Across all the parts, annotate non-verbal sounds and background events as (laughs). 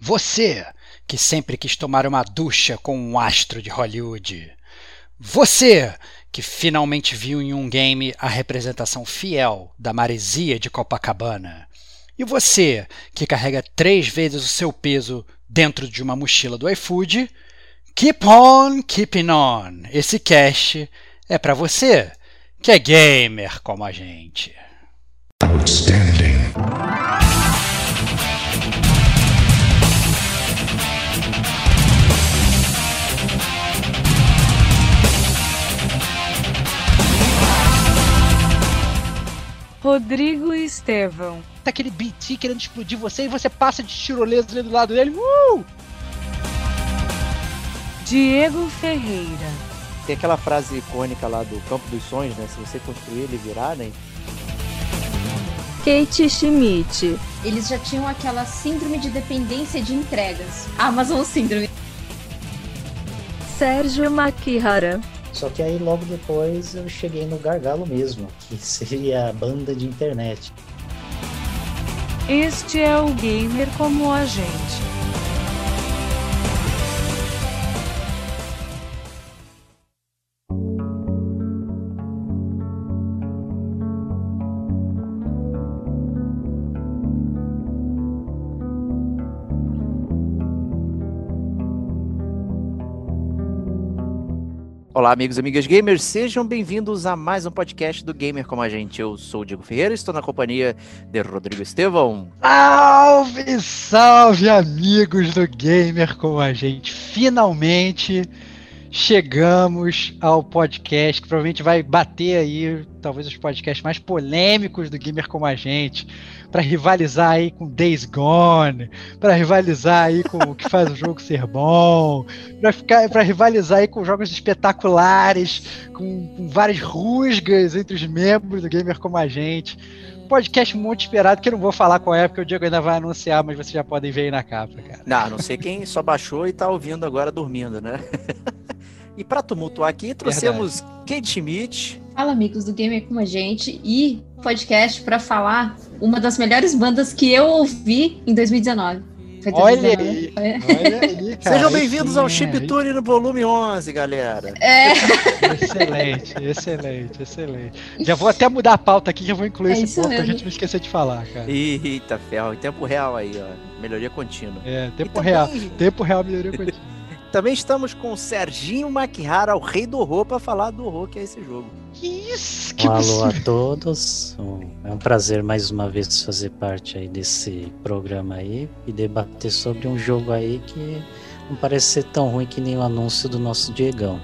Você que sempre quis tomar uma ducha com um astro de Hollywood. Você que finalmente viu em um game a representação fiel da maresia de Copacabana. E você que carrega três vezes o seu peso dentro de uma mochila do iFood. Keep on keeping on. Esse cast é para você que é gamer como a gente. Outstanding. Rodrigo Estevão. Tá aquele BT querendo explodir você e você passa de tirolesa ali do lado dele. Uh! Diego Ferreira. Tem aquela frase icônica lá do Campo dos Sonhos, né? Se você construir, ele virá, né? Kate Schmidt. Eles já tinham aquela síndrome de dependência de entregas. Amazon Síndrome. Sérgio Makihara. Só que aí logo depois eu cheguei no gargalo mesmo, que (laughs) seria a banda de internet. Este é o gamer como a gente. Olá, amigos e amigas gamers, sejam bem-vindos a mais um podcast do Gamer Como a Gente. Eu sou o Diego Ferreira, estou na companhia de Rodrigo Estevão. Salve, salve, amigos do Gamer Como a Gente. Finalmente chegamos ao podcast que provavelmente vai bater aí, talvez os podcasts mais polêmicos do Gamer Como a Gente para rivalizar aí com Days Gone, para rivalizar aí com o que faz o jogo ser bom, para ficar para rivalizar aí com jogos espetaculares, com, com, várias rusgas entre os membros do Gamer como a gente. Podcast muito esperado, que eu não vou falar qual é, porque o Diego ainda vai anunciar, mas vocês já podem ver aí na capa, cara. Não, não sei quem só baixou e tá ouvindo agora dormindo, né? (laughs) e para tumultuar aqui, trouxemos Verdade. Kate Schmidt. Fala, amigos do Gamer com a gente. E podcast para falar uma das melhores bandas que eu ouvi em 2019. Olha aí, olha aí, (laughs) cara. Sejam bem-vindos ao Chip Tune no volume 11, galera. É. Excelente, excelente, excelente. Já vou até mudar a pauta aqui, já vou incluir é esse ponto mesmo. pra gente não esquecer de falar, cara. Eita, ferro, em tempo real aí, ó. Melhoria contínua. É, tempo real. Tempo real, melhoria contínua. Também estamos com o Serginho Makihara, o rei do horror, para falar do horror que é esse jogo. Que isso? Que um alô a todos. É um prazer mais uma vez fazer parte aí desse programa aí e debater sobre um jogo aí que não parece ser tão ruim que nem o anúncio do nosso Diegão.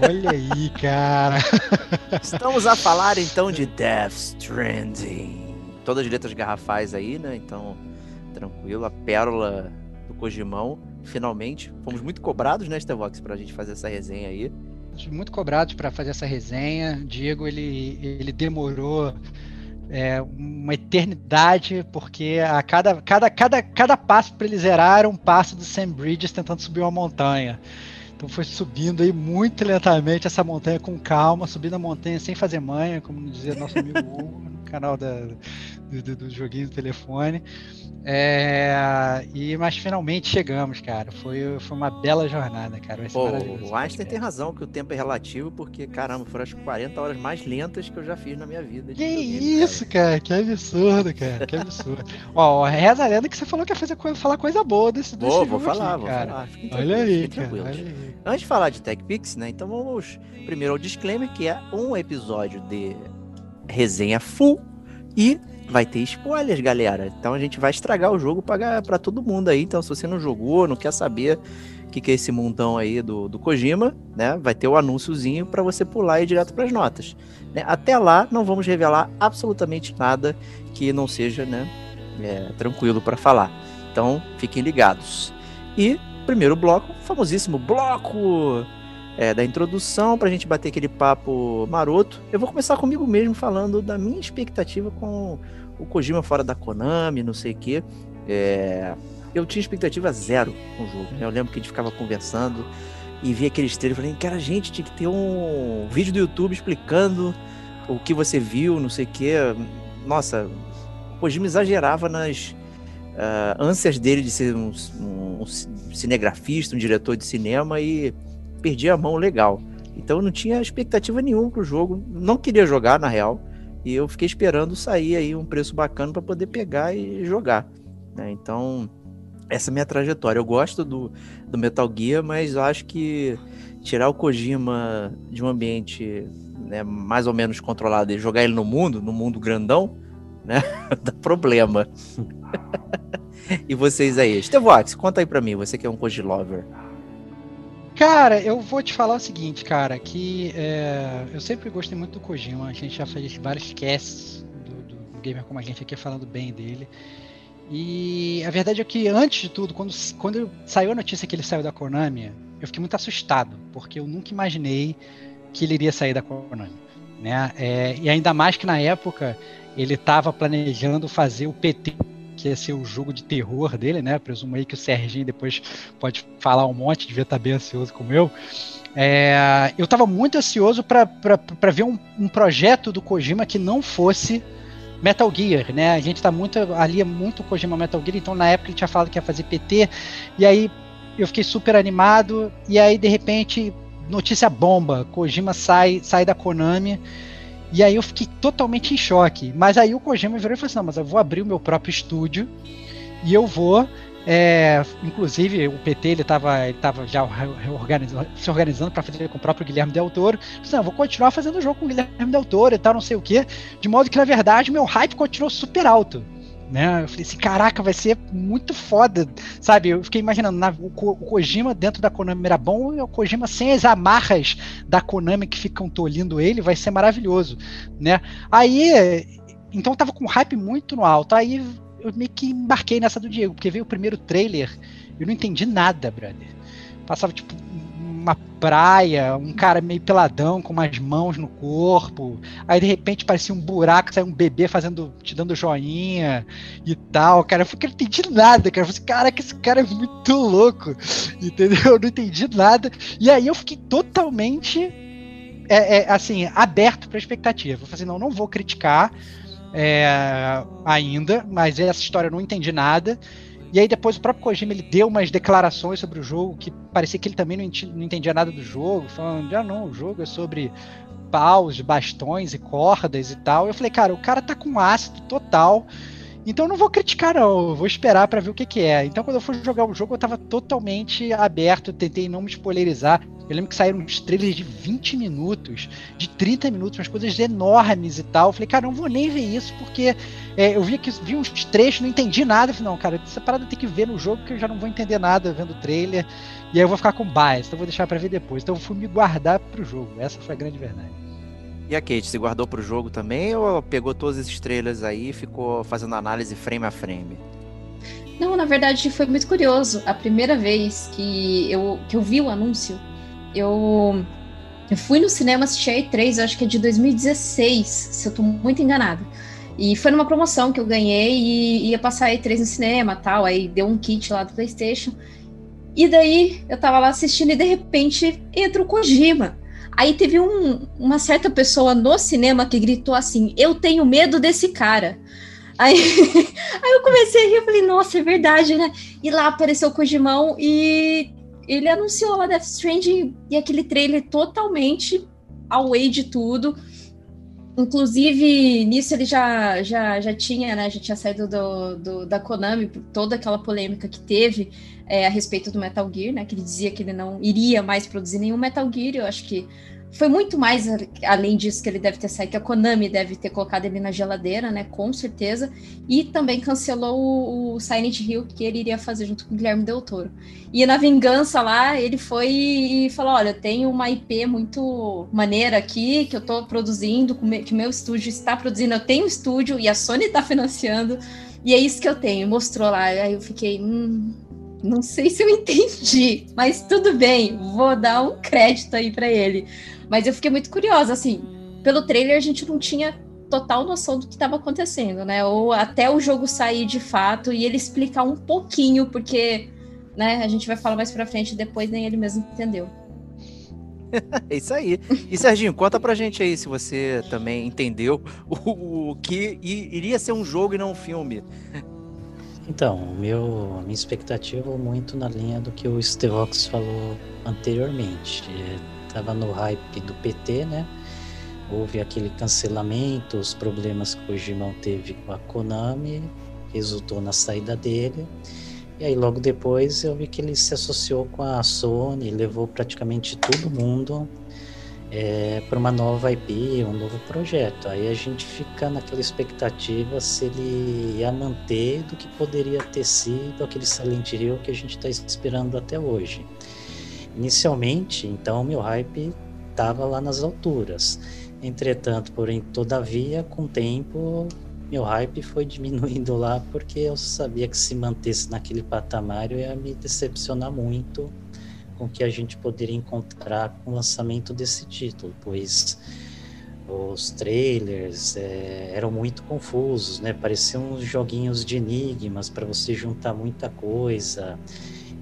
Olha aí, cara. (laughs) Estamos a falar então de Death Stranding. Todas as letras garrafais aí, né? Então, tranquilo. A pérola do Kojimão finalmente. Fomos muito cobrados, né, Stevox, para a gente fazer essa resenha aí. Muito cobrados para fazer essa resenha. Diego, ele, ele demorou é, uma eternidade, porque a cada, cada, cada, cada passo para ele zerar era um passo do Sam Bridges tentando subir uma montanha. Então foi subindo aí muito lentamente essa montanha com calma, subindo a montanha sem fazer manha, como dizia nosso amigo (laughs) Hugo canal da, do, do, do joguinho do telefone. É, e, mas finalmente chegamos, cara. Foi, foi uma bela jornada, cara. Pô, o Einstein tem razão que o tempo é relativo, porque, caramba, foram as 40 horas mais lentas que eu já fiz na minha vida. Que isso, cara. cara. Que absurdo, cara. Que absurdo. (laughs) Ó, reza a lenda que você falou que ia fazer, falar coisa boa desse, desse vou, jogo vou falar, aqui, vou cara. falar. Olha aí, cara. Olha aí. Antes de falar de TechPix, né? Então vamos primeiro ao disclaimer, que é um episódio de resenha full e vai ter spoilers, galera. Então a gente vai estragar o jogo para todo mundo aí. Então, se você não jogou, não quer saber o que, que é esse mundão aí do, do Kojima, né? Vai ter o anúnciozinho para você pular e ir direto para as notas. Né? Até lá, não vamos revelar absolutamente nada que não seja, né? É, tranquilo para falar. Então, fiquem ligados. E primeiro bloco, famosíssimo bloco é, da introdução para a gente bater aquele papo maroto. Eu vou começar comigo mesmo falando da minha expectativa com o Kojima fora da Konami, não sei o quê. É, eu tinha expectativa zero com o jogo. Né? Eu lembro que a gente ficava conversando e via aqueles trailers falei, cara, gente, tinha que ter um vídeo do YouTube explicando o que você viu, não sei o quê. Nossa, o Kojima exagerava nas uh, ânsias dele de ser um, um, cinegrafista, um diretor de cinema e perdi a mão legal. Então eu não tinha expectativa nenhuma pro jogo, não queria jogar na real, e eu fiquei esperando sair aí um preço bacana para poder pegar e jogar. Né? Então essa é a minha trajetória. Eu gosto do, do Metal Gear, mas acho que tirar o Kojima de um ambiente né, mais ou menos controlado e jogar ele no mundo, no mundo grandão, né, (laughs) dá problema. (laughs) e vocês aí? Stevox, conta aí pra mim, você que é um Koji Lover. Cara, eu vou te falar o seguinte, cara, que é, eu sempre gostei muito do Kojima, a gente já fez vários casts do, do Gamer Como a Gente aqui falando bem dele. E a verdade é que, antes de tudo, quando, quando saiu a notícia que ele saiu da Konami, eu fiquei muito assustado, porque eu nunca imaginei que ele iria sair da Konami. Né? É, e ainda mais que na época ele estava planejando fazer o PT, que ia ser o jogo de terror dele, né? Presumo aí que o Serginho depois pode falar um monte, devia estar bem ansioso como eu. É, eu estava muito ansioso para ver um, um projeto do Kojima que não fosse Metal Gear, né? A gente tá muito ali é muito Kojima Metal Gear, então na época ele tinha falado que ia fazer PT, e aí eu fiquei super animado, e aí de repente notícia bomba, Kojima sai sai da Konami. E aí eu fiquei totalmente em choque. Mas aí o Kojima virou e falou assim: "Não, mas eu vou abrir o meu próprio estúdio e eu vou é, inclusive, o PT ele estava ele tava já reorganizando, se organizando para fazer com o próprio Guilherme Del Toro. Não, vou continuar fazendo o jogo com o Guilherme Del Toro e tal, não sei o que. De modo que, na verdade, meu hype continuou super alto. Né? Eu falei assim, caraca, vai ser muito foda, sabe? Eu fiquei imaginando, na, o, o, Kojima dentro da Konami era bom e o Kojima sem as amarras da Konami que ficam tolindo ele, vai ser maravilhoso, né? Aí, então eu tava com hype muito no alto, aí eu meio que embarquei nessa do Diego, porque veio o primeiro trailer, eu não entendi nada, brother. Passava tipo uma praia, um cara meio peladão com umas mãos no corpo. Aí de repente parecia um buraco, saiu um bebê fazendo, te dando joinha e tal. Cara, eu não entendi nada, cara. Eu falei, cara, que esse cara é muito louco. (laughs) Entendeu? Eu não entendi nada. E aí eu fiquei totalmente é, é, assim, aberto para expectativa. Eu falei assim, não, não vou criticar é, ainda, mas essa história eu não entendi nada. E aí depois o próprio Kojima ele deu umas declarações sobre o jogo que parecia que ele também não, não entendia nada do jogo, falando, ah não, o jogo é sobre paus, bastões e cordas e tal. Eu falei, cara, o cara tá com ácido total. Então não vou criticar, não. Eu vou esperar para ver o que, que é. Então quando eu fui jogar o jogo, eu tava totalmente aberto, tentei não me spoilerizar. Eu lembro que saíram uns trailers de 20 minutos, de 30 minutos, umas coisas enormes e tal. Eu falei, cara, não vou nem ver isso, porque é, eu vi que vi uns trechos, não entendi nada. Eu falei, não, cara, essa parada tem que ver no jogo, que eu já não vou entender nada vendo o trailer. E aí eu vou ficar com bias, então eu vou deixar para ver depois. Então eu fui me guardar pro jogo. Essa foi a grande verdade. E a Kate, se guardou pro jogo também ou pegou todas as estrelas aí e ficou fazendo análise frame a frame? Não, na verdade foi muito curioso. A primeira vez que eu, que eu vi o anúncio, eu, eu fui no cinema assistir a E3, acho que é de 2016, se eu tô muito enganada. E foi numa promoção que eu ganhei e ia passar a E3 no cinema tal. Aí deu um kit lá do PlayStation. E daí eu tava lá assistindo e de repente entra o Kojima. Aí teve um, uma certa pessoa no cinema que gritou assim: Eu tenho medo desse cara. Aí, (laughs) aí eu comecei a rir, eu falei, nossa, é verdade, né? E lá apareceu o Kojimão e ele anunciou lá Death Stranding e aquele trailer totalmente away de tudo. Inclusive, nisso ele já, já, já tinha, né? Já tinha saído do, do da Konami por toda aquela polêmica que teve é, a respeito do Metal Gear, né? Que ele dizia que ele não iria mais produzir nenhum Metal Gear. Eu acho que foi muito mais além disso que ele deve ter saído, que a Konami deve ter colocado ele na geladeira, né? Com certeza. E também cancelou o, o Silent Hill que ele iria fazer junto com o Guilherme Del Toro. E na vingança lá, ele foi e falou: Olha, eu tenho uma IP muito maneira aqui, que eu tô produzindo, que meu estúdio está produzindo, eu tenho um estúdio e a Sony tá financiando. E é isso que eu tenho. Mostrou lá. Aí eu fiquei. Hum, não sei se eu (laughs) entendi, mas tudo bem, vou dar um crédito aí para ele. Mas eu fiquei muito curiosa, assim, pelo trailer a gente não tinha total noção do que estava acontecendo, né? Ou até o jogo sair de fato e ele explicar um pouquinho, porque, né, a gente vai falar mais pra frente depois, nem ele mesmo entendeu. (laughs) é isso aí. E Serginho, conta pra gente aí se você também entendeu (laughs) o, o que iria ser um jogo e não um filme. Então, o meu, a minha expectativa é muito na linha do que o Stevox falou anteriormente. Estava no hype do PT, né? Houve aquele cancelamento, os problemas que o Kojima teve com a Konami, resultou na saída dele. E aí logo depois eu vi que ele se associou com a Sony, levou praticamente todo mundo é, para uma nova IP, um novo projeto. Aí a gente fica naquela expectativa se ele ia manter do que poderia ter sido aquele Silent Hill que a gente está esperando até hoje. Inicialmente, então, meu hype estava lá nas alturas. Entretanto, porém, todavia, com o tempo, meu hype foi (laughs) diminuindo lá porque eu sabia que se mantesse naquele patamar eu ia me decepcionar muito com o que a gente poderia encontrar com o lançamento desse título, pois os trailers é, eram muito confusos, né? Pareciam uns joguinhos de enigmas para você juntar muita coisa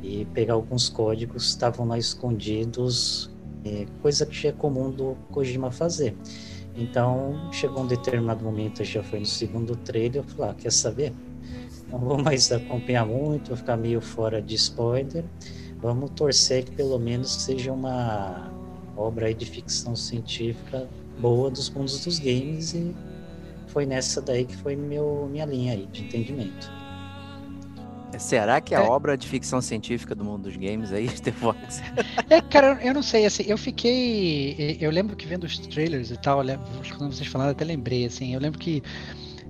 e pegar alguns códigos que estavam lá escondidos, é, coisa que é comum do Kojima fazer. Então, chegou um determinado momento, já foi no segundo trailer, eu falei, ah, quer saber? Não vou mais acompanhar muito, vou ficar meio fora de spoiler. Vamos torcer que pelo menos seja uma obra de ficção científica boa dos mundos dos games e foi nessa daí que foi meu, minha linha aí de entendimento. Será que a é. obra de ficção científica do mundo dos games aí, (laughs) Stevox? É, cara, eu não sei, assim, eu fiquei. Eu lembro que vendo os trailers e tal, quando vocês falaram, até lembrei, assim, eu lembro que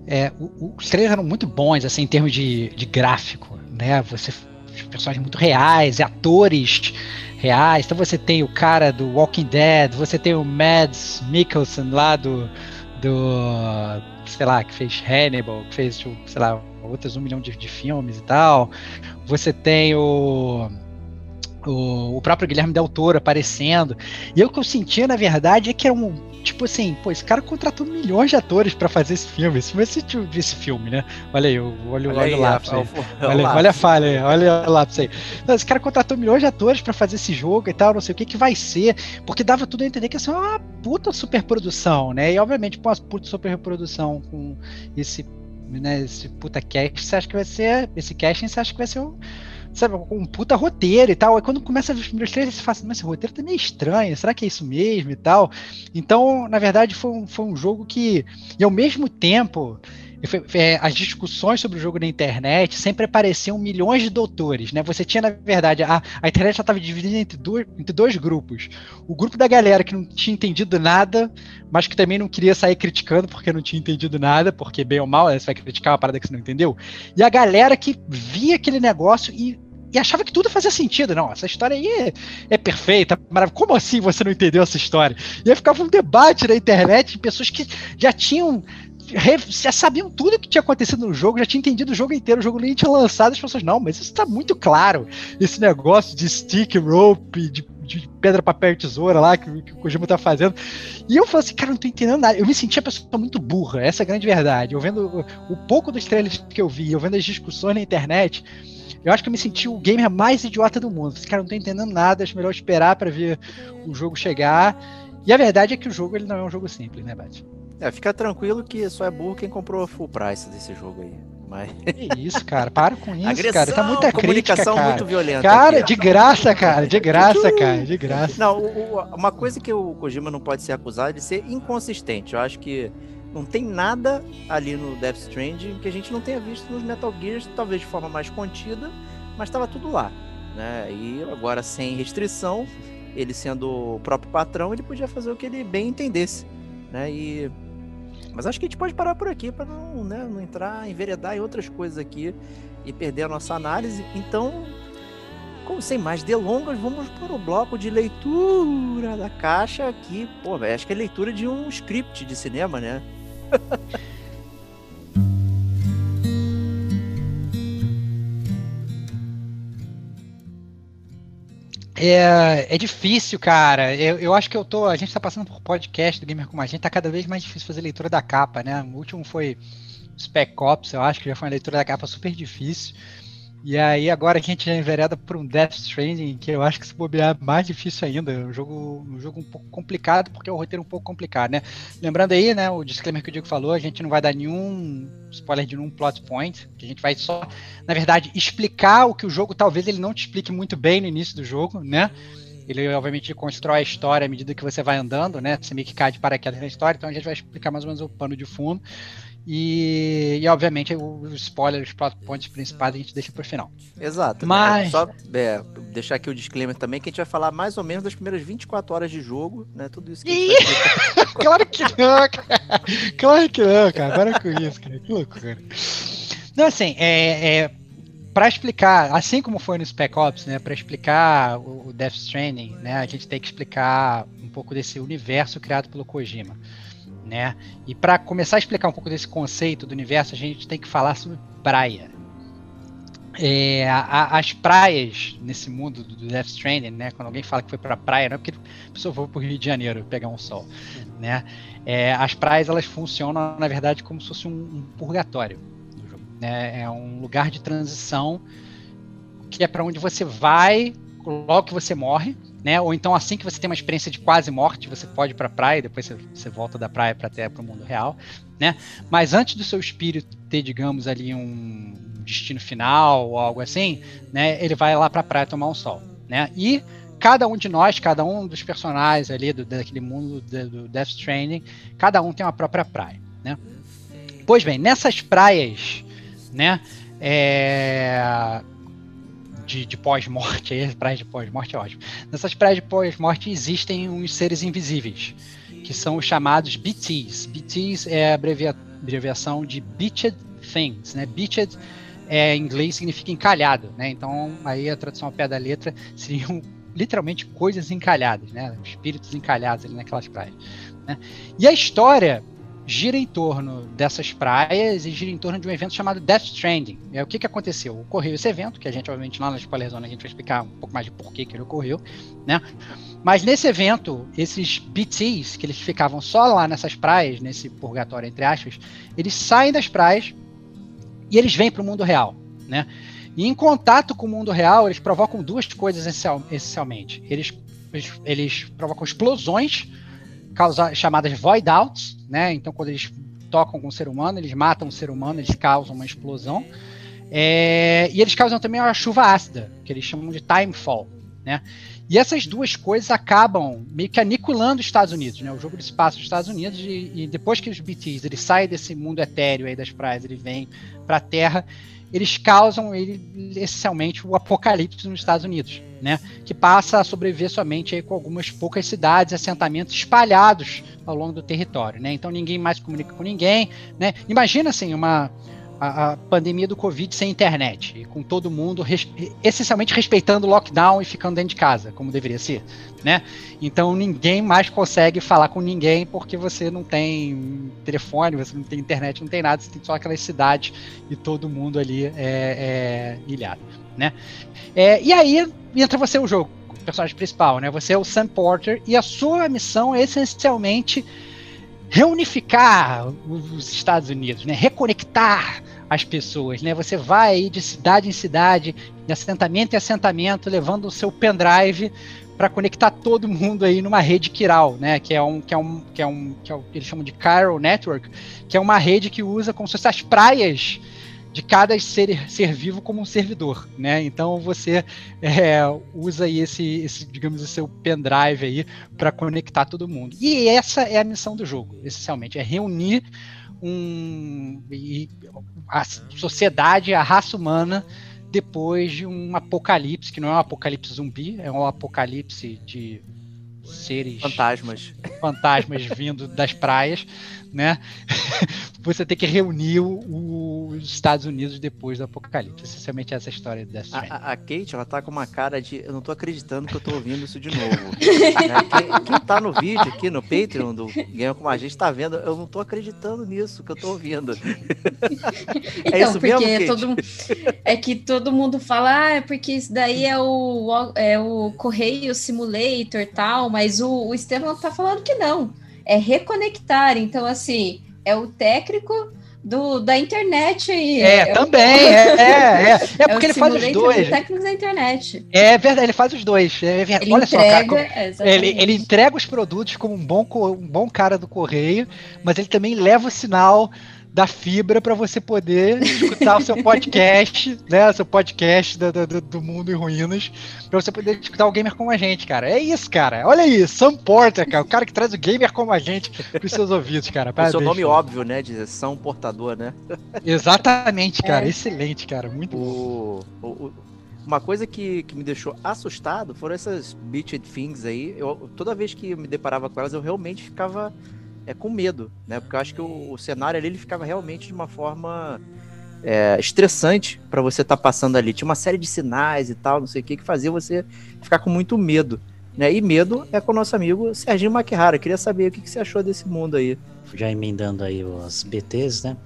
é, os trailers eram muito bons, assim, em termos de, de gráfico, né? Você personagens muito reais, atores reais. Então você tem o cara do Walking Dead, você tem o Mads Mikkelsen lá do, do sei lá, que fez Hannibal, que fez, sei lá, outras um milhão de, de filmes e tal. Você tem o o, próprio Guilherme Del Toro aparecendo. E o que eu sentia, na verdade, é que é um. Tipo assim, pô, esse cara contratou milhões de atores para fazer esse filme. Esse, esse, esse filme, né? Olha aí, olha, olha, olha o lápis aí. Olha, olha a falha aí, olha o lápis aí. Então, esse cara contratou milhões de atores para fazer esse jogo e tal, não sei o que que vai ser. Porque dava tudo a entender que ia ser uma puta superprodução, né? E obviamente, pô, uma puta superprodução com esse, né, esse puta cast, você acha que vai ser. Esse casting, você acha que vai ser um sabe, um puta roteiro e tal. Aí quando começa a ver os primeiros trailers, você fala assim, mas esse roteiro tá meio estranho, será que é isso mesmo e tal? Então, na verdade, foi um, foi um jogo que, e ao mesmo tempo, as discussões sobre o jogo na internet sempre apareciam milhões de doutores, né? Você tinha, na verdade, a, a internet já estava dividida entre dois, entre dois grupos. O grupo da galera que não tinha entendido nada, mas que também não queria sair criticando porque não tinha entendido nada, porque bem ou mal, né, você vai criticar uma parada que você não entendeu. E a galera que via aquele negócio e e achava que tudo fazia sentido. Não, essa história aí é, é perfeita, maravilhosa. Como assim você não entendeu essa história? E aí ficava um debate na internet de pessoas que já tinham já sabiam tudo o que tinha acontecido no jogo, já tinha entendido o jogo inteiro, o jogo nem tinha lançado, as pessoas, não, mas isso está muito claro. Esse negócio de stick, rope, de, de pedra, papel e tesoura lá que, que, o Kojima tá fazendo. E eu falei assim, cara, não tô entendendo nada. Eu me sentia a pessoa muito burra, essa é a grande verdade. Eu vendo o, o pouco dos trailers que eu vi, eu vendo as discussões na internet, eu acho que eu me senti o gamer mais idiota do mundo. Esse cara não tô entendendo nada, acho melhor esperar para ver o jogo chegar. E a verdade é que o jogo ele não é um jogo simples, né, Bate? É, fica tranquilo que só é burro quem comprou full price desse jogo aí. Mas... Que isso, cara, para com isso, Agressão, cara. Tá muita comunicação crítica, cara. muito violenta. Cara, aqui. de graça, cara, de graça, cara, de graça. Não, o, o, uma coisa que o Kojima não pode ser acusado é de ser inconsistente. Eu acho que não tem nada ali no Death Stranding que a gente não tenha visto nos Metal Gears, talvez de forma mais contida, mas estava tudo lá. Né? E agora, sem restrição, ele sendo o próprio patrão, ele podia fazer o que ele bem entendesse. Né? E... Mas acho que a gente pode parar por aqui para não, né, não entrar, enveredar em outras coisas aqui e perder a nossa análise. Então, como sem mais delongas, vamos para o bloco de leitura da caixa aqui. Pô, véio, acho que é leitura de um script de cinema, né? (laughs) É, é difícil, cara. Eu, eu acho que eu tô. A gente tá passando por podcast do Gamer com a gente, tá cada vez mais difícil fazer leitura da capa, né? O último foi Spec Ops, eu acho que já foi uma leitura da capa super difícil. E aí agora a gente já envereda por um Death Stranding, que eu acho que se bobear é mais difícil ainda. É um jogo, um jogo um pouco complicado, porque é um roteiro um pouco complicado, né? Lembrando aí, né, o disclaimer que o Diego falou, a gente não vai dar nenhum spoiler de nenhum plot point, que a gente vai só, na verdade, explicar o que o jogo talvez ele não te explique muito bem no início do jogo, né? Ele, obviamente, constrói a história à medida que você vai andando, né? Você meio que cai de paraquedas na história, então a gente vai explicar mais ou menos o pano de fundo. E, e obviamente, os spoilers, os plot points principais a gente deixa pro final. Exato. Mas- Né? Só é, deixar aqui o disclaimer também, que a gente vai falar mais ou menos das primeiras 24 horas de jogo, né? Tudo isso que explicar. (laughs) Claro que não, cara. Claro que não, cara. Para com isso, cara. Que loucura. Não, assim, é, é para explicar, assim como foi no Spec Ops, né, para explicar o o Death Stranding, né, a gente tem que explicar um pouco desse universo criado pelo Kojima, né? E para começar a explicar um pouco desse conceito do universo, a gente tem que falar sobre praia. É, a- a- as praias nesse mundo do Death Stranding, né? Quando alguém fala que foi pra praia, não é porque a pessoa foi pro Rio de Janeiro pegar um sol, né? É, as praias elas funcionam na verdade como se fosse um, um purgatório né? É um lugar de transição que é para onde você vai logo que você morre, né? Ou então assim que você tem uma experiência de quase morte, você pode ir para praia, depois você, você volta da praia para até para o mundo real, né? Mas antes do seu espírito ter, digamos ali um destino final ou algo assim, né? Ele vai lá para a praia tomar um sol, né? E cada um de nós, cada um dos personagens ali do, daquele mundo do, do Death Stranding, cada um tem uma própria praia, né? Pois bem, nessas praias, né? É, de, de pós-morte, praias de pós-morte é ótimo. Nessas praias de pós-morte existem uns seres invisíveis, que são os chamados BTs. BTs é a abrevia- abreviação de Beached Things, né? Beached é, em inglês significa encalhado, né? Então aí a tradução ao pé da letra seriam literalmente coisas encalhadas, né? Espíritos encalhados ali naquelas praias. Né? E a história gira em torno dessas praias e gira em torno de um evento chamado Death Stranding. É o que, que aconteceu? Ocorreu esse evento, que a gente, obviamente, lá na Spoiler Zone a gente vai explicar um pouco mais de porquê que ele ocorreu, né? Mas nesse evento, esses BTs, que eles ficavam só lá nessas praias, nesse purgatório, entre aspas, eles saem das praias e eles vêm para o mundo real, né? E em contato com o mundo real, eles provocam duas coisas essencial- essencialmente. Eles, eles provocam explosões causa, chamadas void outs, né? Então, quando eles tocam com o ser humano, eles matam o ser humano, eles causam uma explosão. É, e eles causam também uma chuva ácida, que eles chamam de timefall, né? E essas duas coisas acabam meio que aniquilando os Estados Unidos, né? O jogo ele se passa nos Estados Unidos e, e depois que os BTs eles saem desse mundo etéreo aí das praias, eles vêm para a Terra, eles causam ele, essencialmente o apocalipse nos Estados Unidos, né? Que passa a sobreviver somente aí com algumas poucas cidades, assentamentos espalhados ao longo do território, né? Então ninguém mais comunica com ninguém, né? Imagina assim uma a, a pandemia do Covid sem internet, com todo mundo res- essencialmente respeitando o lockdown e ficando dentro de casa, como deveria ser, né? Então ninguém mais consegue falar com ninguém porque você não tem telefone, você não tem internet, não tem nada, você tem só aquelas cidades e todo mundo ali é, é ilhado, né? É, e aí entra você o jogo, o personagem principal, né? Você é o Sam Porter e a sua missão é essencialmente reunificar os Estados Unidos, né? Reconectar as pessoas, né? Você vai de cidade em cidade, de assentamento em assentamento, levando o seu pendrive para conectar todo mundo aí numa rede Kiral, né? Que é um que é um que é um que é que eles chamam de Chiral Network, que é uma rede que usa como se fossem as praias de cada ser, ser vivo como um servidor, né? Então você é, usa aí esse, esse, digamos, o seu pendrive aí para conectar todo mundo. E essa é a missão do jogo, essencialmente, é reunir um e a sociedade, a raça humana depois de um apocalipse que não é um apocalipse zumbi, é um apocalipse de seres Fantasmas. fantasmas vindo das praias, né? (laughs) Você tem que reunir os Estados Unidos depois do apocalipse. Essencialmente essa é a história Death A, a- Kate, ela tá com uma cara de. Eu não tô acreditando que eu tô ouvindo isso de novo. (laughs) Né? quem, quem tá no vídeo aqui no Patreon do Ganha com a gente tá vendo, eu não tô acreditando nisso que eu tô ouvindo. (laughs) Então, isso porque mesmo, Kate? todo é que todo mundo fala, ah, é porque isso daí é o, é o Correio Simulator e tal, mas o, o Estevam tá falando que não. É reconectar. Então, assim, é o técnico do, da internet aí. É, também, (laughs) é, é, é. É porque o ele faz os dois. técnicos da internet. É verdade, ele faz os dois. É verdade. Ele Olha só, cara. entrega. como- é, exatamente. Ele, ele entrega os produtos como um bom, um bom cara do correio, mas ele também leva o sinal da fibra para você poder escutar o seu podcast, (laughs) né? O seu podcast do, do, do Mundo em Ruínas, para você poder escutar o gamer como a gente, cara. É isso, cara. Olha aí, Sam Porter, cara, o cara que traz o gamer como a gente pros seus ouvidos, cara. O seu nome cara. óbvio, né? De São Portador, né? Exatamente, cara. É. Excelente, cara. Muito bom. O, o- o- uma coisa que, que me deixou assustado foram essas bitched things aí. Eu, toda vez que eu me deparava com elas, eu realmente ficava é, com medo, né? Porque eu acho que o, o cenário ali ele ficava realmente de uma forma é, estressante para você estar passando ali. Tinha uma série de sinais e tal, não sei o que, que fazia você ficar com muito medo. Né? E medo é com o nosso amigo Serginho Maquihara. Queria saber o que, que você achou desse mundo aí. já emendando aí as BTs, né?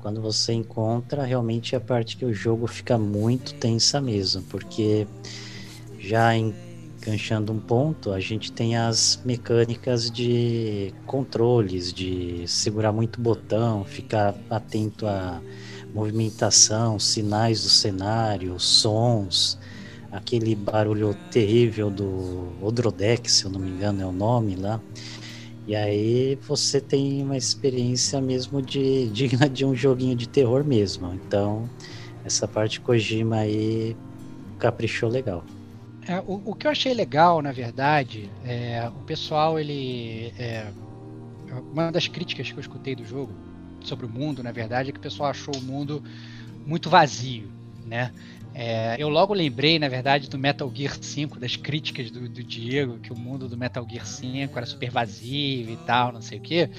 Quando você encontra, realmente é a parte que o jogo fica muito tensa mesmo, porque já enganchando um ponto, a gente tem as mecânicas de controles, de segurar muito botão, ficar atento à movimentação, sinais do cenário, sons, aquele barulho terrível do Odrodeck, se eu não me engano é o nome lá. E aí você tem uma experiência mesmo de (laughs) digna de um joguinho de terror mesmo. Então, essa parte Kojima aí caprichou legal. É, o, o que eu achei legal, na verdade, é o pessoal, ele. é, uma das críticas que eu escutei do jogo sobre o mundo, na verdade, é que o pessoal achou o mundo muito vazio, né? É, eu logo lembrei, na verdade, do Metal Gear 5, das críticas do, do Diego, que o mundo do Metal Gear 5 era super vazio e tal, não sei o quê.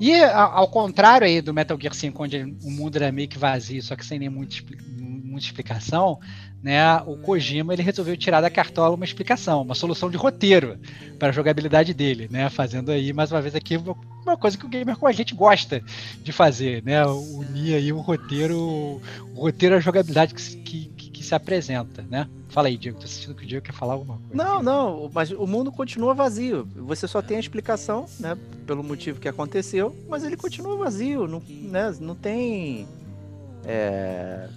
E a- ao contrário aí do Metal Gear 5, onde o mundo era meio que vazio, só que sem nem muita, muita explicação, né, o Kojima ele resolveu tirar da cartola uma explicação, uma solução de roteiro para a jogabilidade dele, né, fazendo aí mais uma vez aqui uma, coisa que o gamer com a gente gosta de fazer, né, unir aí o roteiro, o roteiro à jogabilidade que, se- que, que, se apresenta, né? Fala aí, Diego, tô sentindo que o Diego quer falar alguma coisa. Não, não, mas o mundo continua vazio. Você só tem a explicação, né, pelo motivo que aconteceu, mas ele continua vazio, não, né, não tem. É...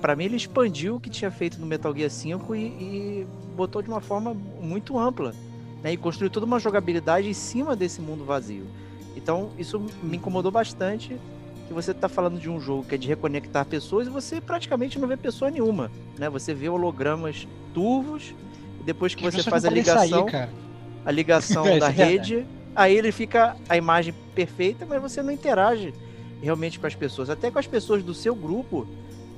Para mim, ele expandiu o que tinha feito no Metal Gear 5 e, e botou de uma forma muito ampla, né, e construiu toda uma jogabilidade em cima desse mundo vazio. Então, isso me incomodou bastante. Que você tá falando de um jogo que é de reconectar pessoas e você praticamente não vê pessoa nenhuma, né? Você vê hologramas turvos e depois que As você faz a sair, ligação, cara. a ligação É, (laughs) da é rede, aí ele fica a imagem perfeita, mas você não interage realmente com as pessoas. Até com as pessoas do seu grupo,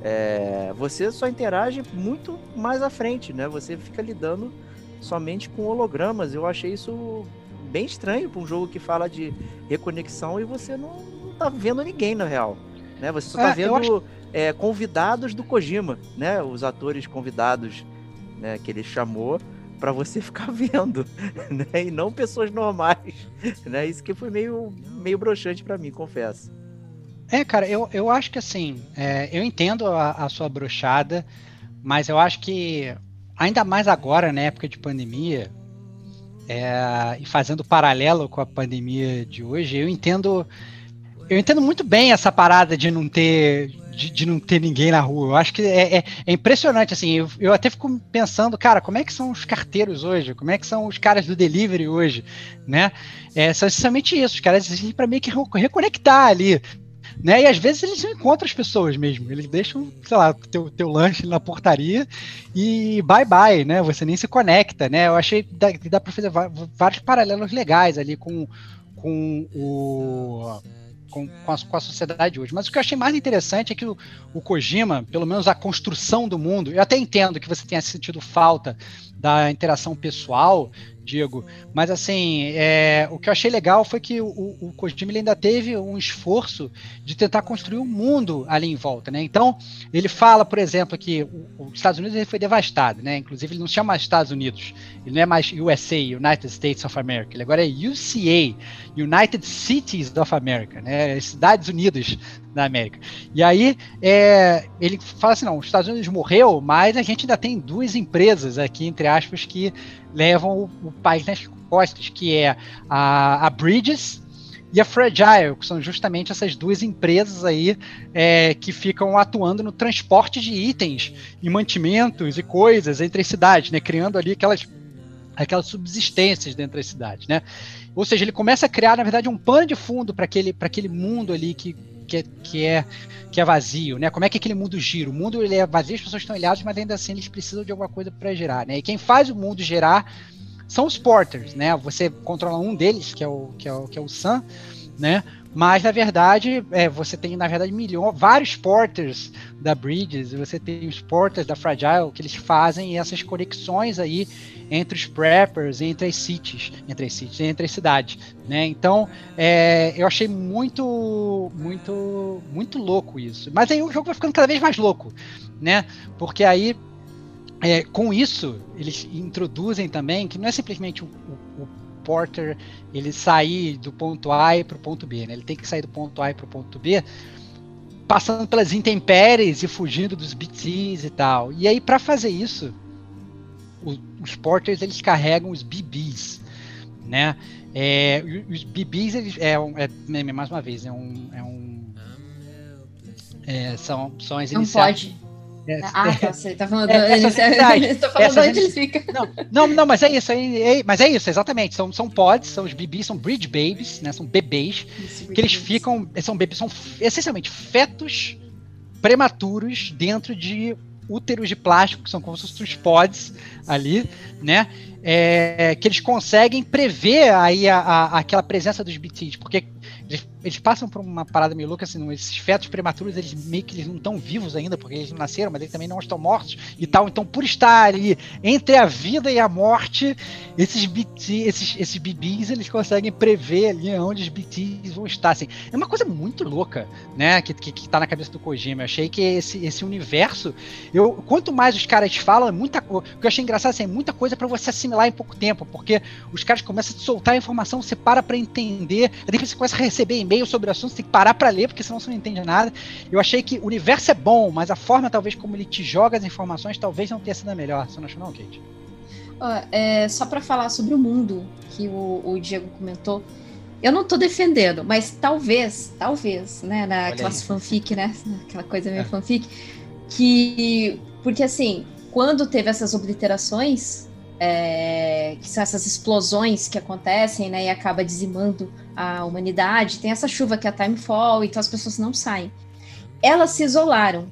é, você só interage muito mais à frente, né? Você fica lidando somente com hologramas. Eu achei isso bem estranho para um jogo que fala de reconexão e você não, não tá vendo ninguém na real. Né? Você só tá É, vendo é, convidados do Kojima, né? Os atores convidados né, que ele chamou para você (laughs) ficar vendo, né? E não pessoas normais, (laughs) né? Isso que foi meio, meio broxante para mim, confesso. É, cara, eu, eu acho que assim, é, eu entendo a, a sua brochada, mas eu acho que, ainda mais agora, na época de pandemia, é, e fazendo paralelo com a pandemia de hoje, eu entendo. Eu entendo muito bem essa parada de não ter. De, de não ter ninguém na rua. Eu acho que é, é- é impressionante, assim. Eu, eu até fico pensando, cara, como é que são os carteiros hoje? Como é que são os caras do delivery hoje? Né? É, são essencialmente isso. Os caras existem para meio que re- reconectar ali né? E às vezes eles encontram as pessoas mesmo. Eles deixam, sei lá, teu, teu lanche na portaria e bye bye, né? Você nem se conecta, né? Eu achei que dá, dá para fazer vários paralelos legais ali com, com o. Com, com, a, com a sociedade hoje. Mas o que eu achei mais interessante é que o, o Kojima, pelo menos a construção do mundo, eu até entendo que você tenha sentido falta da interação pessoal, Diego, mas assim, é, o que eu achei legal foi que o, o Kojima ainda teve um esforço de tentar construir um mundo ali em volta, né? Então, ele fala, por exemplo, que os Estados Unidos ele foi devastado, né? Inclusive, ele não se chama Estados Unidos, ele não é mais USA, United States of America, ele agora é UCA, United Cities of America, né? Cidades Unidas da América. E aí, é, ele fala assim, não, os Estados Unidos morreu, mas a gente ainda tem duas empresas aqui, entre aspas, que levam o, o país nas costas, que é a, a Bridges e a Fragile, que são justamente essas duas empresas aí é, que ficam atuando no transporte de itens e mantimentos e coisas entre as cidades, né? Criando ali aquelas, aquelas subsistências dentro das cidades, né? Ou seja, ele começa a criar, na verdade, um pano de fundo para aquele, aquele mundo ali que, que, é, que, é, que é vazio, né? Como é que aquele mundo gira? O mundo ele é vazio, as pessoas estão ilhadas, mas ainda assim eles precisam de alguma coisa para girar, né? E quem faz o mundo girar são os porters, né? Você controla um deles, que é o que é o, que é o Sam, né? Mas na verdade, é, você tem na verdade milhões, vários porters da Bridges, você tem os porters da Fragile que eles fazem essas conexões aí entre os preppers, entre as cities, entre as cities, entre as cidades, né? Então, é, eu achei muito, muito, muito louco isso. Mas aí o jogo vai ficando cada vez mais louco, né? Porque aí é, com isso, eles introduzem também que não é simplesmente o, o, o Porter ele sair do ponto A para o ponto B, né? ele tem que sair do ponto A para o ponto B passando pelas intempéries e fugindo dos BTs e tal. E aí, para fazer isso, os, os Porters eles carregam os BBs, né? É, os BBs eles, é, é, mais uma vez é um, é um é, são, são as Não iniciais. pode ah, tá, você tá falando, é, ele, (laughs) tá falando onde ele fica. Não, não, mas é isso, é, mas é isso, exatamente. São, são pods, são os bebês, são bridge babies, né? São bebês isso, que eles ficam, são bebês, são essencialmente fetos prematuros dentro de úteros de plástico, que são como se fossem os pods ali, né? É, que eles conseguem prever aí a, a, aquela presença dos BTs, porque eles, eles, passam por uma parada meio louca, assim, esses fetos prematuros, eles meio que eles não estão vivos ainda, porque eles não nasceram, mas eles também não estão mortos e tal. Então, por estar ali entre a vida e a morte, esses BT, esses, esses BBs, eles conseguem prever ali onde os BTs vão estar. Assim. É uma coisa muito louca, né? Que, que, que tá na cabeça do Kojima. Eu achei que esse, esse universo, eu, quanto mais os caras falam, é muita O que eu achei engraçado assim, é muita coisa para você assimilar em pouco tempo, porque os caras começam a soltar a informação, você para pra entender, aí depois você começa a receber e-mail sobre o assunto, você tem que parar para ler, porque senão você não entende nada. Eu achei que o universo é bom, mas a forma, talvez, como ele te joga as informações, talvez não tenha sido a melhor. Você não achou, não, Kate? Uh, é, só para falar sobre o mundo que o, o, Diego comentou, eu não tô defendendo, mas talvez, talvez, né, naquelas fanfic, né, (laughs) aquela coisa meio é. fanfic, que, porque assim, quando teve essas obliterações, é, que são essas explosões que acontecem, né, e acaba dizimando a humanidade. Tem essa chuva que é a Timefall, então as pessoas não saem. Elas se isolaram.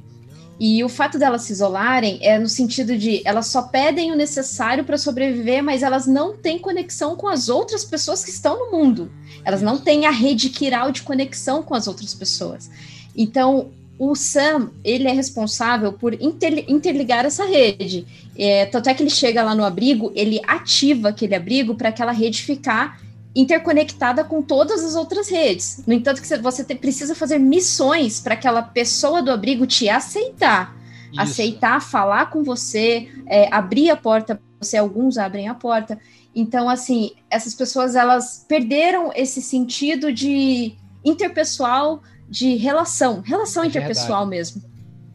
E o fato delas se isolarem é no sentido de elas só pedem o necessário para sobreviver, mas elas não têm conexão com as outras pessoas que estão no mundo. Elas não têm a rede quiral de conexão com as outras pessoas. Então, o Sam, ele é responsável por interligar essa rede. É, tanto é que ele chega lá no abrigo, ele ativa aquele abrigo para aquela rede ficar interconectada com todas as outras redes. No entanto, que você te, precisa fazer missões para aquela pessoa do abrigo te aceitar. Isso. Aceitar, falar com você, é, abrir a porta para você, alguns abrem a porta. Então, assim, essas pessoas elas perderam esse sentido de interpessoal de relação, relação é interpessoal verdade. mesmo.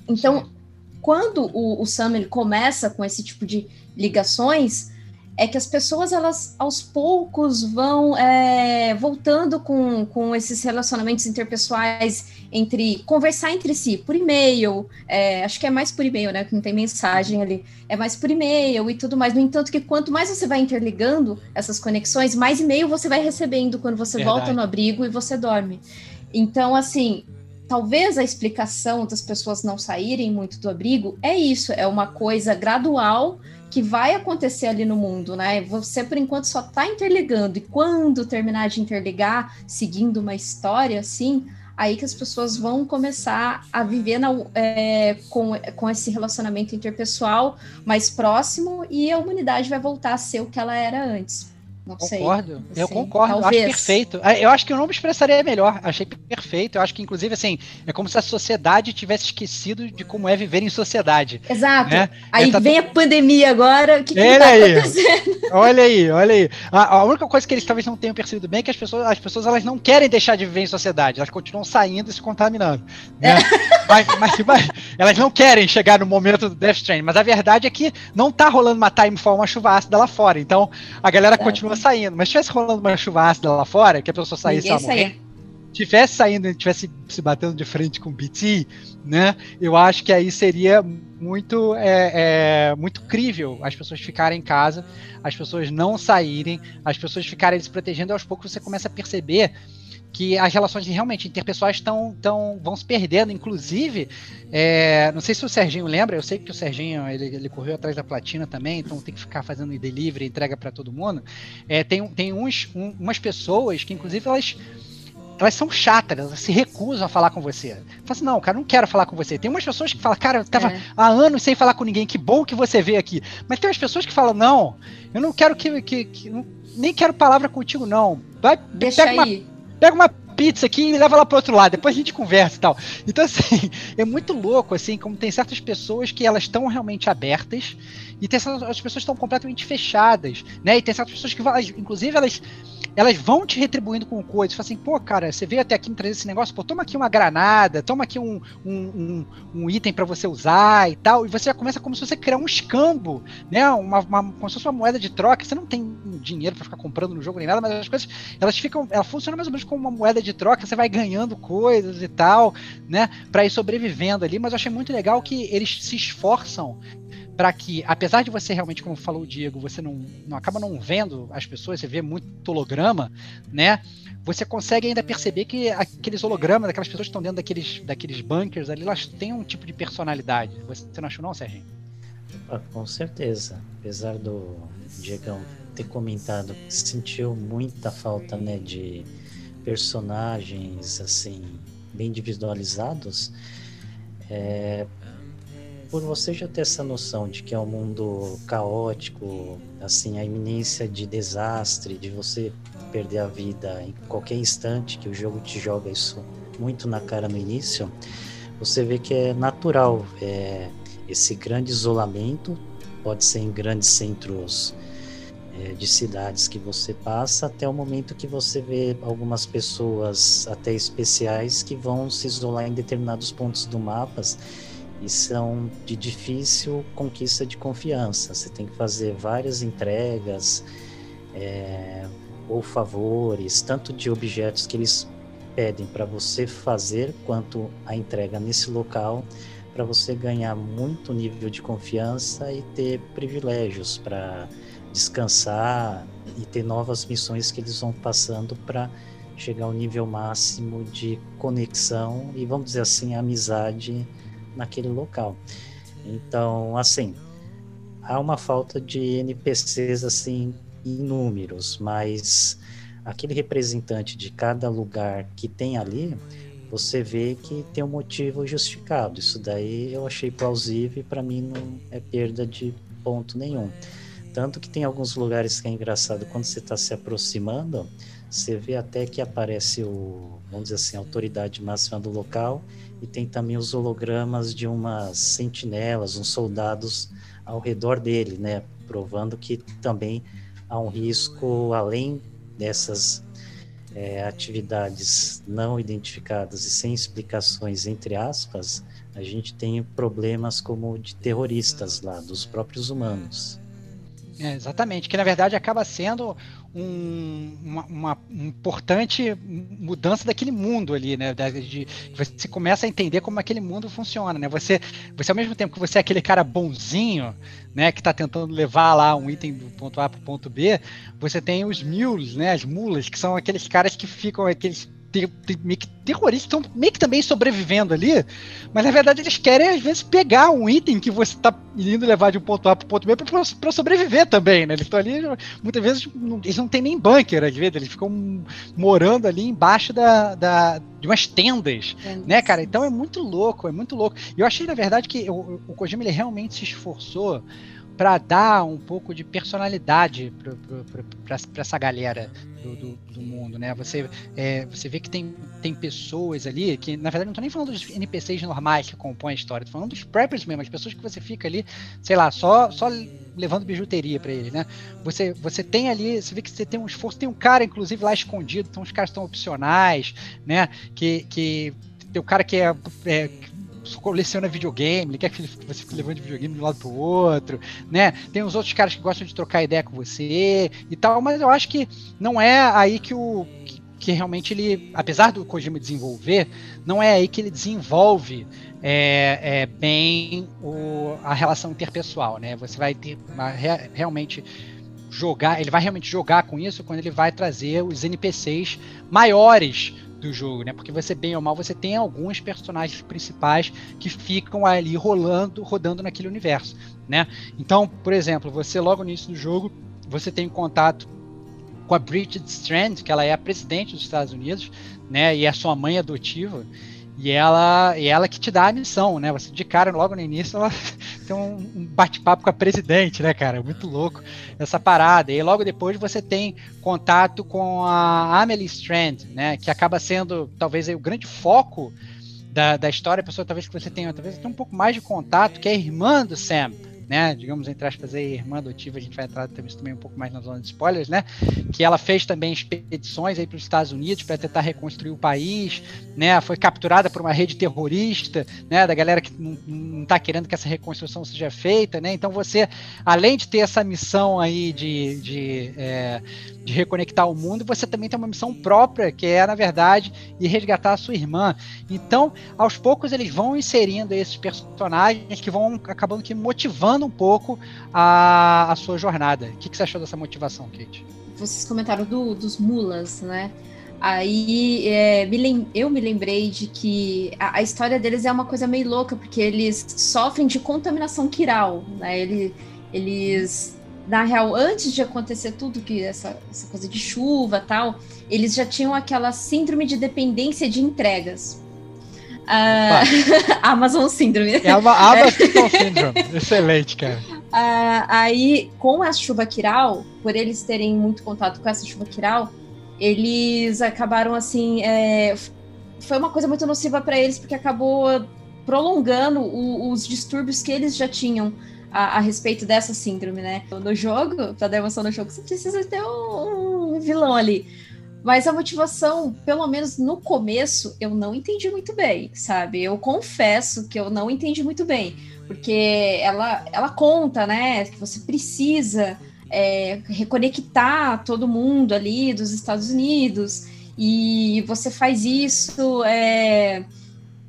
Então, Sim. quando o, o Sam ele começa com esse tipo de ligações, é que as pessoas elas aos poucos vão é, voltando com, com esses relacionamentos interpessoais entre conversar entre si por e-mail, é, acho que é mais por e-mail, né? Que não tem mensagem ali, é mais por e-mail e tudo mais. No entanto, que quanto mais você vai interligando essas conexões, mais e-mail você vai recebendo quando você Verdade. volta no abrigo e você dorme. Então, assim, talvez a explicação das pessoas não saírem muito do abrigo é isso, é uma coisa gradual que vai acontecer ali no mundo, né? Você, por enquanto, só está interligando, e quando terminar de interligar, seguindo uma história assim, aí que as pessoas vão começar a viver na, é, com, com esse relacionamento interpessoal mais próximo e a humanidade vai voltar a ser o que ela era antes. Não concordo, sei. eu concordo, Talvez. acho perfeito. Ah, eu acho que eu não me expressaria melhor, achei perfeito. Eu acho que, inclusive, assim, é como se a sociedade tivesse esquecido de como é viver em sociedade. Exato. Né? Aí tá vem a pandemia agora, o que, que tá aí. acontecendo? (laughs) olha aí, olha aí. A, a, única coisa que eles talvez não tenham percebido bem é que as pessoas, as pessoas elas não querem deixar de viver em sociedade, elas continuam saindo e se contaminando. Né? É. (laughs) Mas, mas, mas, elas não querem chegar no momento do Death Stranding, mas a verdade é que não tá rolando uma Timefall, uma chuva ácida lá fora. Então a galera continua saindo. Mas se tivesse rolando uma chuva ácida lá fora, que a pessoa saísse a morrer, tivesse saindo, tivesse se batendo de frente com o BT, né? Eu acho que aí seria muito, é, é, muito crível as pessoas ficarem em casa, as pessoas não saírem, as pessoas ficarem se protegendo. Aos poucos você começa a perceber que as relações realmente interpessoais estão tão, vão se perdendo. Inclusive, é, não sei se o Serginho lembra, eu sei que o Serginho ele, ele correu atrás da platina também, então tem que ficar fazendo delivery, entrega para todo mundo. É, tem tem uns, um, umas pessoas que, inclusive, elas elas são chatas, elas se recusam a falar com você. Fala assim, não, cara, não quero falar com você. Tem umas pessoas que falam, cara, eu tava é. há anos sem falar com ninguém, que bom que você veio aqui. Mas tem umas pessoas que falam, não, eu não quero que. que, que nem quero palavra contigo, não. Vai, Deixa pega aí. Uma, pega uma pizza aqui e leva lá pro outro lado, depois a gente conversa e tal. Então, assim, (laughs) é muito louco, assim, como tem certas pessoas que elas estão realmente abertas e tem certas as pessoas estão completamente fechadas, né? E tem certas pessoas que, inclusive, elas elas vão te retribuindo com coisas. Fala assim, pô, cara, você veio até aqui me trazer esse negócio, pô, toma aqui uma granada, toma aqui um, um, um, um item para você usar e tal. E você já começa como se você criar um escambo, né? Uma, uma, como se fosse uma moeda de troca. Você não tem dinheiro para ficar comprando no jogo nem nada, mas as coisas, elas ficam, ela funciona mais ou menos como uma moeda de troca. Você vai ganhando coisas e tal, né? Para ir sobrevivendo ali. Mas eu achei muito legal que eles se esforçam para que, apesar de você realmente, como falou o Diego, você não, não acaba não vendo as pessoas, você vê muito holograma, né? Você consegue ainda perceber que aqueles hologramas, aquelas pessoas que estão dentro daqueles, daqueles bunkers ali, elas têm um tipo de personalidade. Você não achou não, Serginho? Ah, com certeza. Apesar do Diegão ter comentado que sentiu muita falta, né, de personagens, assim, bem individualizados, é, por você já ter essa noção de que é um mundo caótico, assim, a iminência de desastre, de você perder a vida em qualquer instante, que o jogo te joga isso muito na cara no início, você vê que é natural é, esse grande isolamento, pode ser em grandes centros é, de cidades que você passa, até o momento que você vê algumas pessoas até especiais que vão se isolar em determinados pontos do mapa e são de difícil conquista de confiança. Você tem que fazer várias entregas é, ou favores, tanto de objetos que eles pedem para você fazer, quanto a entrega nesse local, para você ganhar muito nível de confiança e ter privilégios para descansar e ter novas missões que eles vão passando para chegar ao nível máximo de conexão e vamos dizer assim amizade naquele local. Então, assim, há uma falta de NPCs assim inúmeros, mas aquele representante de cada lugar que tem ali, você vê que tem um motivo justificado. Isso daí eu achei plausível e para mim não é perda de ponto nenhum. Tanto que tem alguns lugares que é engraçado, quando você está se aproximando, você vê até que aparece o, vamos dizer assim, a autoridade máxima do local e tem também os hologramas de umas sentinelas, uns soldados ao redor dele, né? Provando que também há um risco além dessas é, atividades não identificadas e sem explicações, entre aspas, a gente tem problemas como de terroristas lá, dos próprios humanos. É, exatamente, que na verdade acaba sendo um, uma, uma, importante mudança daquele mundo ali, né? De, você começa a entender como aquele mundo funciona, né? Você, você ao mesmo tempo que você é aquele cara bonzinho, né? Que está tentando levar lá um item do ponto A para o ponto B, você tem os mules, né? As mulas, que são aqueles caras que ficam aqueles ter, ter, meio que terroristas estão meio que também sobrevivendo ali, mas na verdade eles querem às vezes pegar um item que você está indo levar de um ponto A para o ponto B para sobreviver também, né? Eles estão ali, muitas vezes não, eles não têm nem bunker, às vezes eles ficam morando ali embaixo da, da de umas tendas, é né, cara? Então é muito louco, é muito louco. E eu achei na verdade que o, o Kojima ele realmente se esforçou para dar um pouco de personalidade para essa galera do, do, do, mundo, né? Você, é, você vê que tem, tem pessoas ali que, na verdade, não tô nem falando dos NPCs normais que compõem a história, tô falando dos preppers mesmo, as pessoas que você fica ali, sei lá, só, só levando bijuteria para eles, né? Você, você tem ali, você vê que você tem um esforço, tem um cara, inclusive, lá escondido, então os caras estão opcionais, né? Que, que tem o cara que é, é coleciona videogame, ele quer que você fique levando videogame de um lado pro outro, né? Tem os outros caras que gostam de trocar ideia com você e tal, mas eu acho que não é aí que o que, que realmente ele, apesar do Kojima desenvolver, não é aí que ele desenvolve é, é bem o, a relação interpessoal, né? Você vai ter uma, realmente jogar, ele vai realmente jogar com isso quando ele vai trazer os NPCs maiores do jogo, né? Porque você bem ou mal você tem alguns personagens principais que ficam ali rolando, rodando naquele universo, né? Então, por exemplo, você logo no início do jogo você tem contato com a Bridget Strand, que ela é a presidente dos Estados Unidos, né? E é sua mãe adotiva. E ela, e ela que te dá a missão, né? Você de cara, logo no início, ela (laughs) tem um, um bate-papo com a presidente, né, cara? Muito louco essa parada. E logo depois você tem contato com a Amelie Strand, né? Que acaba sendo talvez o grande foco da, da história. A pessoa talvez que você tenha, talvez tenha um pouco mais de contato, que é a irmã do Sam né, digamos entre aspas aí, irmã adotiva, a gente vai entrar também um pouco mais na zona de spoilers, né, que ela fez também expedições aí para os Estados Unidos para tentar reconstruir o país, né, foi capturada por uma rede terrorista, né, da galera que não está querendo que essa reconstrução seja feita, né, então você, além de ter essa missão aí de, de, é, de reconectar o mundo, você também tem uma missão própria, que é, na verdade, ir resgatar a sua irmã. Então, aos poucos eles vão inserindo esses personagens que vão acabando que motivando motivando um pouco a, a sua jornada. O que, que você achou dessa motivação, Kate? Vocês comentaram do, dos mulas, né? Aí é, me eu me lembrei de que a, a, história deles é uma coisa meio louca, porque eles sofrem de contaminação quiral, né? Ele, eles, na real, antes de acontecer tudo que essa, essa coisa de chuva tal, eles já tinham aquela síndrome de dependência de entregas. Uh, (laughs) Amazon Syndrome. É uma Amazon (laughs) Syndrome. Excelente, cara. Uh, aí, com a chuva quiral, por eles terem muito contato com essa chuva quiral, eles acabaram assim. É, foi uma coisa muito nociva para eles, porque acabou prolongando o, os distúrbios que eles já tinham a, a, respeito dessa síndrome, né? No jogo, pra dar emoção no jogo, você precisa ter um, um vilão ali. Mas a motivação, pelo menos no começo, eu não entendi muito bem, sabe? Eu confesso que eu não entendi muito bem, porque ela, ela conta, né, que você precisa é, reconectar todo mundo ali dos Estados Unidos, e você faz isso é,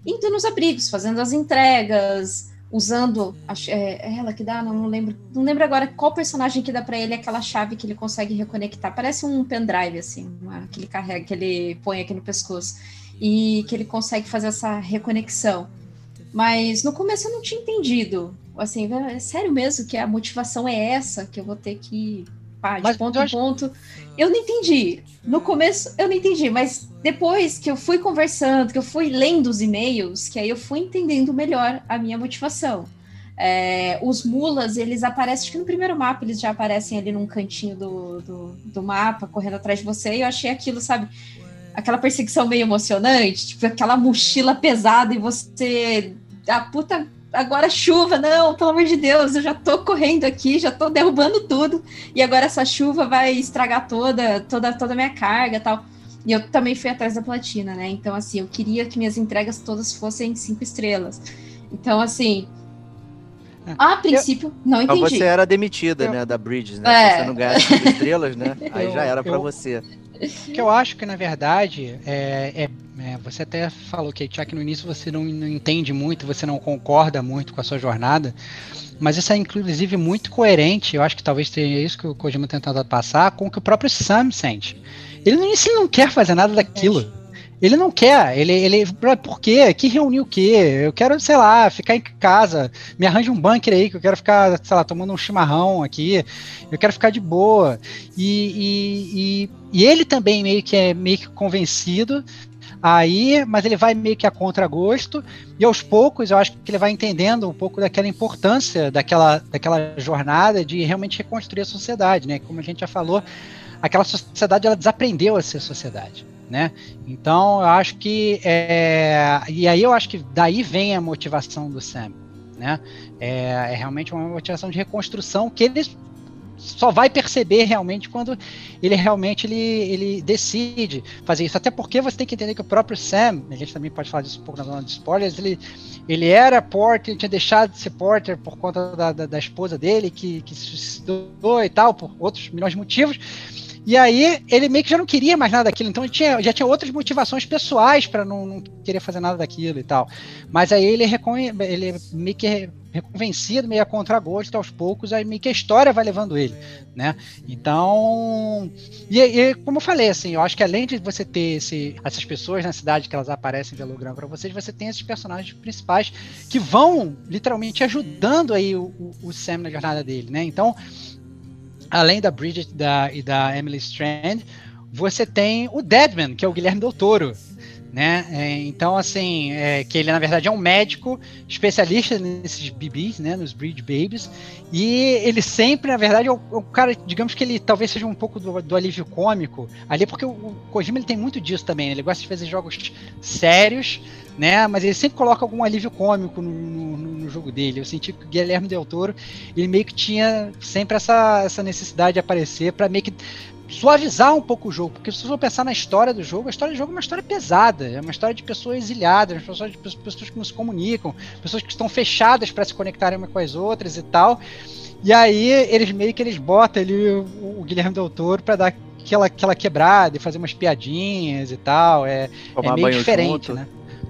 indo nos abrigos, fazendo as entregas, usando é, é, ela que dá, não, não, lembro, não lembro agora qual personagem que dá para ele aquela chave que ele consegue reconectar. Parece um pendrive assim, uma, que ele carrega, que ele põe aqui no pescoço e que ele consegue fazer essa reconexão. Mas no começo eu não tinha entendido. Assim, é sério mesmo que a motivação é essa que eu vou ter que pá, de mas ponto em ponto. Eu não entendi. No começo eu não entendi, mas depois que eu fui conversando, que eu fui lendo os e-mails, que aí eu fui entendendo melhor a minha motivação. É, os mulas, eles aparecem, acho que no primeiro mapa eles já aparecem ali num cantinho do, do, do mapa, correndo atrás de você, e eu achei aquilo, sabe? Aquela perseguição meio emocionante, tipo aquela mochila pesada e você. A puta agora chuva, não, pelo amor de Deus, eu já tô correndo aqui, já tô derrubando tudo, e agora essa chuva vai estragar toda, toda, toda a minha carga tal. E eu também fui atrás da platina, né? Então, assim, eu queria que minhas entregas todas fossem cinco estrelas. Então, assim, é. a princípio, eu, não entendi. Mas você era demitida, eu, né, da Bridges, né? É. Se você não ganhasse cinco estrelas, né? (laughs) Aí eu, já era para você. Que eu acho que, na verdade, é, é, é, você até falou que já que no início você não, não, entende muito, você não concorda muito com a sua jornada, mas isso é inclusive muito coerente, eu acho que talvez seja isso que o Kojima tentando passar, com o que o próprio Sam sente. Ele início não quer fazer nada daquilo. Ele não quer, ele, ele, por quê? Que reunir o quê? Eu quero, sei lá, ficar em casa, me arranje um bunker aí, que eu quero ficar, sei lá, tomando um chimarrão aqui, eu quero ficar de boa. E, e, e, e ele também meio que é meio que convencido aí, mas ele vai meio que a contragosto, e aos poucos eu acho que ele vai entendendo um pouco daquela importância daquela, daquela jornada de realmente reconstruir a sociedade, né? Como a gente já falou, aquela sociedade ela desaprendeu a ser sociedade. Né? Então eu acho que é, e aí eu acho que daí vem a motivação do Sam, né? É, é realmente uma motivação de reconstrução que ele só vai perceber realmente quando ele realmente ele, ele decide fazer isso. Até porque você tem que entender que o próprio Sam, a gente também pode falar disso um pouco na zona de spoilers, ele, ele era porter, tinha deixado de ser porter por conta da, da, da esposa dele, que, que se suicidou e tal, por outros milhões de motivos. E aí ele meio que já não queria mais nada daquilo, então ele tinha, já tinha outras motivações pessoais para não, não, querer fazer nada daquilo e tal. Mas aí ele, ele meio que reconvencido, meio a contragosto aos poucos, aí meio que a história vai levando ele, né? Então, e, e, como eu falei, assim, eu acho que além de você ter esse, essas pessoas na cidade que elas aparecem holograma para vocês, você tem esses personagens principais que vão literalmente ajudando aí o, o, o Sam na jornada dele, né? Então, além da Bridget da, e da Emily Strand, você tem o Deadman, que é o Guilherme Del Toro, né? É, então, assim, é, que ele na verdade é um médico especialista nesses bebês, né? Nos breed babies. E ele sempre, na verdade, é o, é o cara, digamos que ele talvez seja um pouco do, do alívio cômico ali, porque o, o, Kojima ele tem muito disso também. Né? Ele gosta de fazer jogos sérios, né? Mas ele sempre coloca algum alívio cômico no, no, no, jogo dele. Eu senti que o Guilherme Del Toro, ele meio que tinha sempre essa, essa necessidade de aparecer para meio que suavizar um pouco o jogo, porque se você for pensar na história do jogo, a história do jogo é uma história pesada, é uma história de pessoas exiliadas, pessoas, de pessoas que não se comunicam, pessoas que estão fechadas para se conectarem uma com as outras e tal. E aí eles meio que eles botam ali o, o Guilherme Del Toro para dar aquela, aquela quebrada e fazer umas piadinhas e tal. É, é meio diferente, junto. né?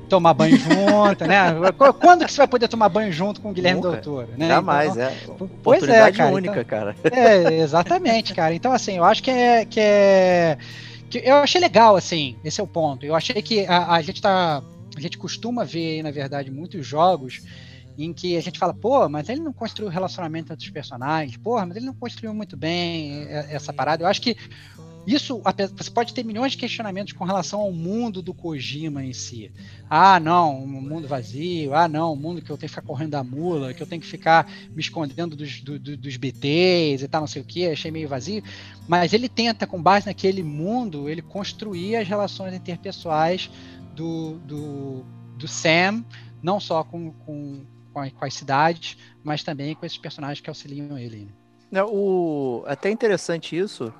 Tomar banho junto, né? Quando que você vai poder tomar banho junto com o Guilherme Nunca. Doutor? Né? Jamais, então, é. Pois é, cara. única, então, cara. É, exatamente, cara. Então, assim, eu acho que é, que é. Que eu achei legal, assim, esse é o ponto. Eu achei que a, a gente tá. A gente costuma ver, na verdade, muitos jogos em que a gente fala, pô, mas ele não construiu relacionamento entre os personagens, porra, mas ele não construiu muito bem essa parada. Eu acho que isso, você pode ter milhões de questionamentos com relação ao mundo do Kojima em si. Ah, não, um mundo vazio. Ah, não, um mundo que eu tenho que ficar correndo da mula, que eu tenho que ficar me escondendo dos, do, dos BTs e tal, não sei o que. Achei meio vazio. Mas ele tenta, com base naquele mundo, ele construir as relações interpessoais do, do, do Sam, não só com, com, com, as cidades, mas também com esses personagens que auxiliam ele. É, o, até interessante isso,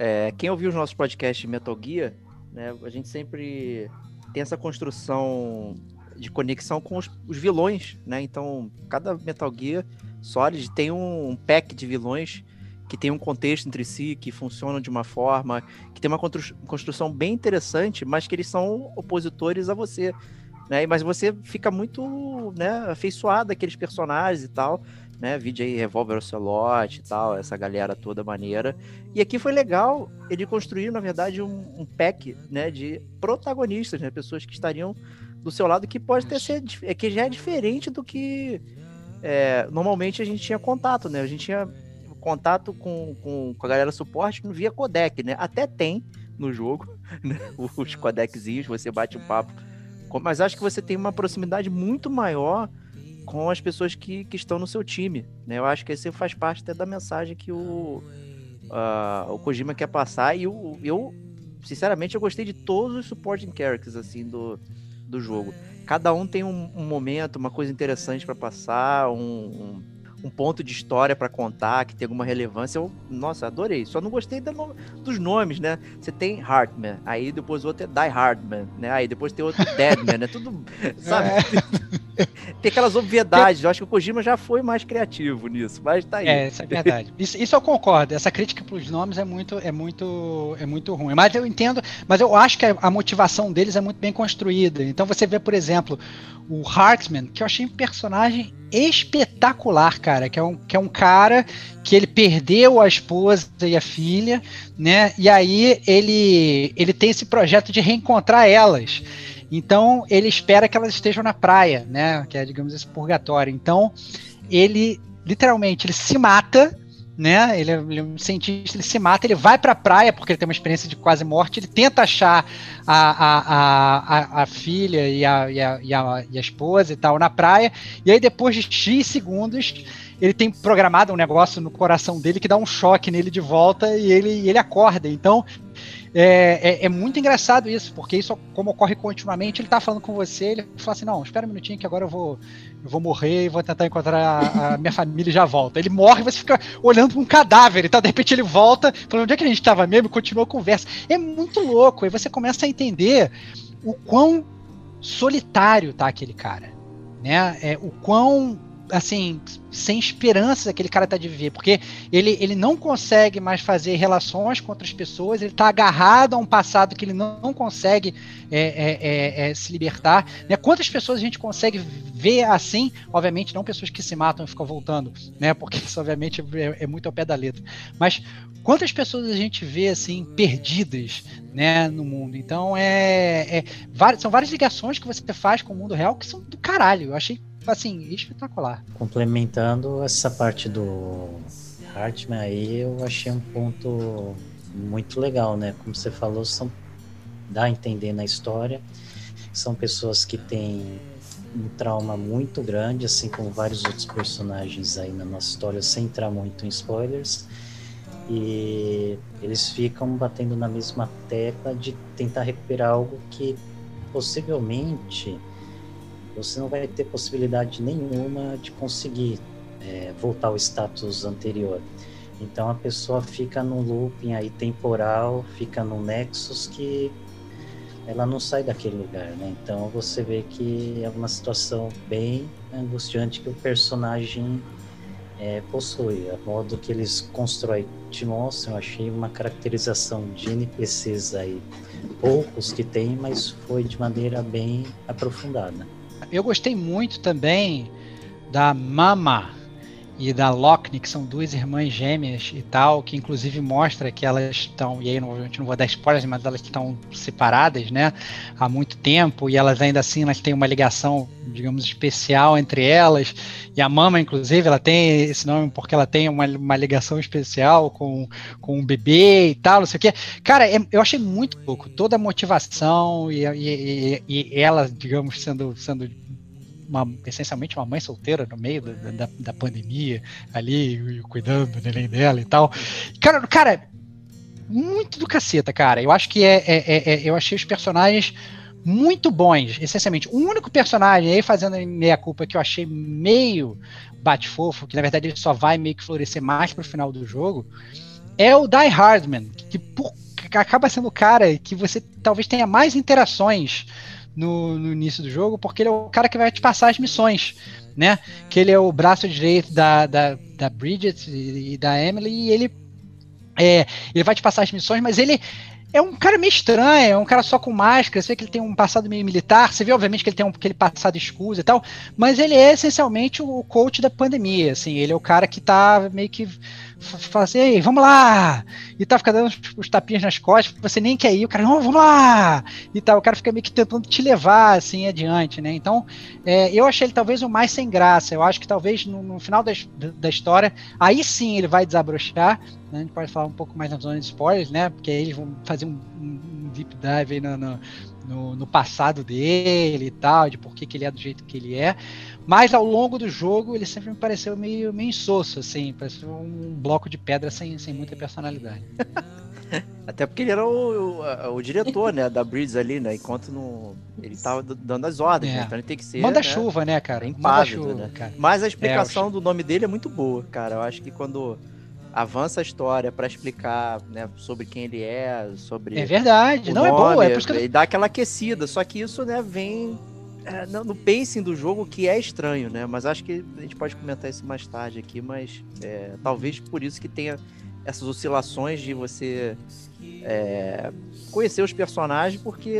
é, quem ouviu os nossos podcasts Metal Gear, né, a gente sempre tem essa construção de conexão com os, os vilões, né? Então, cada Metal Gear Solid tem um, um, pack de vilões que tem um contexto entre si, que funcionam de uma forma, que tem uma construção bem interessante, mas que eles são opositores a você, né? Mas você fica muito, né, afeiçoado àqueles personagens e tal né? Vídeo aí Revolver Ocelot e tal, essa galera toda maneira. E aqui foi legal, ele construiu, na verdade, um, um pack, né, de protagonistas, né? Pessoas que estariam do seu lado, que pode ter ser, é que já é diferente do que é, normalmente a gente tinha contato, né? A gente tinha contato com, com, com a galera suporte via codec, né? Até tem no jogo, (laughs) né? Os codeczinhos, você bate o papo. Mas acho que você tem uma proximidade muito maior com as pessoas que, que estão no seu time. Né? Eu acho que esse faz parte até da mensagem que o, uh, o Kojima quer passar. E eu, eu, sinceramente, eu gostei de todos os supporting characters assim, do, do jogo. Cada um tem um, um momento, uma coisa interessante para passar, um, um um ponto de história para contar, que tem alguma relevância. Eu, nossa, adorei. Só não gostei no, dos nomes, né? Você tem Hartman, aí depois outro é Die Hardman, né? Aí depois tem outro (laughs) Deadman, né? Tudo, sabe? É. (laughs) tem aquelas obviedades. Eu acho que o Kojima já foi mais criativo nisso, mas tá aí. É, isso é verdade. Isso, isso eu concordo. Essa crítica pros nomes é muito, é muito, é muito ruim. Mas eu entendo, mas eu acho que a, a motivação deles é muito bem construída. Então você vê, por exemplo, o Hartman, que eu achei um personagem espetacular, cara, que é um, que é um cara que ele perdeu a esposa e a filha, né? E aí ele ele tem esse projeto de reencontrar elas. Então ele espera que elas estejam na praia, né? Que é digamos esse purgatório. Então ele literalmente ele se mata né? Ele é, ele é, um cientista, ele se mata, ele vai pra praia porque ele tem uma experiência de quase morte, ele tenta achar a, a, a, a, filha e a, e, a, e, a, e a esposa e tal na praia, e aí depois de X segundos ele tem programado um negócio no coração dele que dá um choque nele de volta e ele, ele acorda. Então é, é, é, muito engraçado isso, porque isso, como ocorre continuamente, ele tá falando com você, ele fala assim: não, espera um minutinho que agora eu vou, eu vou morrer e vou tentar encontrar a, a (laughs) minha família e já volta. Ele morre e você fica olhando para um cadáver e tal, de repente ele volta, falando onde é que a gente estava mesmo e continua a conversa. É muito louco, aí você começa a entender o quão solitário tá aquele cara. Né? É, o quão assim, sem esperança aquele cara tá de viver, porque ele, ele não consegue mais fazer relações com outras pessoas, ele tá agarrado a um passado que ele não, não consegue é, é, é, é, se libertar. Né? Quantas pessoas a gente consegue ver assim? Obviamente, não pessoas que se matam e ficam voltando, né? Porque isso, obviamente, é, é muito ao pé da letra. Mas quantas pessoas a gente vê assim, perdidas né, no mundo? Então, é, é são várias ligações que você faz com o mundo real que são do caralho. Eu achei assim, espetacular. Complementando essa parte do Hartman aí, eu achei um ponto muito legal, né? Como você falou, são dá a entender na história, são pessoas que têm um trauma muito grande, assim como vários outros personagens aí na nossa história, sem entrar muito em spoilers. E eles ficam batendo na mesma tecla de tentar recuperar algo que possivelmente você não vai ter possibilidade nenhuma de conseguir é, voltar ao status anterior. Então a pessoa fica num looping aí temporal, fica num nexus que ela não sai daquele lugar, né? Então você vê que é uma situação bem angustiante que o personagem é, possui. A modo que eles constroem, te mostram, eu achei uma caracterização de NPCs aí, poucos que tem, mas foi de maneira bem aprofundada. Eu gostei muito também da Mama e da Lockney, que são duas irmãs gêmeas e tal, que inclusive mostra que elas estão, e aí não, não vou dar spoilers, mas elas estão separadas, né, há muito tempo, e elas ainda assim elas têm uma ligação, digamos, especial entre elas, e a Mama, inclusive, ela tem esse nome porque ela tem uma, uma ligação especial com, com um bebê e tal, não sei o quê. Cara, é, eu achei muito pouco, toda a motivação e, e, e, e ela, digamos, sendo, sendo uma, essencialmente uma mãe solteira no meio da, da, da pandemia, ali, cuidando do neném dela e tal. Cara, cara, muito do caceta, cara. Eu acho que é, é, é, é eu achei os personagens muito bons, essencialmente. O único personagem aí fazendo meia culpa que eu achei meio bate-fofo, que na verdade ele só vai meio que florescer mais pro final do jogo, é o Die Hardman, que, que acaba sendo o cara que você talvez tenha mais interações no, no, início do jogo, porque ele é o cara que vai te passar as missões, né? Que ele é o braço direito da, da, da Bridget e, da Emily, e ele, é, ele vai te passar as missões, mas ele é um cara meio estranho, é um cara só com máscara, você vê que ele tem um passado meio militar, você vê obviamente que ele tem um, aquele passado escuso e tal, mas ele é essencialmente o coach da pandemia, assim, ele é o cara que tá meio que fala assim, Ei, vamos lá! E tá ficando dando os, tapinhas nas costas, você nem quer ir, o cara, não, vamos lá! E tal, o cara fica meio que tentando te levar, assim, adiante, né? Então, é, eu achei ele talvez o mais sem graça, eu acho que talvez no, no final da, da história, aí sim ele vai desabrochar, né? a gente pode falar um pouco mais na zona de spoilers, né? Porque aí eles vão fazer um, um deep dive aí no, no, no, no passado dele e tal, de por que, que ele é do jeito que ele é. Mas ao longo do jogo ele sempre me pareceu meio, meio insosso, assim, pareceu um bloco de pedra sem, sem muita personalidade. (laughs) Até porque ele era o, o, o, diretor, né, da Breeze ali, né? Enquanto no, ele tava dando as ordens, é. né? Então ele tem que ser. Manda né, chuva, né, cara? Impávido, Manda chuva, né? Cara. Mas a explicação é, do nome dele é muito boa, cara. Eu acho que quando avança a história para explicar, né, sobre quem ele é, sobre. É verdade, não nome, é boa, é por isso que ele dá aquela aquecida. Só que isso, né, vem é, no pacing do jogo que é estranho, né? Mas acho que a gente pode comentar isso mais tarde aqui, mas é, talvez por isso que tenha essas oscilações de você é, conhecer os personagens, porque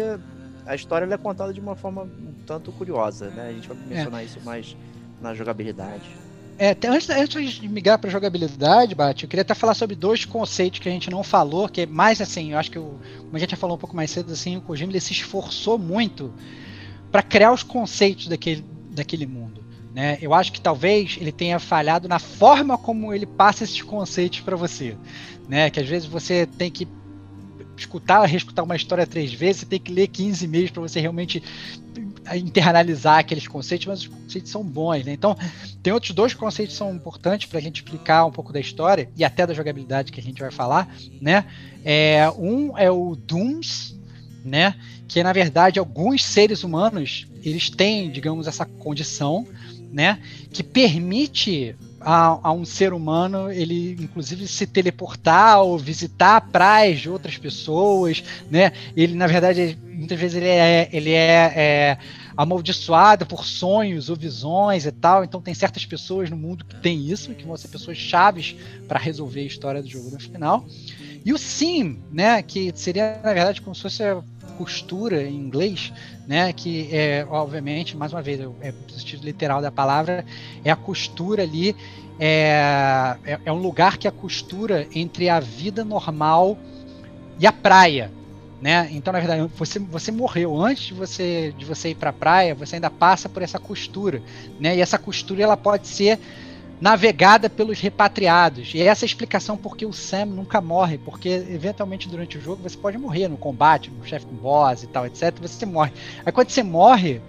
a história é contada de uma forma um tanto curiosa, né? A gente vai mencionar é. isso mais na jogabilidade. É, antes, antes de migrar para jogabilidade, Bate, eu queria até falar sobre dois conceitos que a gente não falou, que é mais assim, eu acho que, como a gente já falou um pouco mais cedo, assim, o Kojima ele se esforçou muito para criar os conceitos daquele, daquele mundo. Né? Eu acho que talvez ele tenha falhado na forma como ele passa esses conceitos para você. Né? Que às vezes você tem que escutar, reescutar uma história três vezes, você tem que ler 15 e-mails para você realmente internalizar aqueles conceitos, mas os conceitos são bons, né? Então, tem outros dois conceitos que são importantes para a gente explicar um pouco da história e até da jogabilidade que a gente vai falar, né? É, um é o Dooms, né? Que na verdade alguns seres humanos eles têm, digamos, essa condição, né? Que permite a, a, um ser humano ele inclusive se teleportar ou visitar praias de outras pessoas, né? Ele na verdade muitas vezes ele é, ele é, é amaldiçoado por sonhos ou visões e tal. Então tem certas pessoas no mundo que tem isso, que vão ser pessoas chaves para resolver a história do jogo no final. E o sim, né? Que seria na verdade como se fosse costura em inglês, né? Que é, obviamente, mais uma vez, é o sentido literal da palavra, é a costura ali, é, é, é um lugar que a costura entre a vida normal e a praia, né? Então, na verdade, você, você morreu antes de você de você ir para a praia, você ainda passa por essa costura, né? E essa costura ela pode ser navegada pelos repatriados. E essa é a explicação porque o Sam nunca morre, porque eventualmente durante o jogo você pode morrer no combate, no chefe com boss e tal, etc. Você morre. Aí quando você morre,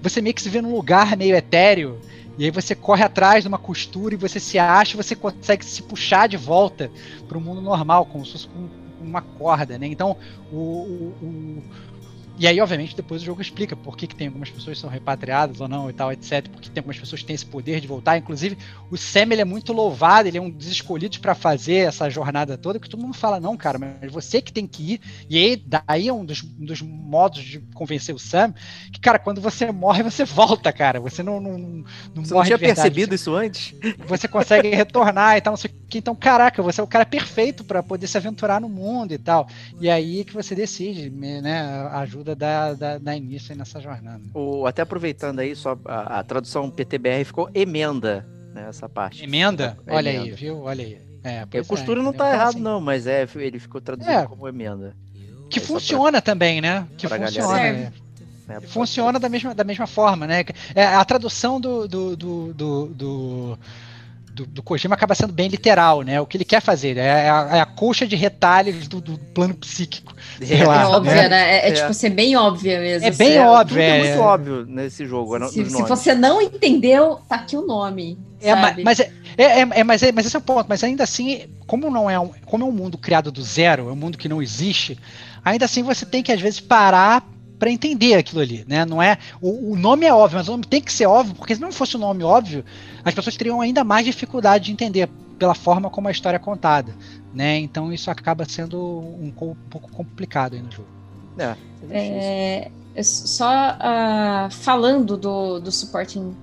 você meio que se vê num lugar meio etéreo. E aí você corre atrás de uma costura e você se acha, você consegue se puxar de volta para o mundo normal, como se fosse com uma corda, né? Então o, o, o e aí, obviamente, depois o jogo explica por que, que tem algumas pessoas que são repatriadas ou não e tal, etc. Porque tem algumas pessoas que têm esse poder de voltar. Inclusive, o Sam ele é muito louvado, ele é um dos escolhidos para fazer essa jornada toda, que todo mundo fala, não, cara, mas você que tem que ir. E aí, daí é um dos, um dos modos de convencer o Sam, que, cara, quando você morre, você volta, cara. Você não, não, não você morre. Não tinha percebido isso antes? Você consegue retornar e tal, não sei o que. Então, caraca, você é o cara perfeito para poder se aventurar no mundo e tal. E aí que você decide, né? Ajuda ajuda da, da, da início nessa jornada. O, até aproveitando aí, só a, a tradução PTBR ficou emenda, né, essa parte. Emenda? É, Olha emenda. aí, viu? Olha aí. É, a costura é, não tá errado, assim. não, mas é, ele ficou traduzido é. como emenda. Que funciona pra... também, né? Que funciona. É, funciona da mesma, da mesma forma, né? É, a tradução do, do, do, do do, do, Kojima acaba sendo bem literal, né? O que ele quer fazer é a, é a colcha de retalhos do, do plano psíquico. É, lá, é óbvia, né? né? É, é, tipo ser bem óbvia mesmo. É bem óbvio. É, muito óbvio nesse jogo. Se, se você não entendeu, tá aqui o nome. É, mas, é, é, é, mas, é, mas esse é o ponto. Mas ainda assim, como não é um, como é um mundo criado do zero, é um mundo que não existe, ainda assim você tem que às vezes parar para entender aquilo ali, né? Não é o, o, nome é óbvio, mas o nome tem que ser óbvio, porque se não fosse o nome óbvio, as pessoas teriam ainda mais dificuldade de entender pela forma como a história é contada, né? Então isso acaba sendo um, um pouco complicado aí no jogo. É, é, é só uh, falando do, do supporting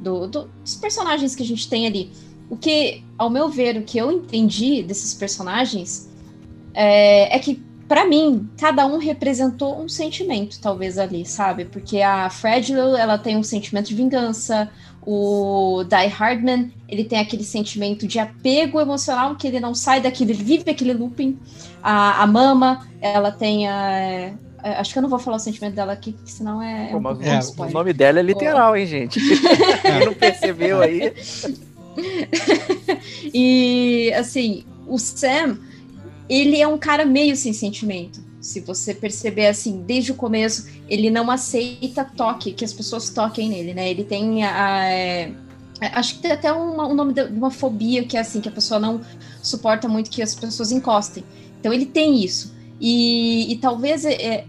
do, do, dos personagens que a gente tem ali. O que, ao meu ver, o que eu entendi desses personagens é, é que para mim, cada um representou um sentimento, talvez ali, sabe? Porque a Fragile, ela tem um sentimento de vingança, o Die Hardman, ele tem aquele sentimento de apego emocional, que ele não sai daquilo, ele vive aquele looping. A, a Mama, ela tem a, é, Acho que eu não vou falar o sentimento dela aqui, porque senão é. Pô, um é, o nome dela é literal, oh. hein, gente? (laughs) Quem não percebeu aí. (laughs) e, assim, o Sam ele é um cara meio sem sentimento. Se você perceber assim, desde o começo, ele não aceita toque, que as pessoas toquem nele, né? Ele tem a. a é, acho que tem até um, um nome de uma fobia que é assim, que a pessoa não suporta muito que as pessoas encostem. Então ele tem isso. E, e talvez é,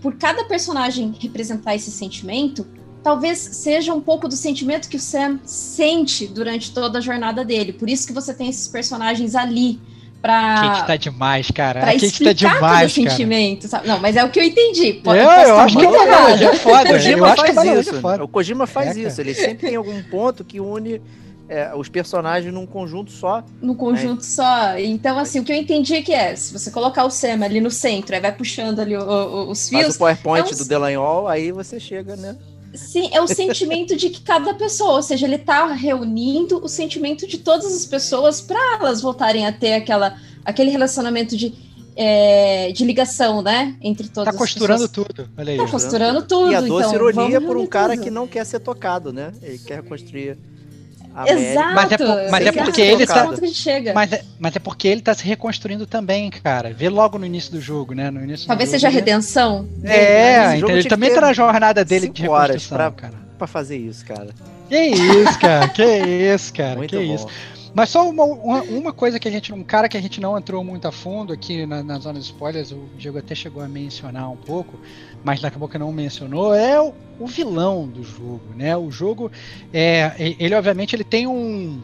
por cada personagem representar esse sentimento, talvez seja um pouco do sentimento que o Sam sente durante toda a jornada dele. Por isso que você tem esses personagens ali pra. Kate tá demais, cara. Pra a Kate tá demais, todo sentimento, sabe? Não, mas é o que eu entendi. Pode, eu, eu acho que é é foda. O Kojima faz isso. O Kojima faz é, isso. Ele sempre tem algum ponto que une é, os personagens num conjunto só. Num conjunto só. Então, assim, o que eu entendi é que é, se você colocar o Sam ali no centro, aí vai puxando ali o, o, os fios. Faz o PowerPoint é um... do Delanhol, aí você chega, né? Sim, é o sentimento de que cada pessoa, ou seja, ele está reunindo o sentimento de todas as pessoas para elas voltarem a ter aquela, aquele relacionamento de é, de ligação, né? Entre todas Tá as costurando pessoas. tudo. Olha aí. Tá costurando tudo. E a doce então, ironia por um cara tudo. que não quer ser tocado, né? Ele quer construir. Exato. Mas é por- mas é porque ele tá-. Mas é, mas é porque ele tá se reconstruindo também, cara. Vê logo no início do jogo, né? No início do Talvez jogo, seja a redenção. É, então tinha ele também tá na jornada dele de cinco horas reconstrução, pra- cara. Pra fazer isso, cara. Que isso, cara, que isso, cara, Muito que bom. isso. Mas só uma, uma, uma coisa que a gente, um cara que a gente não entrou muito a fundo aqui na, na zona de spoilers, o Diego até chegou a mencionar um pouco, mas acabou que não mencionou, é o, o vilão do jogo, né? O jogo, é, ele obviamente ele tem um,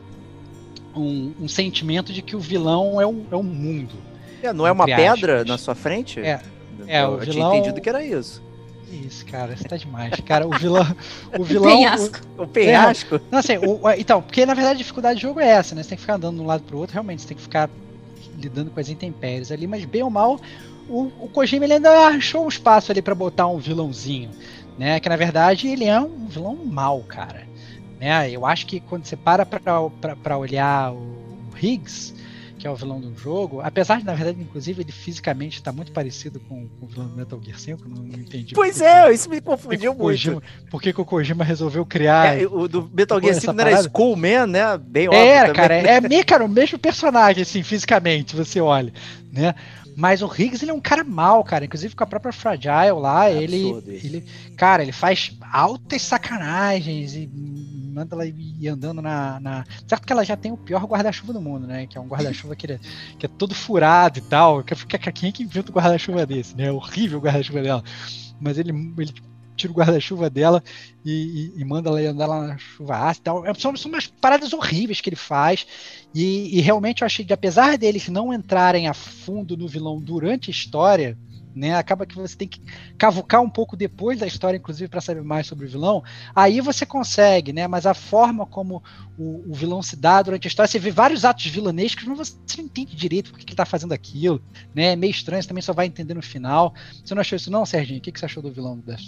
um, um sentimento de que o vilão é um, é um mundo. É, não é uma pedra aspas. na sua frente? É. É, Eu o tinha vilão- entendido que era isso. Isso, cara, você tá demais. Cara, o vilão. O vilão. Penhasco. O penhasco. Não, assim, o- a- então, porque na verdade a dificuldade do jogo é essa, né? Você tem que ficar andando de um lado pro outro, realmente, você tem que ficar lidando com as intempéries ali, mas bem ou mal, o, o Kojima ele ainda achou um espaço ali pra botar um vilãozinho, né? Que na verdade ele é um vilão mau, cara. Né? Eu acho que quando você para pra, pra, pra olhar o Higgs, que é o vilão do jogo, apesar de, na verdade, inclusive, ele fisicamente tá muito parecido com, com o vilão do Metal Gear 5, não, não entendi. Pois é, isso me confundiu o Kojima- muito. Por que, que o Kojima resolveu criar É, o do Metal Gear essa 5 não era parada? Skullman, né? Bem óbvio É, também. cara, é meio, cara, o mesmo personagem, assim, fisicamente, você olha, né? Mas o Higgs, ele é um cara mal, cara. Inclusive com a própria Fragile lá, É ele, ele. Cara, ele faz altas sacanagens e manda ela ir andando na, na- Certo que ela já tem o pior guarda-chuva do mundo, né? Que é um guarda-chuva que, ele- que é todo furado e tal. Que fica quem é que inventa um guarda-chuva desse, né? É horrível o guarda-chuva dela. Mas ele, ele tira o guarda-chuva dela e, e- e manda ela andar lá na chuva ácida tal. É, São, são umas paradas horríveis que ele faz. E, e realmente eu achei que, apesar deles não entrarem a fundo no vilão durante a história, né, acaba que você tem que cavucar um pouco depois da história, inclusive, para saber mais sobre o vilão. Aí você consegue, né? Mas a forma como o, o vilão se dá durante a história, você vê vários atos vilanescos, mas você não entende direito por que ele tá fazendo aquilo, né? É meio estranho, você também só vai entender no final. Você não achou isso, não, Serginho? O que, que você achou do vilão do Death?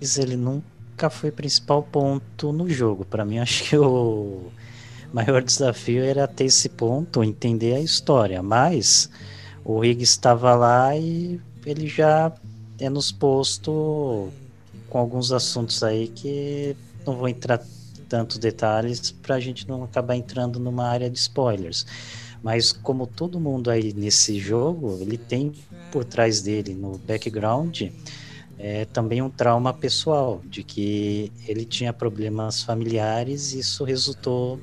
Mas ele nunca foi principal ponto no jogo. Pra mim, acho que o maior desafio era ter esse ponto, entender a história. Mas o Rig estava lá e ele já é nos posto com alguns assuntos aí que não vou entrar tantos detalhes pra gente não acabar entrando numa área de spoilers. Mas como todo mundo aí nesse jogo, ele tem por trás dele no background é também um trauma pessoal, de que ele tinha problemas familiares e isso resultou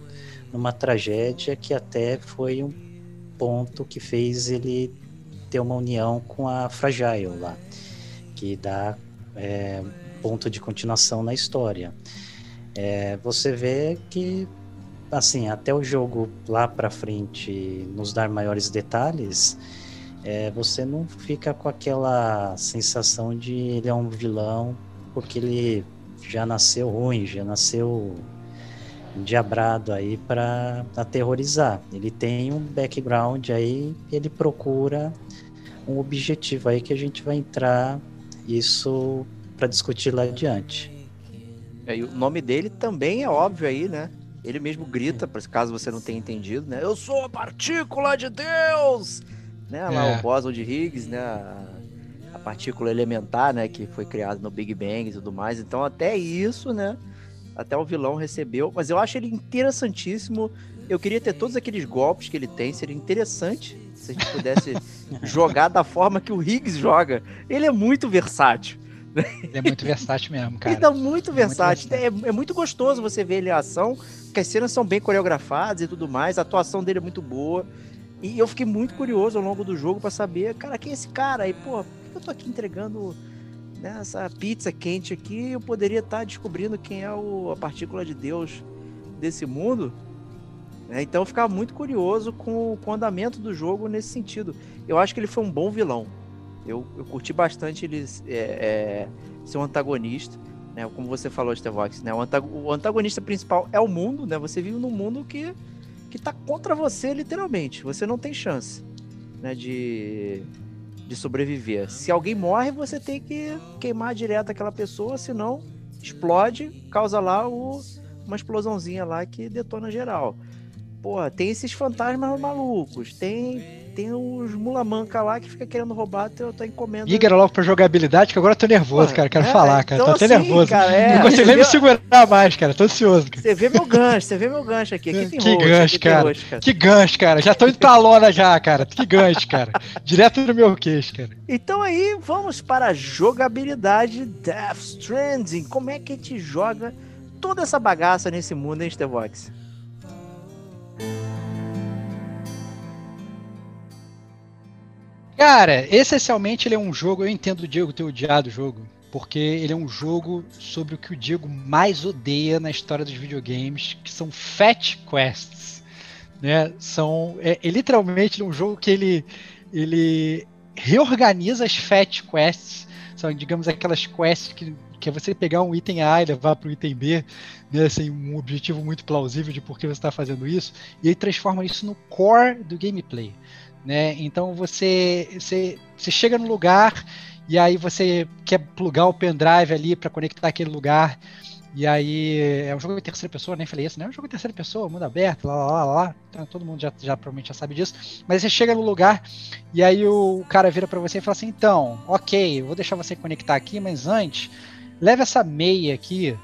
numa tragédia que até foi um ponto que fez ele ter uma união com a Fragile lá, que dá é, ponto de continuação na história. É, você vê que assim até o jogo lá para frente nos dar maiores detalhes é, você não fica com aquela sensação de ele é um vilão porque ele já nasceu ruim, já nasceu endiabrado aí para aterrorizar. Ele tem um background aí, ele procura um objetivo aí que a gente vai entrar isso para discutir lá adiante. É, e o nome dele também é óbvio aí, né? Ele mesmo grita, caso você não tenha entendido, né? Eu sou a partícula de Deus! Né? Lá É. o Boson de Higgs, né? A, a partícula elementar, né? Que foi criada no Big Bang e tudo mais. Então até isso, né? Até o vilão recebeu. Mas eu acho ele interessantíssimo. Eu queria ter todos aqueles golpes que ele tem. Seria interessante se a gente pudesse (laughs) jogar da forma que o Higgs joga. Ele é muito versátil. Ele é muito versátil mesmo, cara. Ele tá muito É versátil. muito É, é muito gostoso você ver ele em ação, porque as cenas são bem coreografadas e tudo mais, a atuação dele é muito boa. E eu fiquei muito curioso ao longo do jogo pra saber, cara, quem é esse cara? E, pô, por que eu tô aqui entregando né, essa pizza quente aqui? Eu poderia estar descobrindo quem é o, a partícula de Deus desse mundo. Né? Então eu ficava muito curioso com, com o andamento do jogo nesse sentido. Eu acho que ele foi um bom vilão. Eu, eu curti bastante ele é, é, ser um antagonista, né? Como você falou, Stevox, né? O, antag- o antagonista principal é o mundo, né? Você vive num mundo que, que tá contra você, literalmente. Você não tem chance, né? De, de sobreviver. Se alguém morre, você tem que queimar direto aquela pessoa, senão explode, causa lá o, uma explosãozinha lá que detona geral. Porra, tem esses fantasmas malucos, tem, tem os mulamanca lá que fica querendo roubar teu, tua encomenda. Liga logo pra jogabilidade, que agora eu tô nervoso, Porra, cara. Quero é, falar, cara. então tô até assim, nervoso. cara, é, não consigo nem me segurar mais, cara. Tô ansioso, cara. Você vê meu gancho, você vê meu gancho aqui. Aqui tem Que gancho, aqui cara. cara. Que gancho, cara. Já tô indo pra lona já, cara. Que gancho, cara. Direto no meu queixo, cara. Então aí, vamos para a jogabilidade Death Stranding. Como é que a gente joga toda essa bagaça nesse mundo, hein, Stevox? Cara, essencialmente ele é um jogo. Eu entendo o Diego ter odiado o jogo, porque ele é um jogo sobre o que o Diego mais odeia na história dos videogames, que são fat quests. Né? São é, é literalmente um jogo que ele ele reorganiza as fat quests. São, digamos, aquelas quests que, que é você pegar um item A e levar para o item B, né, um objetivo muito plausível de por que você está fazendo isso, e ele transforma isso no core do gameplay. Né? Então você, você, você chega no lugar e aí você quer plugar o pendrive ali para conectar aquele lugar. E aí é um jogo em terceira pessoa, nem falei isso, né? É um jogo em terceira pessoa, mundo aberto, lá, lá, lá, lá. Então, todo mundo já, já provavelmente já sabe disso. Mas você chega no lugar e aí o cara vira para você e fala assim: então, ok, vou deixar você conectar aqui, mas antes, leve essa meia aqui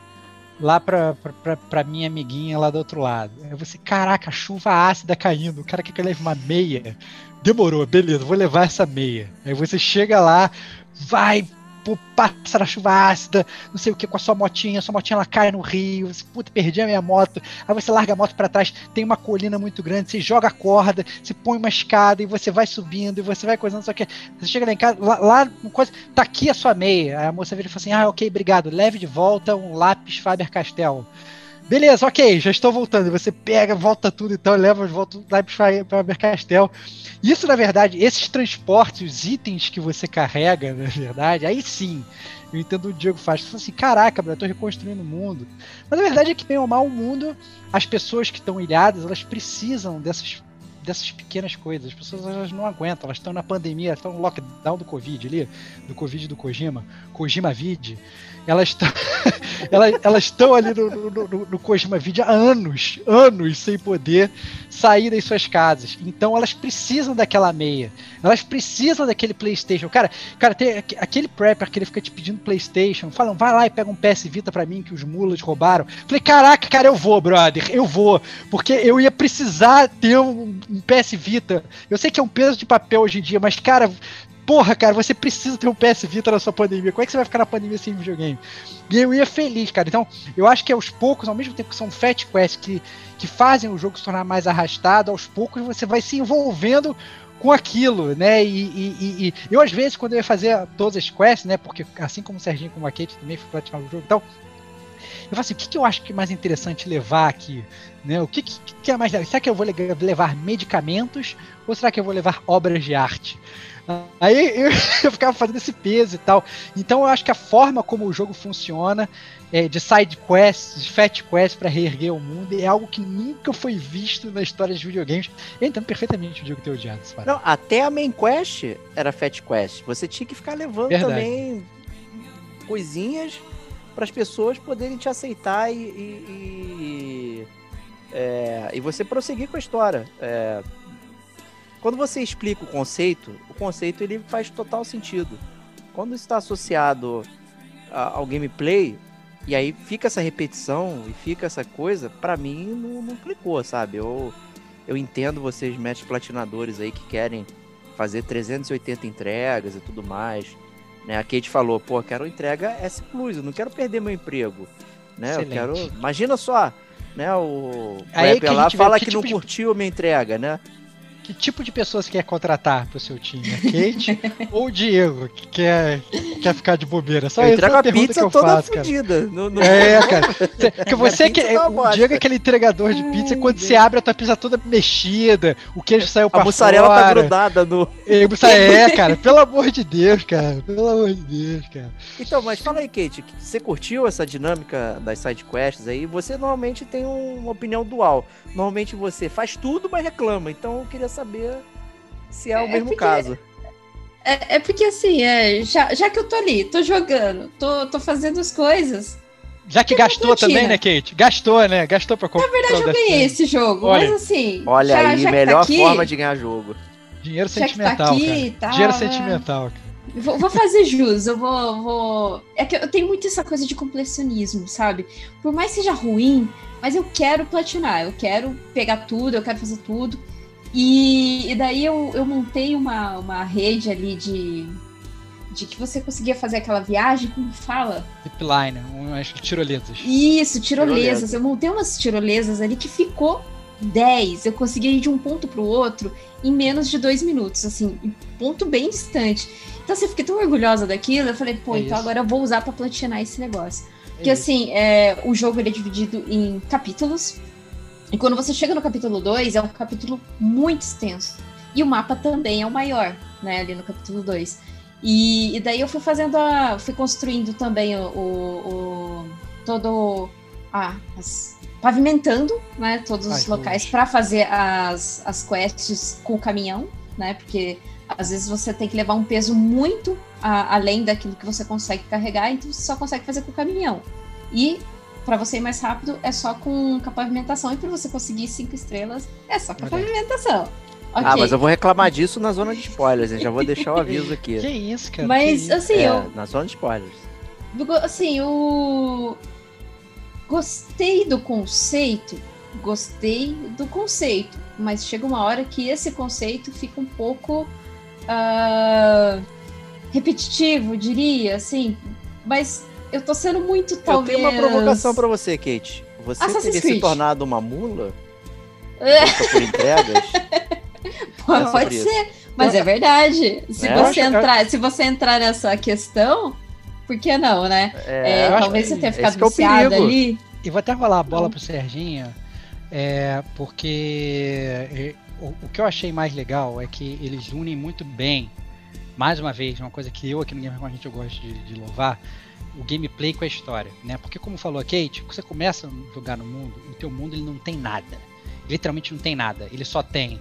lá pra, pra, pra minha amiguinha lá do outro lado. Aí você, caraca, chuva ácida caindo, o cara quer que eu leve uma meia. Demorou, beleza, vou levar essa meia. Aí você chega lá, vai, pô, passa na chuva ácida, não sei o que, com a sua motinha, sua motinha ela cai no rio, você, puta, perdi a minha moto. Aí você larga a moto para trás, tem uma colina muito grande, você joga a corda, você põe uma escada e você vai subindo e você vai coisando, só que você chega lá em casa, lá, lá coisa, tá aqui a sua meia. Aí a moça vira e fala assim: ah, ok, obrigado, leve de volta um lápis Faber-Castell. Beleza, ok, já estou voltando. Você pega, volta tudo então, leva de volta o lápis Faber-Castell. Isso, na verdade, esses transportes, os itens que você carrega, na verdade, aí sim, eu entendo o Diego faz. Fala assim, caraca, eu tô reconstruindo o mundo. Mas a verdade é que, bem ou mal, o mundo, as pessoas que estão ilhadas, elas precisam dessas, dessas pequenas coisas. As pessoas elas não aguentam, elas estão na pandemia, estão no lockdown do Covid ali, do Covid do Kojima, Kojima Vid. Elas estão (laughs) elas, ali no, no, no, no há anos, anos sem poder sair das suas casas. Então elas precisam daquela meia. Elas precisam daquele PlayStation. Cara, cara tem aquele prepper que ele fica te pedindo PlayStation. Falam, vai lá e pega um PS Vita pra mim que os mulas roubaram. Falei, caraca, cara, eu vou, brother, eu vou. Porque eu ia precisar ter um, um PS Vita. Eu sei que é um peso de papel hoje em dia, mas, cara, porra, cara, você precisa ter um PS Vita na sua pandemia. Como é que você vai ficar na pandemia sem videogame? E eu ia feliz, cara. Então, eu acho que aos poucos, ao mesmo tempo que são fat quests que, que fazem o jogo se tornar mais arrastado, aos poucos você vai se envolvendo com aquilo, né? E, e, e, e eu, às vezes, quando eu ia fazer todas as quests, né? Porque assim como o Serginho como a Kate também fui praticar o jogo e tal, eu falo assim, o que, que eu acho que é mais interessante levar aqui? Né? O que, que, que é mais Será que eu vou levar medicamentos ou será que eu vou levar obras de arte? Aí eu, (laughs) eu, ficava fazendo esse peso e tal. Então eu acho que a forma como o jogo funciona, é, de side quests, de fat quests para reerguer o mundo, é algo que nunca foi visto na história de videogames. Eu entendo perfeitamente o Diego ter odiado isso. Não, até a main quest era fat quest. Você tinha que ficar levando Verdade. também coisinhas para as pessoas poderem te aceitar e, e, e, é, e você prosseguir com a história. É, quando você explica o conceito, o conceito ele faz total sentido. Quando está associado a, ao gameplay, e aí fica essa repetição e fica essa coisa, para mim não, não clicou, sabe? Eu, eu entendo vocês, mestres platinadores aí, que querem fazer 380 entregas e tudo mais. Né? A Kate falou, pô, quero entrega S Plus, eu não quero perder meu emprego. Né? Eu quero. Imagina só, né? O aí que lá fala que, que tipo não curtiu a minha entrega, né? Que tipo de pessoas você quer contratar pro seu time? A Kate (laughs) ou o Diego, que quer, quer ficar de bobeira? Só eu isso entrego é a pizza eu toda faço, fudida. No, no... É, cara. Porque (laughs) você que, tá o Diego é aquele entregador de pizza, Ai, quando Deus. você abre a tua pizza toda mexida, o queijo saiu pra A mussarela fora. tá grudada no... É, cara, pelo amor de Deus, cara. Pelo amor de Deus, cara. Então, mas fala aí, Kate, você curtiu essa dinâmica das side quests aí? Você normalmente tem uma opinião dual. Normalmente você faz tudo, mas reclama. Então eu queria saber se é o é mesmo porque, caso. É, é, porque assim, é, já, já que eu tô ali, tô jogando, tô, tô fazendo as coisas, Já que gastou também, né, Kate? Gastou, né? Gastou pra comprar. Na verdade, eu ganhei esse jogo, Olha, mas assim. Olha já, aí, já que melhor tá aqui, forma de ganhar jogo. Dinheiro tá sentimental, aqui cara. e tal, Dinheiro é. sentimental, cara. Vou, vou fazer jus, eu vou, vou. É que eu tenho muito essa coisa de completionismo, sabe? Por mais que seja ruim, mas eu quero platinar, eu quero pegar tudo, eu quero fazer tudo. E, e daí eu, eu montei uma, uma rede ali de, de que você conseguia fazer aquela viagem, como fala? Zipline, umas tirolesas. Isso, tirolesas. Tirolesa. Eu montei umas tirolesas ali que ficou 10. Eu consegui ir de um ponto para o outro em menos de dois minutos, assim, em ponto bem distante. Então, assim, eu fiquei tão orgulhosa daquilo. Eu falei, pô, É então isso. agora eu vou usar para platinar esse negócio. Porque, É assim, é, o jogo ele é dividido em capítulos. E quando você chega no capítulo 2, é um capítulo muito extenso. E o mapa também é o maior, né, ali no capítulo 2. E, e daí eu fui fazendo a. fui construindo também o. o- o- todo. Ah, as- pavimentando, né? Todos os As locais para fazer as, as quests com o caminhão, né? Porque às vezes você tem que levar um peso muito a- além daquilo que você consegue carregar, então você só consegue fazer com o caminhão. E para você ir mais rápido é só com, com a pavimentação, e para você conseguir cinco estrelas é só com a Ok. pavimentação. Ok. Ah, mas eu vou reclamar disso na zona de spoilers, hein? Já vou deixar o aviso aqui. (laughs) Que isso, cara? Mas, que assim, É, eu, na zona de spoilers. Assim, o. Gostei do conceito, gostei do conceito, mas chega uma hora que esse conceito fica um pouco ah, repetitivo, diria, assim. Mas eu tô sendo muito, talvez. Eu tenho uma provocação pra você, Kate. Você Assassin's teria se Creed. tornado uma mula? É. Por entregas? (laughs) Pô, É Pode isso. ser, mas é verdade. Se É, você entrar, se você entrar nessa questão, por que não, né? É, acho talvez que você tenha esse ficado que é o viciada perigo. ali. E vou até rolar a bola Não. pro Serginho, é, porque é, o, o que eu achei mais legal é que eles unem muito bem, mais uma vez, uma coisa que eu aqui no Gamer com a gente eu gosto de, de louvar, o gameplay com a história, né? Porque como falou a Kate, você começa a jogar no mundo, o teu mundo ele não tem nada. Literalmente não tem nada. Ele só tem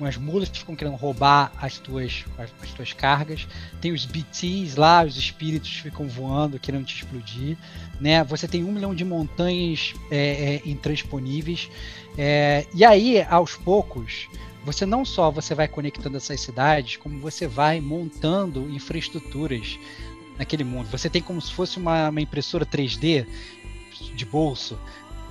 umas mulas que ficam querendo roubar as tuas, as, as tuas cargas. Tem os BTs lá, os espíritos ficam voando, querendo te explodir. Né? Você tem um milhão de montanhas é, é, intransponíveis. É, e aí, aos poucos, você não só você vai conectando essas cidades, como você vai montando infraestruturas naquele mundo. Você tem como se fosse uma, uma impressora 3D de bolso,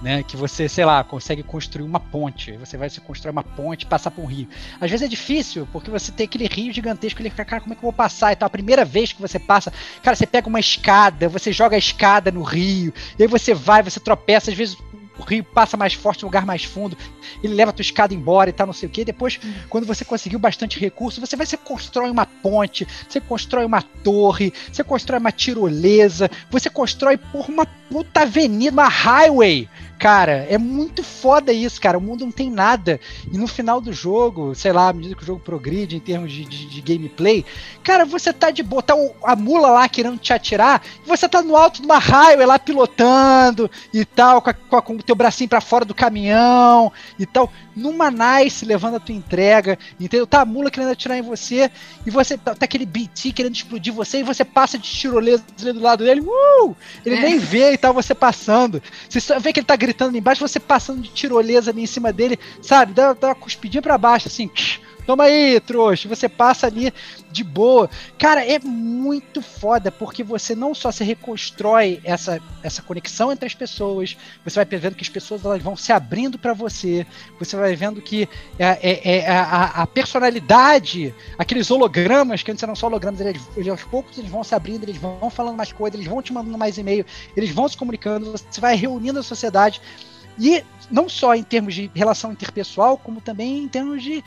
né, que você, sei lá, consegue construir uma ponte. Você vai se constrói uma ponte, passar por um rio. Às vezes é difícil, porque você tem aquele rio gigantesco, ele fica, cara, como é que eu vou passar? Então a primeira vez que você passa, cara, você pega uma escada, você joga a escada no rio, e aí você vai, você tropeça, às vezes o rio passa mais forte, um lugar mais fundo, ele leva a tua escada embora e tal, não sei o que. Depois, quando você conseguiu bastante recurso, você vai, você constrói uma ponte, você constrói uma torre, você constrói uma tirolesa, você constrói por uma puta avenida, uma highway. Cara, é muito foda isso, cara. O mundo não tem nada. E no final do jogo, sei lá, à medida que o jogo progride em termos de, de- de gameplay, cara, você tá de boa, tá a mula lá querendo te atirar, e você tá no alto de uma highway lá pilotando e tal, com, a- com a- com o teu bracinho pra fora do caminhão e tal, numa nice, levando a tua entrega, entendeu? Tá a mula querendo atirar em você, e você tá, tá aquele BT querendo explodir você, e você passa de tirolesa do lado dele, uh! Ele É. nem vê e tal, você passando. Você só vê que ele tá gritando ali embaixo, você passando de tirolesa ali em cima dele, sabe? Dá, dá uma cuspidinha pra baixo, assim. Toma aí, trouxa. Você passa ali de boa. Cara, é muito foda, porque você não só se reconstrói essa, essa conexão entre as pessoas, você vai vendo que as pessoas elas vão se abrindo pra você, você vai vendo que é, é- é a, a- a personalidade, aqueles hologramas, que antes eram só hologramas, eles, eles aos poucos eles vão se abrindo, eles vão falando mais coisas, eles vão te mandando mais e-mail, eles vão se comunicando, você vai reunindo a sociedade. E não só em termos de relação interpessoal, como também em termos de,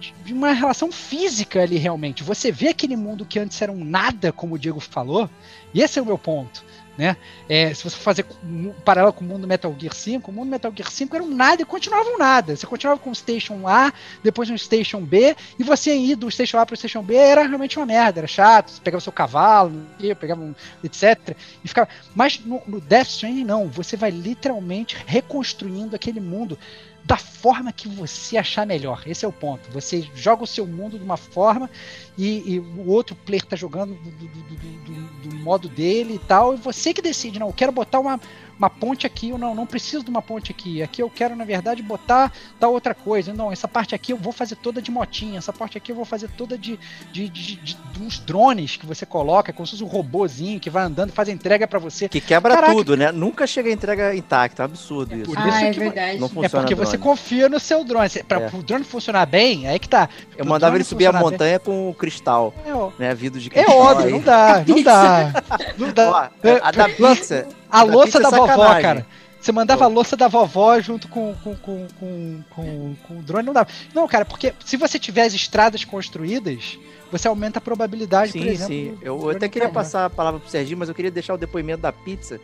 de- uma relação física ali realmente. Você vê aquele mundo que antes era um nada, como o Diego falou, e esse é o meu ponto. Né? É, se você fazer um paralelo com o mundo Metal Gear 5, o mundo Metal Gear 5 era um nada e continuava um nada. Você continuava com o Station A, depois um Station B, e você ir do Station A para o Station B era realmente uma merda, era chato. Você pegava seu cavalo, pegava um, etc. E ficava. Mas no, no Death Stranding, não. Você vai literalmente reconstruindo aquele mundo da forma que você achar melhor. Esse é o ponto. Você joga o seu mundo de uma forma e, e o outro player tá jogando do, do, do, do, modo dele e tal, e você que decide, não, eu quero botar uma, uma ponte aqui, ou não, não preciso de uma ponte aqui. Aqui eu quero, na verdade, botar tal outra coisa. Não, essa parte aqui eu vou fazer toda de motinha, essa parte aqui eu vou fazer toda de, de, de, de, de uns drones que você coloca, como se fosse um robozinho que vai andando, faz a entrega para você. Que quebra Caraca. tudo, né? Nunca chega a entrega intacta, é um absurdo isso. ah, isso é verdade. Não funciona é porque drone. você confia no seu drone. Pra é. o drone funcionar bem, é aí que tá. Eu mandava ele subir a montanha bem. com cristal, é, né? Vidro de é cristal. É óbvio, não dá, não dá. (laughs) Não dá. Ó, a da pizza. A louça da, da vovó, cara. Você mandava a louça da vovó junto com, com, com, com, com, com o drone, não dava. Não, cara, porque se você tiver as estradas construídas, você aumenta a probabilidade, sim, por exemplo. Sim, eu, até queria passar a palavra pro Serginho, mas eu queria deixar o depoimento da pizza.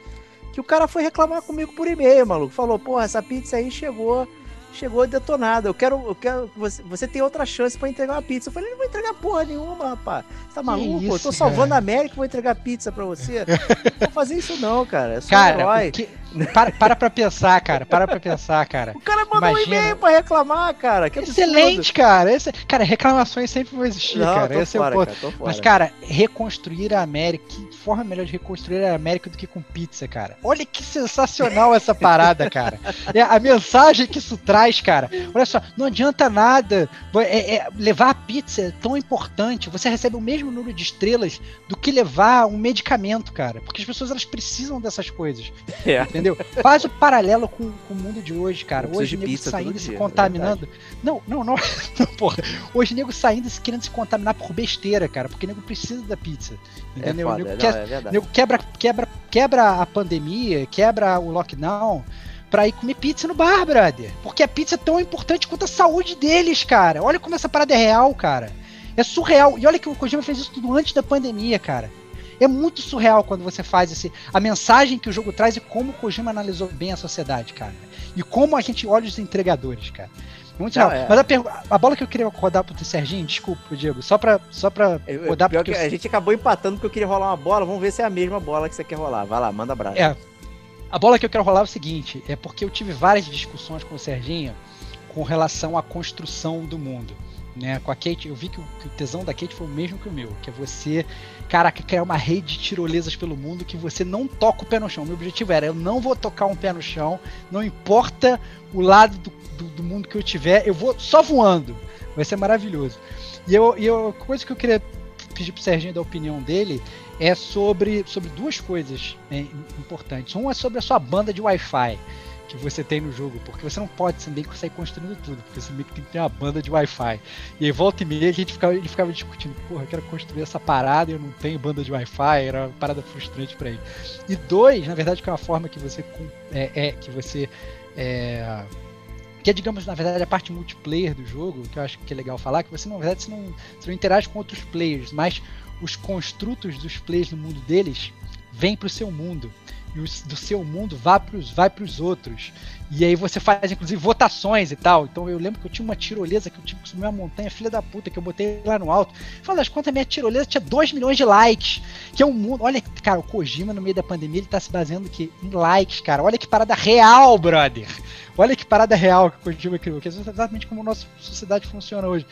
Que o cara foi reclamar comigo por e-mail, maluco. Falou, porra, essa pizza aí chegou chegou detonada. Eu quero, eu quero você, você tem outra chance para entregar uma pizza. Eu falei, não vou entregar porra nenhuma, rapaz. Você tá maluco? Isso, eu tô salvando a América, vou entregar pizza para você. (laughs) não vou fazer isso não, cara. É só cara, um herói. Que... Para, para pra pensar, cara. Para pra pensar, cara. O cara mandou Imagina... um e-mail pra reclamar, cara. Que Excelente, cara. Esse... Cara, reclamações sempre vão existir, não, cara. Esse fora, é o ponto. Cara, Mas, cara, reconstruir a América. Que forma melhor de reconstruir a América do que com pizza, cara? Olha que sensacional essa parada, (laughs) cara. É, a mensagem que isso traz, cara. Olha só, não adianta nada. É, é, levar a pizza é tão importante. Você recebe o mesmo número de estrelas do que levar um medicamento, cara. Porque as pessoas elas precisam dessas coisas. (laughs) É. Entendeu? Faz o paralelo com, com, o mundo de hoje, cara. Hoje o (laughs) nego saindo e se contaminando. não, não, não. porra. Hoje o nego saindo e querendo se contaminar por besteira, cara. Porque o nego precisa da pizza. Entendeu? É foda, o nego, não, quer, é nego quebra, quebra, quebra a pandemia, quebra o lockdown pra ir comer pizza no bar, brother. Porque a pizza é tão importante quanto a saúde deles, cara. Olha como essa parada é real, cara. É surreal. E olha que o Kojima fez isso tudo antes da pandemia, cara. É muito surreal quando você faz esse. A mensagem que o jogo traz e como o Kojima analisou bem a sociedade, cara. E como a gente olha os entregadores, cara. Muito Não, é. Mas a, a, bola que eu queria rodar pro Serginho, desculpa, Diego, só pra, só pra eu, rodar porque. A gente acabou empatando porque eu queria rolar uma bola. Vamos ver se é a mesma bola que você quer rolar. Vai lá, manda abraço. É. A bola que eu quero rolar é o seguinte: é porque eu tive várias discussões com o Serginho com relação à construção do mundo né? Com a Kate, eu vi que o, que o, tesão da Kate foi o mesmo que o meu, que é você, caraca, criar uma rede de tirolesas pelo mundo que você não toca o pé no chão. Meu objetivo era, eu não vou tocar um pé no chão, não importa o lado do, do, do mundo que eu tiver, eu vou só voando. Vai ser maravilhoso. E eu, e eu, a coisa que eu queria pedir pro Serginho da opinião dele é sobre, sobre duas coisas né, importantes. Um é sobre a sua banda de Wi-Fi que você tem no jogo, porque você não pode também sair construindo tudo, porque você meio que tem que ter uma banda de Wi-Fi. E aí volta e meia a gente ficava, ele ficava discutindo, porra, eu quero construir essa parada e eu não tenho banda de Wi-Fi, era uma parada frustrante para ele. E dois, na verdade, que é uma forma que você é, é que você é, que é, digamos, na verdade, a parte multiplayer do jogo, que eu acho que é legal falar, que você, na verdade, você não, você não interage com outros players, mas os construtos dos players no mundo deles vêm para o seu mundo e do seu mundo vai para os vai pros outros. E aí você faz, inclusive, votações e tal. Então eu lembro que eu tinha uma tirolesa que eu tive que subir uma montanha, filha da puta, que eu botei lá no alto. Fala das contas, minha tirolesa tinha 2 milhões de likes. Que é um mundo. Olha, cara, o Kojima no meio da pandemia ele tá se baseando que em likes, cara. Olha que parada real, brother. Olha que parada real que o Kojima criou. Que é exatamente como a nossa sociedade funciona hoje.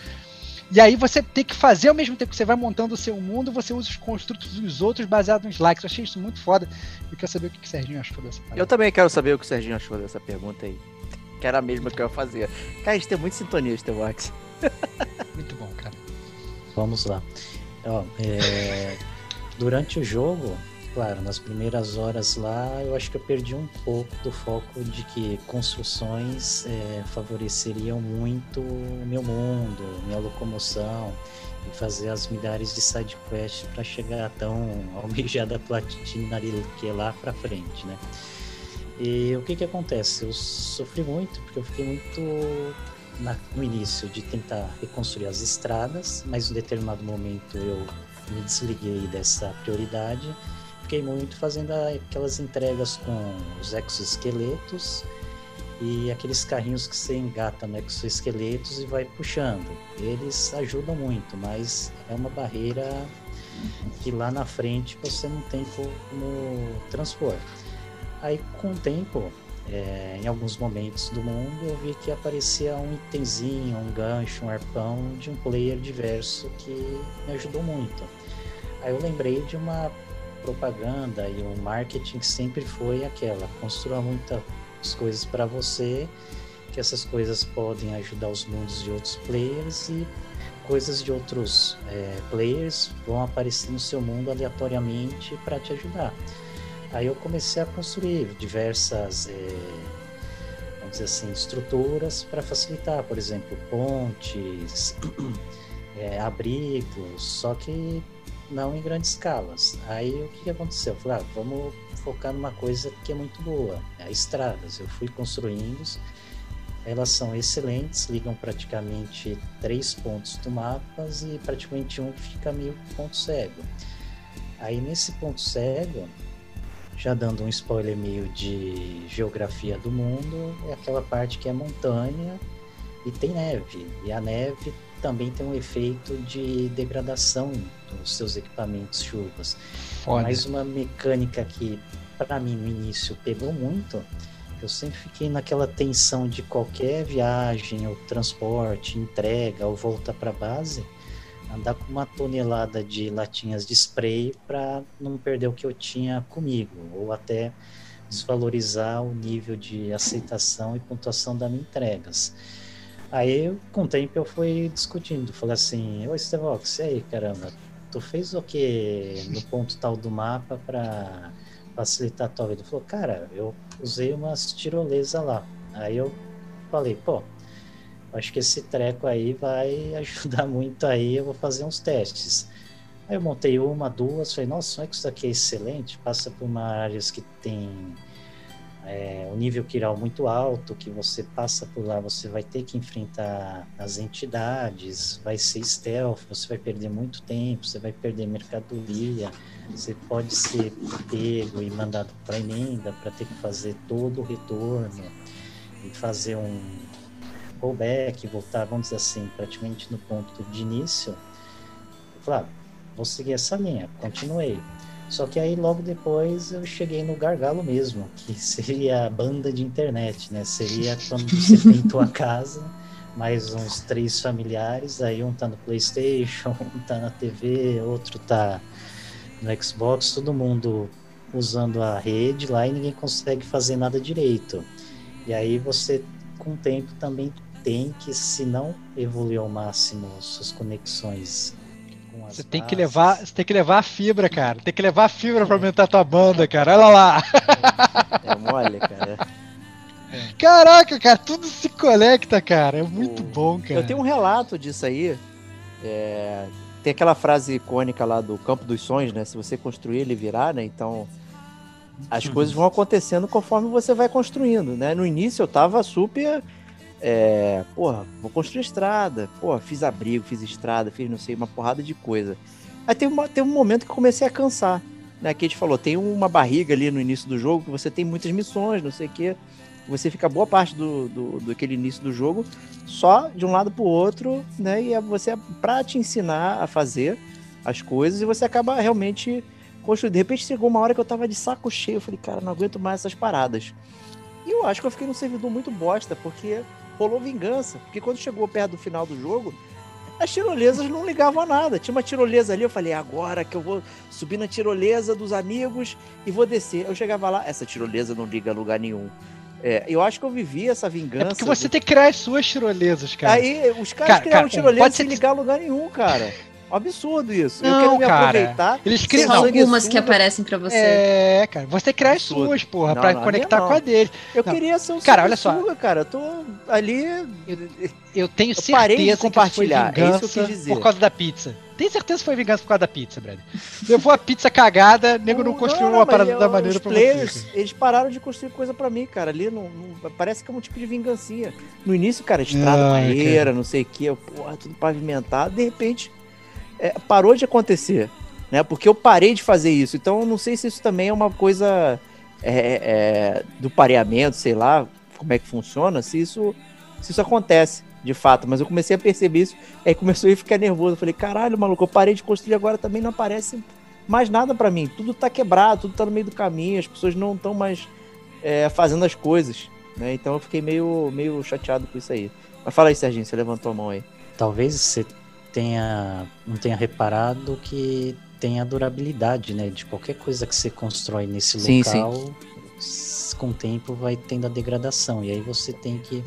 E aí você tem que fazer ao mesmo tempo que você vai montando o seu mundo, você usa os construtos dos outros baseados nos likes. Eu achei isso muito foda. Eu quero saber o que o Serginho achou dessa parada. Eu também quero saber o que o Serginho achou dessa pergunta aí. Que era a mesma que eu ia fazer. Cara, a gente tem muita sintonia de Max. (laughs) muito bom, cara. Vamos lá. Ó, é... Durante o jogo, claro, nas primeiras horas lá, eu acho que eu perdi um pouco do foco de que construções é, favoreceriam muito o meu mundo, minha locomoção e fazer as milhares de side quests para chegar tão (laughs) almejada platina que é lá para frente, né? E o que que acontece? Eu sofri muito porque eu fiquei muito na, no início de tentar reconstruir as estradas, mas em determinado momento eu me desliguei dessa prioridade fiquei muito fazendo aquelas entregas com os exoesqueletos e aqueles carrinhos que você engata no exoesqueletos e vai puxando. Eles ajudam muito, mas é uma barreira que lá na frente você não tem como transpor. Aí com o tempo é, em alguns momentos do mundo eu vi que aparecia um itemzinho, um gancho, um arpão de um player diverso que me ajudou muito. Aí eu lembrei de uma propaganda e um marketing sempre foi aquela: construa muitas coisas para você, que essas coisas podem ajudar os mundos de outros players e coisas de outros é, players vão aparecer no seu mundo aleatoriamente para te ajudar. Aí eu comecei a construir diversas, é, vamos dizer assim, estruturas para facilitar, por exemplo, pontes, (clears throat) é, abrigos, só que não em grandes escalas. Aí o que, que aconteceu? Eu falei, ah, vamos focar numa coisa que é muito boa, é estradas. Eu fui construindo, elas são excelentes, ligam praticamente três pontos do mapa e praticamente um fica meio ponto cego. Aí nesse ponto cego, já dando um spoiler meio de geografia do mundo, é aquela parte que é montanha e tem neve. E a neve também tem um efeito de degradação dos seus equipamentos chuvas. Foda. Mais uma mecânica que para mim no início pegou muito. Eu sempre fiquei naquela tensão de qualquer viagem ou transporte, entrega ou volta para base, andar com uma tonelada de latinhas de spray para não perder o que eu tinha comigo ou até desvalorizar o nível de aceitação e pontuação das minhas entregas. Aí, com o tempo, eu fui discutindo. Falei assim: Ô Stevox, e aí, caramba? Tu fez o que no ponto tal do mapa para facilitar a tua vida? Ele falou: Cara, eu usei umas tirolesas lá. Aí eu falei: Pô, acho que esse treco aí vai (laughs) ajudar muito aí. Eu vou fazer uns testes. Aí eu montei uma, duas. Falei: Nossa, como é que isso aqui é excelente? Passa por uma áreas que tem é, um nível quiral muito alto, que você passa por lá, você vai ter que enfrentar as entidades, vai ser stealth, você vai perder muito tempo, você vai perder mercadoria, você pode ser pego e mandado para emenda para ter que fazer todo o retorno e fazer um rollback, voltar, vamos dizer assim, praticamente no ponto de início. Claro, vou seguir essa linha, continuei só que aí logo depois eu cheguei no gargalo mesmo, que (laughs) seria a banda de internet, né? Seria quando você tem tua (laughs) casa, mais uns três familiares, aí um tá no Playstation, (laughs) um tá na TV, outro tá no Xbox, todo mundo usando a rede lá e ninguém consegue fazer nada direito. E aí você, com o tempo, também tem que, se não evoluir ao máximo suas conexões você tem que levar, você tem que levar a fibra, cara. Tem que levar a fibra para aumentar a tua banda, cara. Olha lá. É, é mole, cara. (laughs) Caraca, cara, tudo se conecta, cara. É muito o... bom, cara. Eu tenho um relato disso aí. É... Tem aquela frase icônica lá do campo dos sonhos, né? Se você construir, ele virá, né? Então, as coisas vão acontecendo conforme você vai construindo, né? No início eu tava super é, porra, vou construir estrada. Porra, fiz abrigo, fiz estrada, fiz não sei, uma porrada de coisa. Aí tem, uma, tem um momento que comecei a cansar. Né, que a gente falou, tem uma barriga ali no início do jogo que você tem muitas missões, não sei o quê. Você fica boa parte do, do, do aquele início do jogo só de um lado pro outro, né? E é você pra te ensinar a fazer as coisas e você acaba realmente construindo. De repente chegou uma hora que eu tava de saco cheio. Eu falei, cara, não aguento mais essas paradas. E eu acho que eu fiquei num servidor muito bosta, porque rolou vingança. Porque quando chegou perto do final do jogo, as tirolesas não ligavam a nada. Tinha uma tirolesa ali, eu falei, agora que eu vou subir na tirolesa dos amigos e vou descer. Eu chegava lá, essa tirolesa não liga a lugar nenhum. É, eu acho que eu vivi essa vingança. É porque você do... tem que criar as suas tirolesas, cara. Aí os caras cara, criaram cara, tirolesa sem ligar a lugar nenhum, cara (laughs) absurdo isso. Não, eu quero me cara. aproveitar. Eles criam algumas que aparecem para você. É, cara. Você cria as suas, porra, não, pra não, conectar com a deles. Eu não. queria ser um Cara, olha só. cara. Eu tô ali. Eu, eu tenho eu certeza de compartilhar. que foi vingança é isso que eu quis dizer. por causa da pizza. Tem certeza que foi vingança por causa da pizza, Brad. Levou a pizza cagada, nego não, não construiu uma parada da maneira pra players, você. Eles pararam de construir coisa pra mim, cara. Ali não, não, parece que é um tipo de vingancinha. No início, cara, estrada, maneira, não sei o que, porra, tudo pavimentado. De repente, é, parou de acontecer, né? Porque eu parei de fazer isso. Então, não sei se isso também é uma coisa é, é, do pareamento, sei lá, como é que funciona, se isso, se isso acontece de fato. Mas eu comecei a perceber isso, aí começou a ficar nervoso. Eu falei, caralho, maluco, eu parei de construir agora também não aparece mais nada para mim. Tudo tá quebrado, tudo tá no meio do caminho, as pessoas não estão mais é, fazendo as coisas. Né? Então eu fiquei meio, meio chateado com isso aí. Mas fala aí, Serginho, você levantou a mão aí. Talvez você tenha não tenha reparado que tem a durabilidade, né? De qualquer coisa que você constrói nesse Sim, local, com o tempo vai tendo a degradação. E aí você tem que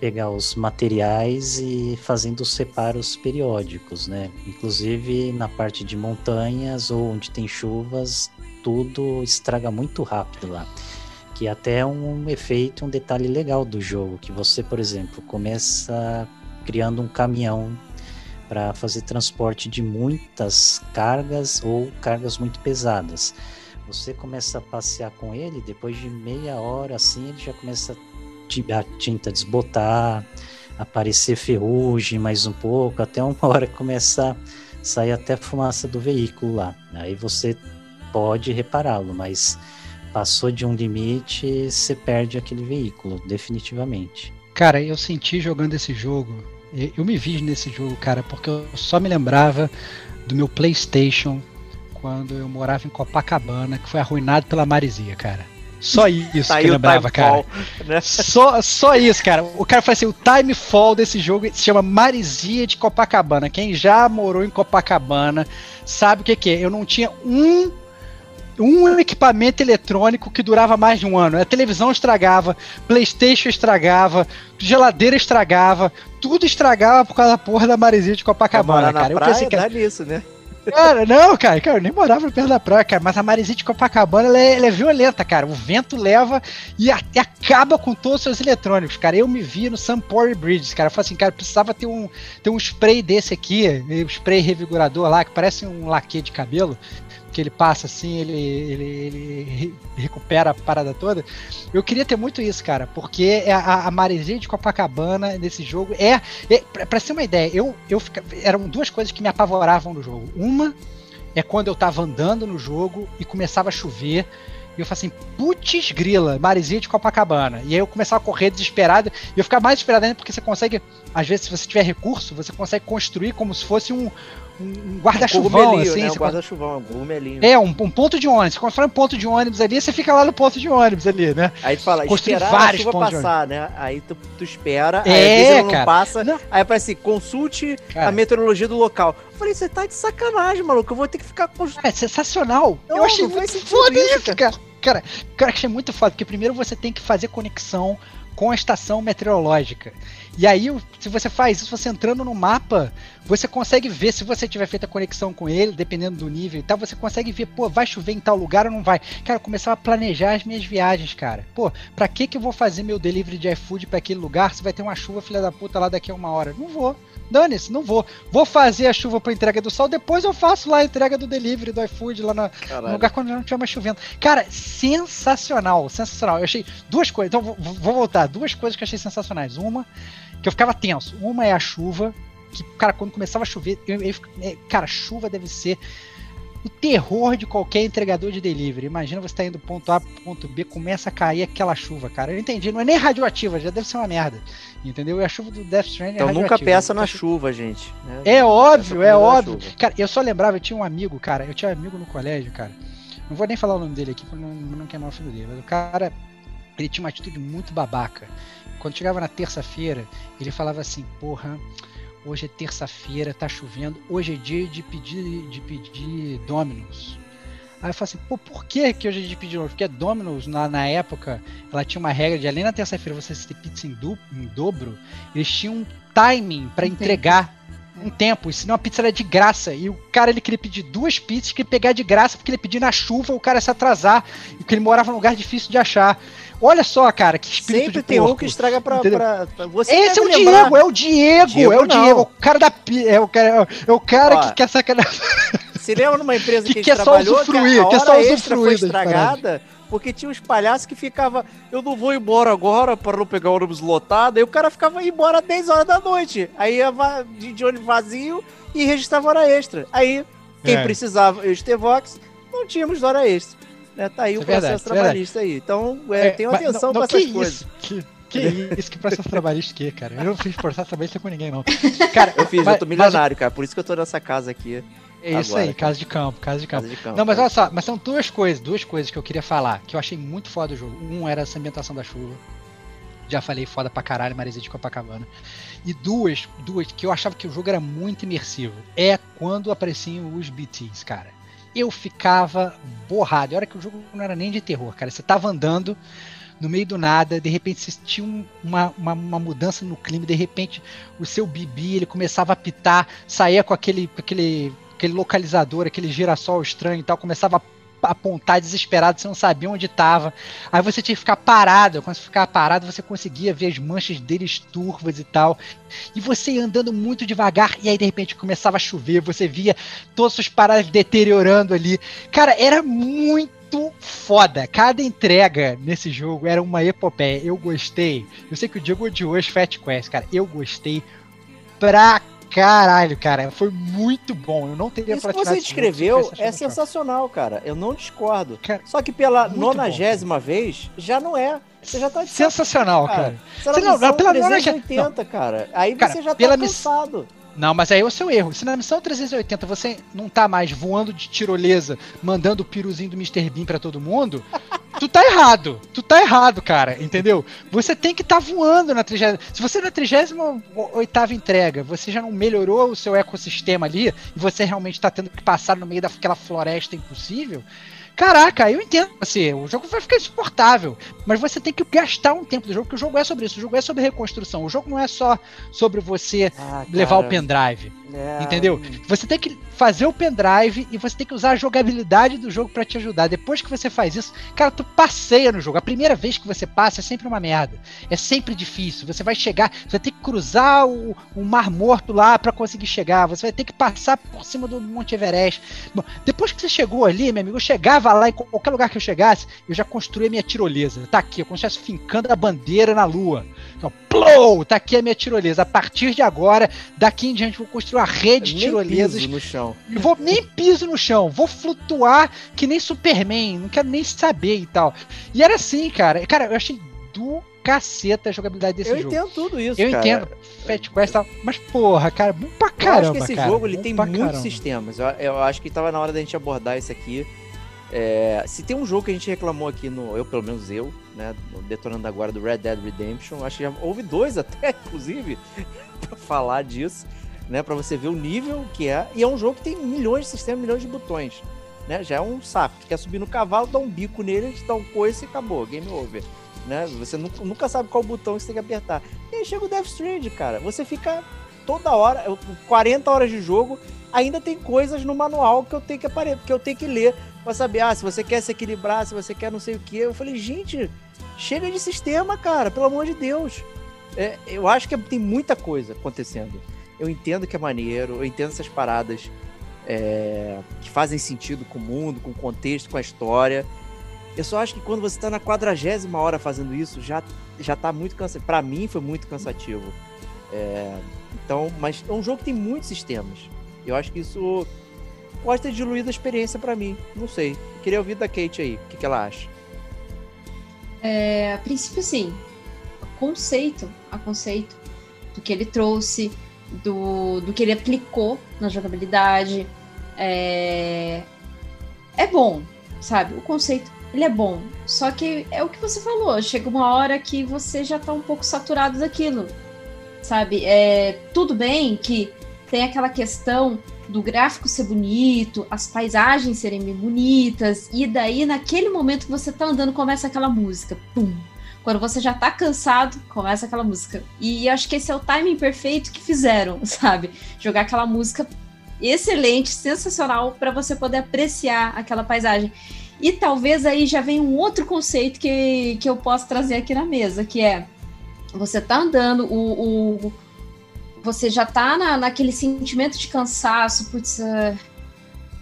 pegar os materiais e fazendo os reparos periódicos, né? Inclusive na parte de montanhas ou onde tem chuvas, tudo estraga muito rápido lá. Que até é um efeito, um detalhe legal do jogo, que você, por exemplo, começa criando um caminhão para fazer transporte de muitas cargas ou cargas muito pesadas. Você começa a passear com ele, depois de meia hora assim, ele já começa a tinta desbotar, aparecer ferrugem mais um pouco, até uma (laughs) hora começa a sair até fumaça do veículo lá. Aí você pode repará-lo, mas passou de um limite, você perde aquele veículo, definitivamente. Cara, eu senti jogando esse jogo, eu me vi nesse jogo, cara, porque eu só me lembrava do meu PlayStation quando eu morava em Copacabana, que foi arruinado pela Marizia, cara. Só (laughs) isso Tá que eu lembrava, cara. Timefall, né? Só, só isso, cara. O cara fala assim: o time fall desse jogo se chama Marizia de Copacabana. Quem já morou em Copacabana sabe o que, que é. Eu não tinha um um equipamento eletrônico que durava mais de um ano. A televisão estragava, PlayStation estragava, geladeira estragava, tudo estragava por causa da porra da maresia de Copacabana, cara. Eu praia, pensei que nisso, né? Cara, não, cara, cara, eu nem morava perto da praia, cara, mas a maresia de Copacabana ela é, ela é violenta, cara. O vento leva e até acaba com todos os seus eletrônicos, cara. Eu me vi no Sunport Bridges, cara. Eu falei assim, cara, precisava ter um, ter um spray desse aqui, um spray revigorador lá, que parece um laque de cabelo, que ele passa assim, ele, ele, ele re- recupera a parada toda. Eu queria ter muito isso, cara, porque é a, a maresia de Copacabana nesse jogo é. é pra ser uma ideia, eu, eu fica, eram duas coisas que me apavoravam no jogo. Uma é quando eu tava andando no jogo e começava a chover. E eu falei assim, putz grila, maresia de Copacabana. E aí eu começava a correr desesperado. E eu ficava mais desesperado ainda porque você consegue, às vezes, se você tiver recurso, você consegue construir como se fosse um, um, um guarda-chuvão, Cogumelinho, assim. né? Um guarda-chuvão, um cogumelinho. é, um, um ponto de ônibus. Você constrói um ponto de ônibus ali, você fica lá no ponto de ônibus ali, né? Aí tu fala, Construir esperar a vários chuva passar, né? Aí tu, tu espera, aí É, às vezes ela não cara. passa, Não. aí aparece assim, consulte Cara. a meteorologia do local. Eu falei, você tá de sacanagem, maluco, eu vou ter que ficar com É sensacional. Não, eu achei muito foda isso, isso, cara. Cara, cara, achei muito foda, porque primeiro você tem que fazer conexão com a estação meteorológica. E aí, se você faz isso, você entrando no mapa, você consegue ver, se você tiver feito a conexão com ele, dependendo do nível e tal, você consegue ver, pô, vai chover em tal lugar ou não vai. Cara, eu começava a planejar as minhas viagens, cara. Pô, pra que que eu vou fazer meu delivery de iFood pra aquele lugar se vai ter uma chuva, filha da puta, lá daqui a uma hora? Não vou. Dane-se, não vou. Vou fazer a chuva pra entrega do sol, depois eu faço lá a entrega do delivery, do iFood, lá na, no lugar quando não estiver mais chovendo. Cara, sensacional, sensacional. Eu achei duas coisas. Então vou, vou voltar. Duas coisas que eu achei sensacionais. Uma, que eu ficava tenso. Uma é a chuva. Que, cara, quando começava a chover, eu, eu, é, cara, chuva deve ser o terror de qualquer entregador de delivery. Imagina você tá indo do ponto A ponto B, começa a cair aquela chuva, cara. Eu entendi, não é nem radioativa, já deve ser uma merda. Entendeu? E a chuva do Death Stranding Então é nunca peça na Então, chuva, gente. né? é óbvio, é óbvio. Cara, eu só lembrava, eu tinha um amigo, cara, eu tinha um amigo no colégio, cara. Não vou nem falar o nome dele aqui pra não, não queimar o filho dele, mas o cara, ele tinha uma atitude muito babaca. Quando chegava na terça-feira, ele falava assim, porra, hoje é terça-feira, tá chovendo, hoje é dia de pedir, de pedir Domino's. Aí eu falei assim, pô, por que, que hoje é dia de pedir Domino's? Porque Domino's, na, na época, ela tinha uma regra de além na terça-feira você ter pizza em, du- em dobro, eles tinham um timing pra tempo. entregar um tempo, senão a pizza era de graça. E o cara ele queria pedir duas pizzas, queria pegar de graça, porque ele pedia na chuva, o cara ia se atrasar, e porque ele morava num lugar difícil de achar. Olha só, cara, que espírito Sempre tem um porco. que estraga pra, pra, pra- você. Esse é o lembrar. Diego, é o Diego, Diego é o não. Diego, o cara da é o cara, é o cara Ó, que quer sacanear. Se lembra numa empresa (laughs) Que que, a gente quer só usufruir, que a hora só extra foi usufruir das estragada, porque tinha uns palhaços que ficava, eu não vou embora agora para não pegar ônibus lotado, aí o cara ficava embora às 10 horas da noite. Aí ia de, de ônibus vazio e registrava hora extra. Aí, quem É. precisava, eu e Vox, não tínhamos hora extra. Né? Tá aí Isso o é verdade, processo é verdade. trabalhista aí. Então, é, tenham mas atenção não, essas coisas. Isso, que, que (laughs) isso, que processo trabalhista que, cara? Eu não fiz processo trabalhista com ninguém, não. (laughs) Cara, Eu fiz, mas- eu tô milionário, cara, por isso que eu tô nessa casa aqui. É isso Agora, aí, casa de campo, casa de campo. Casa de campo. Não, mas olha só, mas são duas coisas, duas coisas que eu queria falar, que eu achei muito foda do jogo. Um era essa ambientação da chuva. Já falei foda pra caralho, Marisa de Copacabana. E duas, duas que eu achava que o jogo era muito imersivo. É quando apareciam os BTs, cara. Eu ficava borrado. E hora que o jogo não era nem de terror, cara. Você tava andando no meio do nada, de repente você tinha um- uma, uma, uma mudança no clima, de repente o seu bibi ele começava a pitar, saía com aquele, aquele, aquele localizador, aquele girassol estranho e tal, começava a apontar desesperado, você não sabia onde estava. Aí você tinha que ficar parado. Quando você ficava parado, você conseguia ver as manchas deles turvas e tal. E você ia andando muito devagar, e aí de repente começava a chover, você via todas as paradas deteriorando ali. Cara, era muito foda. Cada entrega nesse jogo era uma epopeia. Eu gostei. Eu sei que o Diego odiou as Fat Quest, cara. Eu gostei pra caralho, cara. Foi muito bom. Eu não teria Isso que platinado você se descreveu é sensacional, cara. Eu não discordo. Cara, Só que pela nonagésima vez, já não é. Você já tá de Sensacional, cara. cara. Você Você na não, missão pela 380, cara. Aí Cara, você já tá pela miss- cansado. Não, mas aí é o seu erro. Se na missão 380 você não tá mais voando de tirolesa, mandando o piruzinho do Mr. Bean pra todo mundo, (laughs) tu tá errado. Tu tá errado, cara. Entendeu? Você tem que estar tá voando na 30. Se você na 38 entrega, você já não melhorou o seu ecossistema ali, e você realmente tá tendo que passar no meio daquela floresta impossível. Caraca, eu entendo você. O jogo vai ficar insuportável. Mas você tem que gastar um tempo do jogo, porque o jogo é sobre isso. O jogo é sobre reconstrução. O jogo não é só sobre você Ah, levar o pendrive. É, Entendeu? Você tem que fazer o pendrive e você tem que usar a jogabilidade do jogo pra te ajudar. Depois que você faz isso, cara, tu passeia no jogo. A primeira vez que você passa é sempre uma merda. É sempre difícil. Você vai chegar, você vai ter que cruzar o, o Mar Morto lá pra conseguir chegar. Você vai ter que passar por cima do Monte Everest. Bom, depois que você chegou ali, meu amigo, eu chegava lá em qualquer lugar que eu chegasse, eu já construía minha tirolesa. Tá aqui, eu como se fincando a bandeira na lua. Então, plou, tá aqui a minha tirolesa. A partir de agora, daqui em diante, eu vou construir uma rede de nem tirolesas piso no chão. eu vou nem piso no chão, vou flutuar que nem Superman, não quero nem saber e tal. E era assim, cara. Cara, eu achei do caceta a jogabilidade desse Eu jogo. entendo tudo isso, eu cara. entendo Fat Quest e tal, mas porra, cara, bom pra Eu caramba, acho que esse cara, jogo ele tem muitos caramba. sistemas. Eu, eu acho que tava na hora da gente abordar isso aqui. É, se tem um jogo que a gente reclamou aqui no. Eu, pelo menos eu, né? Detonando agora do Red Dead Redemption. Acho que já houve dois (laughs) até, inclusive, pra falar disso, né? Pra você ver o nível que é. E é um jogo que tem milhões de sistemas, milhões de botões. Né? Já é um saco. Tu quer subir no cavalo, dá um bico nele, dá um coice e acabou. Game over. Né? Você nunca, nunca sabe qual botão você tem que apertar. E aí chega o Death Stranding, cara. Você fica toda hora, eu- 40 horas de jogo, ainda tem coisas no manual que eu tenho que apare- que eu tenho que ler pra saber, ah, se você quer se equilibrar, se você quer não sei o que. Eu falei, gente, chega de sistema, cara, pelo amor de Deus. É, eu acho que tem muita coisa acontecendo. Eu entendo que é maneiro, eu entendo essas paradas é, que fazem sentido com o mundo, com o contexto, com a história. Eu só acho que quando você tá na quadragésima hora fazendo isso, já, já tá muito cansativo. Pra mim foi muito cansativo. É, então, mas é um jogo que tem muitos sistemas. Eu acho que isso pode ter diluído a experiência pra mim. Não sei. Queria ouvir da Kate aí. O que, que ela acha? É, a princípio, sim. Conceito, a conceito do que ele trouxe, do, do que ele aplicou na jogabilidade. É, é bom, sabe? O conceito, ele é bom. Só que é o que você falou, chega uma hora que você já tá um pouco saturado daquilo, sabe? É, tudo bem que tem aquela questão do gráfico ser bonito, as paisagens serem bem bonitas, e daí naquele momento que você tá andando começa aquela música, pum. Quando você já tá cansado, começa aquela música. E acho que esse é o timing perfeito que fizeram, (laughs) sabe? Jogar aquela música excelente, sensacional para você poder apreciar aquela paisagem. E talvez aí já venha um outro conceito que, que eu posso trazer aqui na mesa, que é você tá andando, o, o você já tá na, naquele sentimento de cansaço, putz, uh,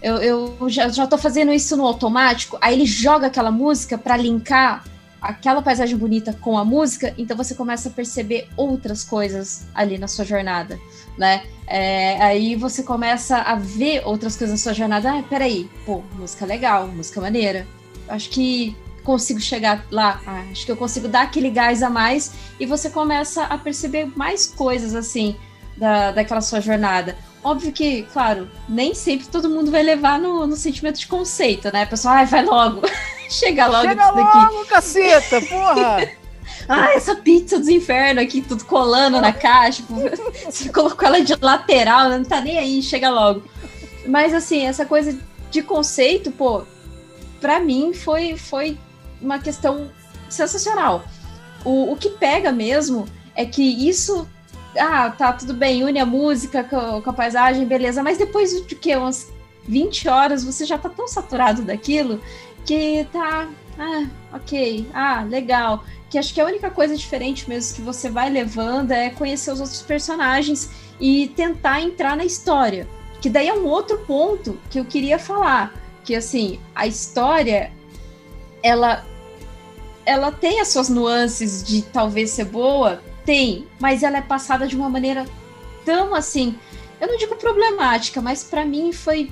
eu, eu já, já tô fazendo isso no automático, aí ele joga aquela música para linkar aquela paisagem bonita com a música, então você começa a perceber outras coisas ali na sua jornada, né? É, aí você começa a ver outras coisas na sua jornada. Ah, peraí, pô, música legal, música maneira. Acho que consigo chegar lá, ah, acho que eu consigo dar aquele gás a mais e você começa a perceber mais coisas assim da, daquela sua jornada. Óbvio que, claro, nem sempre todo mundo vai levar no, no sentimento de conceito, né? Pessoal, ai, vai logo. (laughs) Chega logo Chega disso daqui. logo, caceta, porra! (laughs) Ah, essa pizza dos infernos aqui, tudo colando na caixa. Tipo, (laughs) você colocou ela de lateral, não tá nem aí, chega logo. Mas assim, essa coisa de conceito, pô, pra mim foi, foi uma questão sensacional. O, o que pega mesmo é que isso. Ah, tá, tudo bem, une a música com, a paisagem, beleza, mas depois de que? Umas 20 horas você já tá tão saturado daquilo que tá. Ah, ok, ah, legal. Que acho que a única coisa diferente mesmo que você vai levando é conhecer os outros personagens e tentar entrar na história. Que daí é um outro ponto que eu queria falar. Que assim, a história, ela ela tem as suas nuances de talvez ser boa, tem, mas ela é passada de uma maneira tão assim, eu não digo problemática, mas para mim foi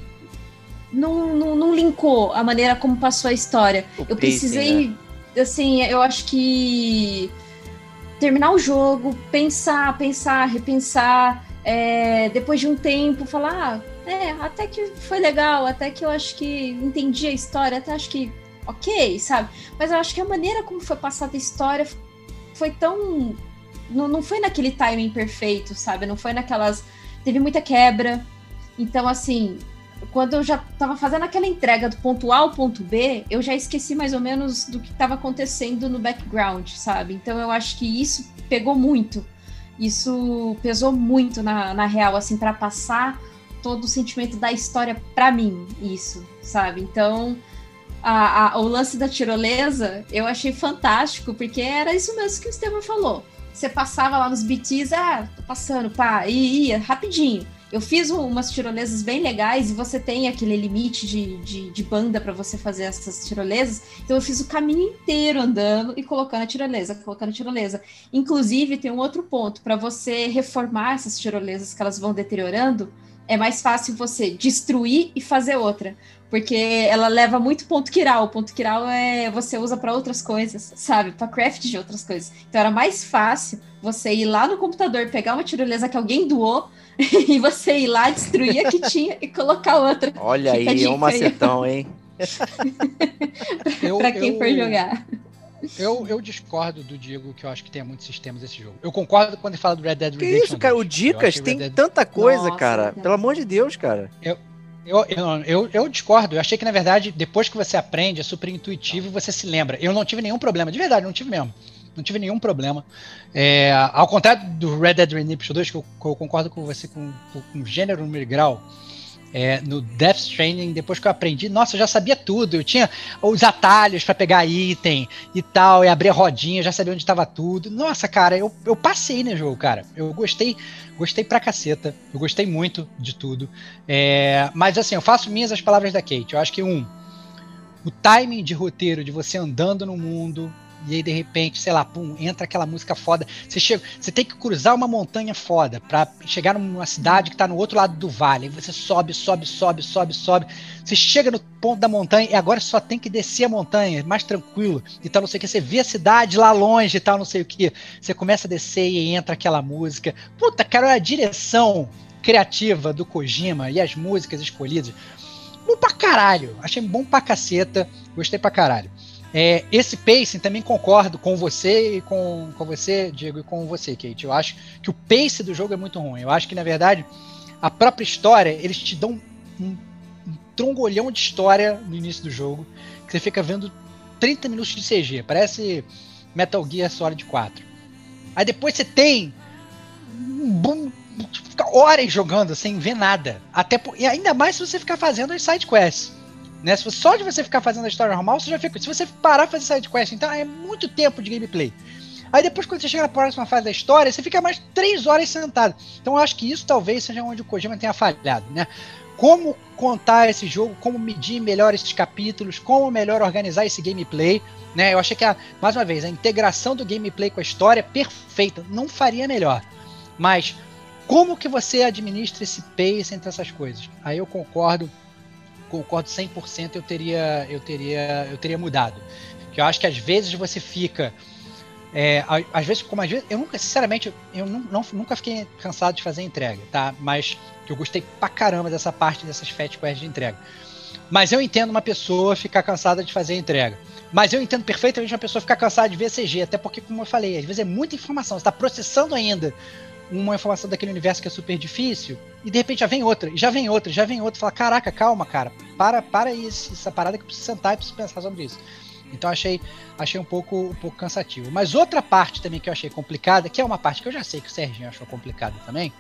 não, não, não linkou a maneira como passou a história. O eu precisei, né? assim, eu acho que terminar o jogo, pensar, pensar, repensar, é, depois de um tempo, falar, ah, é, até que foi legal, até que eu acho que entendi a história, até acho que ok, sabe? Mas eu acho que a maneira como foi passada a história foi tão. Não, não foi naquele timing perfeito, sabe? Não foi naquelas. Teve muita quebra. Então, assim, quando eu já tava fazendo aquela entrega do ponto A ao ponto B, eu já esqueci mais ou menos do que estava acontecendo no background, sabe? Então eu acho que isso pegou muito. Isso pesou muito na, na real, assim, para passar todo o sentimento da história para mim, isso, sabe? Então, a, a, o lance da tirolesa eu achei fantástico, porque era isso mesmo que o Estevam falou. Você passava lá nos BTs, ah, tô passando, pá, e ia rapidinho. Eu fiz umas tirolesas bem legais e você tem aquele limite de, de, de banda para você fazer essas tirolesas. Então eu fiz o caminho inteiro andando e colocando a tirolesa, colocando a tirolesa. Inclusive, tem um outro ponto: para você reformar essas tirolesas que elas vão deteriorando, é mais fácil você destruir e fazer outra. Porque ela leva muito ponto quiral. O ponto quiral é você usa para outras coisas, sabe? Para craft de outras coisas. Então era mais fácil você ir lá no computador, pegar uma tirolesa que alguém doou (laughs) e você ir lá destruir a que tinha e colocar outra. Olha Fica aí, é um macetão, hein? (laughs) Para quem eu- for jogar. Eu, eu discordo do Diego que eu acho que tem muitos sistemas esse jogo. Eu concordo quando ele fala do Red Dead Que Redemption. isso, cara? O 2. Eu Dicas que tem Dead- tanta coisa, Nossa, cara. Pelo amor de Deus, cara. Eu, eu, eu, eu, eu discordo. Eu achei que, na verdade, depois que você aprende, é super intuitivo e você se lembra. Eu não tive nenhum problema, de verdade, não tive mesmo. Não tive nenhum problema. É, ao contrário do Red Dead Redemption 2, que eu, eu concordo com você com, com gênero, número grau. É, no Death Stranding, depois que eu aprendi, nossa, eu já sabia tudo. Eu tinha os atalhos para pegar item e tal, e abrir a rodinha, já sabia onde estava tudo. Nossa, cara, eu, eu passei no jogo, cara. Eu gostei, gostei pra caceta. Eu gostei muito de tudo. É, mas assim, eu faço minhas as palavras da Kate. Eu acho que um, o timing de roteiro de você andando no mundo e aí de repente, sei lá, pum, entra aquela música foda. Você chega, você tem que cruzar uma montanha foda pra chegar numa cidade que tá no outro lado do vale. Aí você sobe, sobe, sobe, sobe, sobe. Você chega no ponto da montanha e agora só tem que descer a montanha, mais tranquilo e tal, não sei o que. Você vê a cidade lá longe e tal, não sei o que. Você começa a descer e entra aquela música. Puta, cara, a direção criativa do Kojima e as músicas escolhidas. Bom pra caralho. Achei bom pra caceta. Gostei pra caralho. É, esse pacing também concordo com você e com, com você, Diego, e com você, Kate. Eu acho que o pace do jogo é muito ruim. Eu acho que, na verdade, a própria história, eles te dão um, um trongolhão de história no início do jogo, que você fica vendo 30 minutos de CG. Parece Metal Gear Solid 4. Aí depois você tem um boom, fica horas jogando sem ver nada. Até e ainda mais se você ficar fazendo as side quests. Né? Se você- só de você ficar fazendo a história normal, você já fica. Se você parar fazer side quest, então é muito tempo de gameplay. Aí depois, quando você chega na próxima fase da história, você fica mais três horas sentado. Então eu acho que isso talvez seja onde o Kojima tenha falhado, né? Como contar esse jogo, como medir melhor esses capítulos, como melhor organizar esse gameplay, né? Eu achei que, a, mais uma vez, a integração do gameplay com a história é perfeita. Não faria melhor. Mas como que você administra esse pace entre essas coisas? Aí eu concordo, concordo 100%, eu teria eu teria eu teria mudado. Que eu acho que às vezes você fica É, às vezes, como às vezes, eu nunca, sinceramente, eu não, não, nunca fiquei cansado de fazer entrega, tá? Mas eu gostei pra caramba dessa parte dessas fat quests de entrega. Mas eu entendo uma pessoa ficar cansada de fazer entrega. Mas eu entendo perfeitamente uma pessoa ficar cansada de ver CG, até porque, como eu falei, às vezes é muita informação, você está processando ainda uma informação daquele universo que é super difícil, e de repente já vem outra, e já vem outra, já vem outra, fala, caraca, calma, cara, para, para aí essa parada que eu preciso sentar e preciso pensar sobre isso. Então achei, achei um pouco, um pouco cansativo. Mas outra parte também que eu achei complicada, que é uma parte que eu já sei que o Serginho achou complicada também,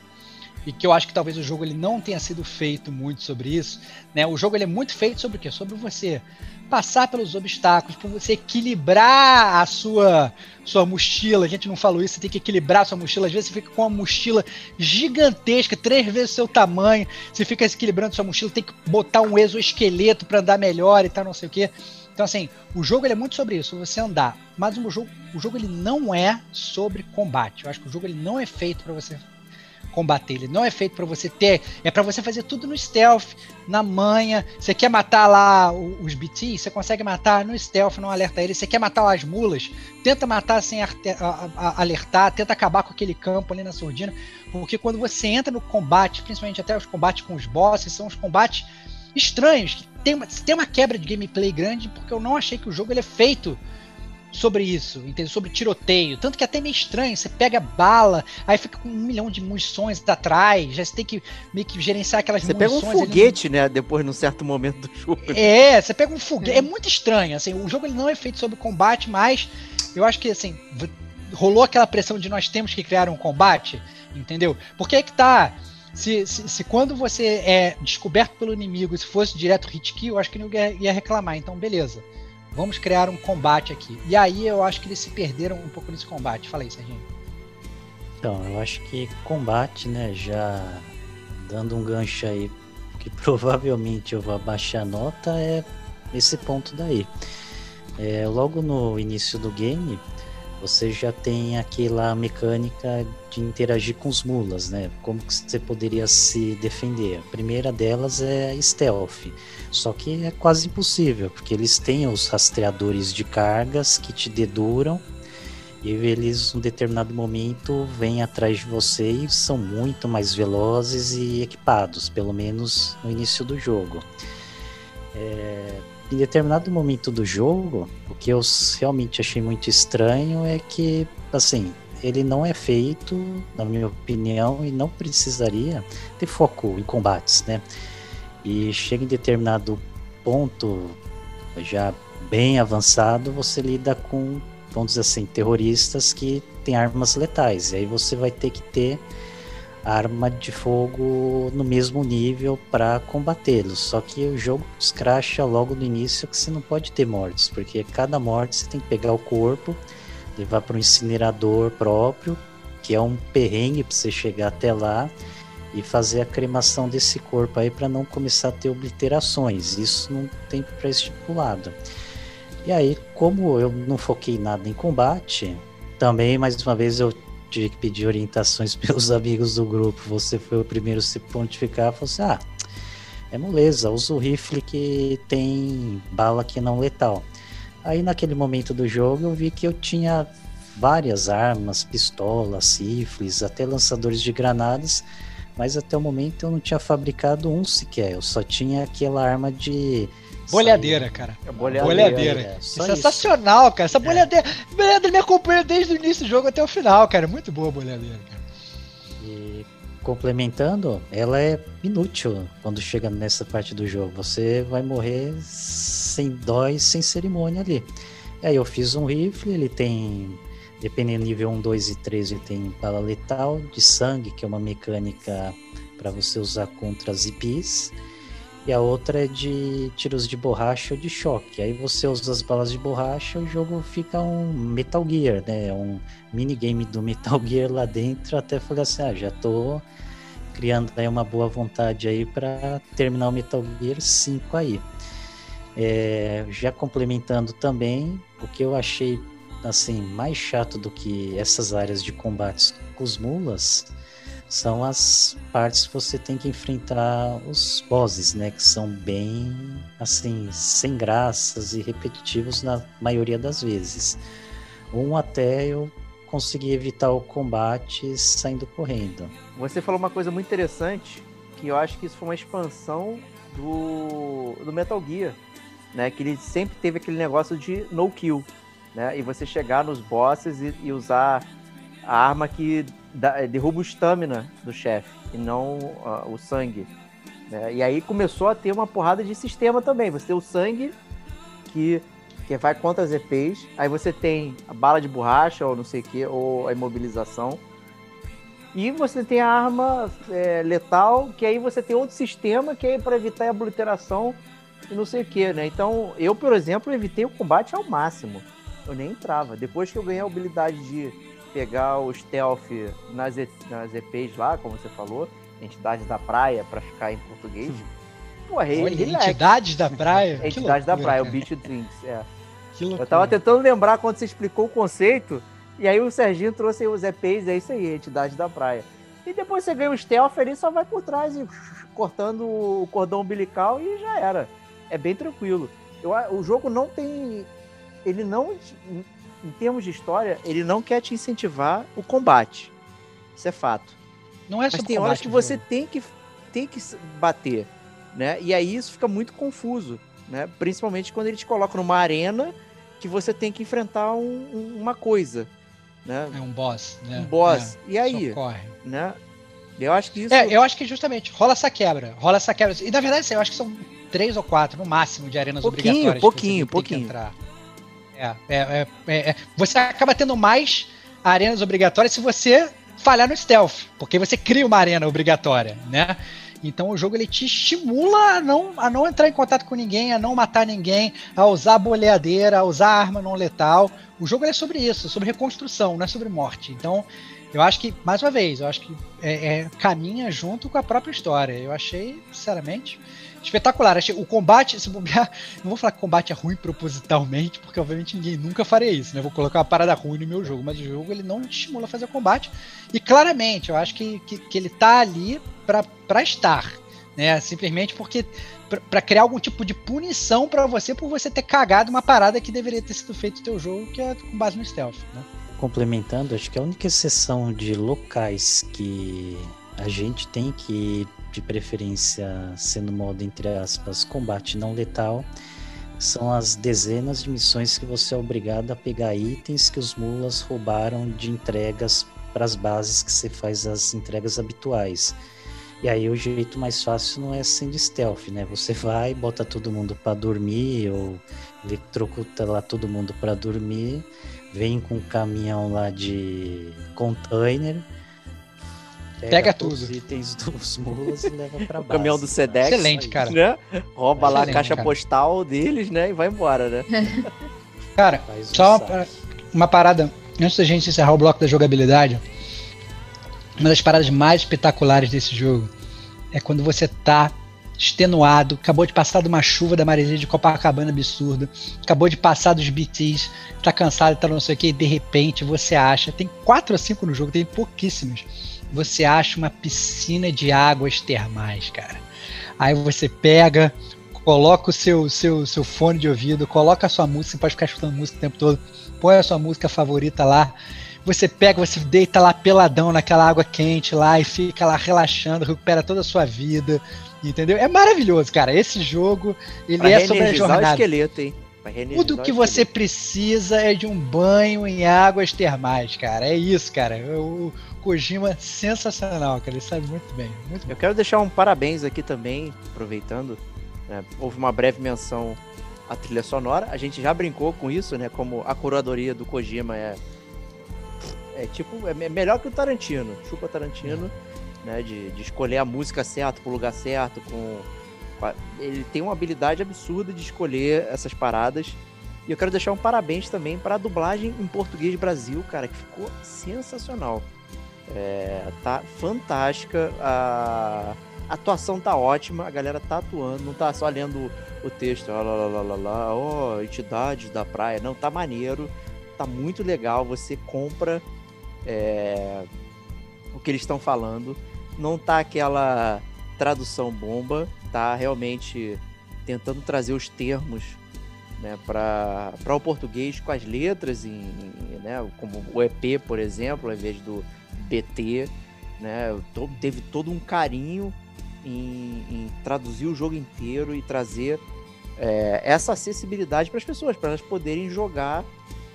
e que eu acho que talvez o jogo ele não tenha sido feito muito sobre isso, né? O jogo ele é muito feito sobre o quê? Sobre você passar pelos obstáculos, por você equilibrar a sua sua mochila. A gente não falou isso, você tem que equilibrar a sua mochila. Às vezes você fica com uma mochila gigantesca, três vezes o seu tamanho. Você fica equilibrando sua mochila, tem que botar um exoesqueleto para andar melhor e tal, não sei o quê. Então, assim, o jogo ele é muito sobre isso, você andar. Mas o jogo, o jogo ele não é sobre combate. Eu acho que o jogo ele não é feito para você combater. Ele não é feito para você ter, é para você fazer tudo no stealth, na manha. Você quer matar lá os BT, você consegue matar no stealth, não alerta ele. Você quer matar as mulas, tenta matar sem alertar, tenta acabar com aquele campo ali na surdina, porque quando você entra no combate, principalmente até os combates com os bosses, são os combates estranhos, que tem uma, tem uma quebra de gameplay grande, porque eu não achei que o jogo ele é feito sobre isso, entendeu? Sobre tiroteio. Tanto que é até meio estranho, você pega bala, aí fica com um milhão de munições atrás, já você tem que meio que gerenciar aquelas você munições. Você pega um foguete, né? Depois, num certo momento do jogo. É, você pega um foguete. É muito estranho, assim, o jogo ele não é feito sobre combate, mas eu acho que, assim, rolou aquela pressão de nós temos que criar um combate, entendeu? Porque é que tá... Se, se, se, quando você é descoberto pelo inimigo, se fosse direto hit kill, eu acho que ia, ia reclamar. Então, beleza. Vamos criar um combate aqui. E aí eu acho que eles se perderam um pouco nesse combate. Fala aí, Serginho. Então, eu acho que combate, né, já dando um gancho aí, que (laughs) provavelmente eu vou abaixar a nota, é esse ponto daí. É, logo no início do game, você já tem aquela mecânica de interagir com os mulas, né? Como que você poderia se defender? A primeira delas é stealth, só que é quase impossível, porque eles têm os rastreadores de cargas que te deduram e eles, em um determinado momento, vêm atrás de você e são muito mais velozes e equipados, pelo menos no início do jogo. É, em determinado momento do jogo, o que eu realmente achei muito estranho é que, assim, ele não é feito, na minha opinião, e não precisaria ter foco em combates, né? E chega em determinado ponto, já bem avançado, você lida com, vamos dizer assim, terroristas que têm armas letais. E aí você vai ter que ter arma de fogo no mesmo nível para combatê-los. Só que o jogo escracha logo no início que você não pode ter mortes, porque cada morte você tem que pegar o corpo, levar para um incinerador próprio, que é um perrengue para você chegar até lá e fazer a cremação desse corpo aí para não começar a ter obliterações. Isso não tem pré-estipulado. E aí, como eu não foquei nada em combate, também mais uma vez eu tive que pedir orientações (laughs) pelos amigos do grupo. Você foi o primeiro a se pontificar. Falou assim: ah, é moleza, usa o rifle que tem bala que não letal. Aí naquele momento do jogo eu vi que eu tinha várias armas, pistolas, rifles, até lançadores de granadas, mas até o momento eu não tinha fabricado um sequer. Eu só tinha aquela arma de Bolhadeira, cara. É bolhadeira. bolhadeira. É, sensacional, isso. cara. Essa bolhadeira. É. Bolhadeira me acompanha desde o início do jogo até o final, cara. Muito boa a bolhadeira, cara. Complementando, ela é inútil quando chega nessa parte do jogo. Você vai morrer sem dó e sem cerimônia ali. Aí eu fiz um rifle, ele tem. Dependendo do nível 1, 2 e 3, ele tem bala letal de sangue, que é uma mecânica para você usar contra as IPs e a outra é de tiros de borracha ou de choque. Aí você usa as balas de borracha, o jogo fica um Metal Gear, né? Um minigame do Metal (laughs) Gear lá dentro. Até falei assim, ah, já tô criando aí uma boa vontade aí para terminar o Metal Gear 5 aí. É, já complementando também, o que eu achei assim mais chato do que essas áreas de combates com os mulas são as partes que você tem que enfrentar os bosses, né? Que são bem, assim, sem graças e repetitivos na maioria das vezes. Um até eu conseguir evitar o combate saindo correndo. Você falou uma coisa muito interessante, que eu acho que isso foi uma expansão do, do Metal Gear, né? Que ele sempre teve aquele negócio de no kill, né? E você chegar nos bosses e, e usar a arma que dá, derruba o stamina do chefe e não uh, o sangue. Né? E aí começou a ter uma porrada de sistema também. Você tem o sangue que, que vai contra as EPs, aí você tem a bala de borracha ou não sei o que, ou a imobilização. E você tem a arma é, letal, que aí você tem outro sistema que é para evitar a obliteração e não sei o que, né? Então, eu, por exemplo, evitei o combate ao máximo. Eu nem entrava. Depois que eu ganhei a habilidade de pegar o stealth nas, nas EPs lá, como você falou, entidades da praia, para ficar em português. É Olha, entidades da praia? entidades da praia, cara. o Beach Drinks, é. Eu tava tentando lembrar quando você explicou o conceito, e aí o Serginho trouxe os EPs, é isso aí, entidade da praia. E depois você ganha o stealth ali, só vai por trás e cortando o cordão umbilical e já era. É bem tranquilo. Eu, o jogo não tem. Ele não em termos de história, ele não quer te incentivar o combate. Isso é fato. Não é Mas tem horas que você tem que, tem que bater, né? E aí isso fica muito confuso, né? Principalmente quando ele te coloca numa arena que você tem que enfrentar um, um, uma coisa, né? É um boss, né? Um boss. É, e aí, socorre. né? Eu acho que isso... É, eu acho que justamente rola essa quebra, rola essa quebra. E na verdade, assim, eu acho que são três ou quatro no máximo de arenas pouquinho, obrigatórias. Pouquinho, pouquinho, pouquinho. É, é, é, é, você acaba tendo mais arenas obrigatórias se você falhar no stealth, porque você cria uma arena obrigatória, né? Então o jogo ele te estimula a não, a não entrar em contato com ninguém, a não matar ninguém, a usar boleadeira, a usar arma não letal. O jogo é sobre isso, sobre reconstrução, não é sobre morte. Então eu acho que, mais uma vez, eu acho que é, é, caminha junto com a própria história. Eu achei, sinceramente, espetacular. Achei o combate, se bobear, não vou falar que combate é ruim propositalmente, porque obviamente ninguém nunca faria isso, né? Vou colocar uma parada ruim no meu jogo, mas o jogo ele não estimula a fazer combate. E claramente, eu acho que, que, que ele tá ali para estar, né? Simplesmente porque para criar algum tipo de punição para você por você ter cagado uma parada que deveria ter sido feito no teu jogo, que é com base no stealth, né? Complementando, acho que a única exceção de locais que a gente tem que de preferência sendo modo entre aspas combate não letal, são as dezenas de missões que você é obrigado a pegar itens que os mulas roubaram de entregas para as bases que você faz as entregas habituais. E aí o jeito mais fácil não é sendo stealth, né? Você vai, bota todo mundo para dormir ou eletrocuta lá todo mundo para dormir, vem com um caminhão lá de container, Pega, Pega tudo. os itens (laughs) dos mulas e leva pra o caminhão do Sedex. Excelente, cara. Né? Rouba Excelente, lá a caixa cara. postal deles, né? E vai embora, né? (laughs) cara, só uma, uma parada. Antes da gente encerrar o bloco da jogabilidade, uma das paradas mais espetaculares desse jogo é quando você tá extenuado, acabou de passar de uma chuva da maresia de Copacabana absurda, acabou de passar dos BTs, tá cansado, tá não sei o que, e de repente você acha, tem quatro ou cinco no jogo, tem pouquíssimos você acha uma piscina de águas termais, cara. Aí você pega, coloca o seu, seu, seu fone de ouvido, coloca a sua música, você pode ficar escutando música o tempo todo, põe a sua música favorita lá. Você pega, você deita lá peladão naquela água quente lá e fica lá relaxando, recupera toda a sua vida, entendeu? É maravilhoso, cara. Esse jogo, ele pra é sobre a jornada. O esqueleto, hein? Tudo que você precisa é de um banho em águas termais, cara. É isso, cara. O, Kojima sensacional, cara. Ele sabe muito bem. Muito Eu bem. quero deixar um parabéns aqui também, aproveitando. Né? Houve uma breve menção à trilha sonora. A gente já brincou com isso, né? Como a curadoria do Kojima é. É tipo, é melhor que o Tarantino. Chupa Tarantino, né? De, de escolher a música certa, pro lugar certo, com ele tem uma habilidade absurda de escolher essas paradas. E eu quero deixar um parabéns também para a dublagem em português Brasil, cara, que ficou sensacional. É, tá fantástica, a... atuação tá ótima, a galera tá atuando, não tá só lendo o texto, lá, lá, lá, lá, lá, oh, entidades da praia, não, tá maneiro, tá muito legal, você compra é... o que eles estão falando, não tá aquela tradução bomba, tá realmente tentando trazer os termos né, para o português com as letras, em, em, né, como o EP, por exemplo, ao invés do BT. Né, teve todo um carinho em, em, traduzir o jogo inteiro e trazer é, essa acessibilidade para as pessoas, para elas poderem jogar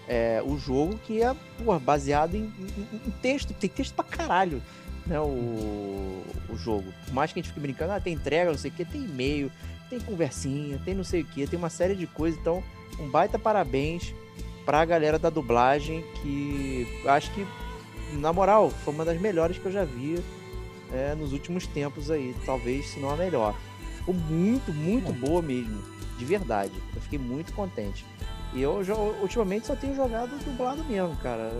é, o jogo que é porra, baseado em, em, em, texto. Tem texto pra caralho né, o, o jogo. Por mais que a gente fique brincando, ah, tem entrega, não sei o que, tem e-mail, tem conversinha, tem não sei o que, tem uma série de coisas. Então, um baita parabéns pra galera da dublagem que acho que, na moral, foi uma das melhores que eu já vi é, nos últimos tempos aí. Talvez, se não a melhor. Ficou muito, muito boa mesmo. De verdade. Eu fiquei muito contente. E eu já, ultimamente só tenho jogado dublado mesmo, cara.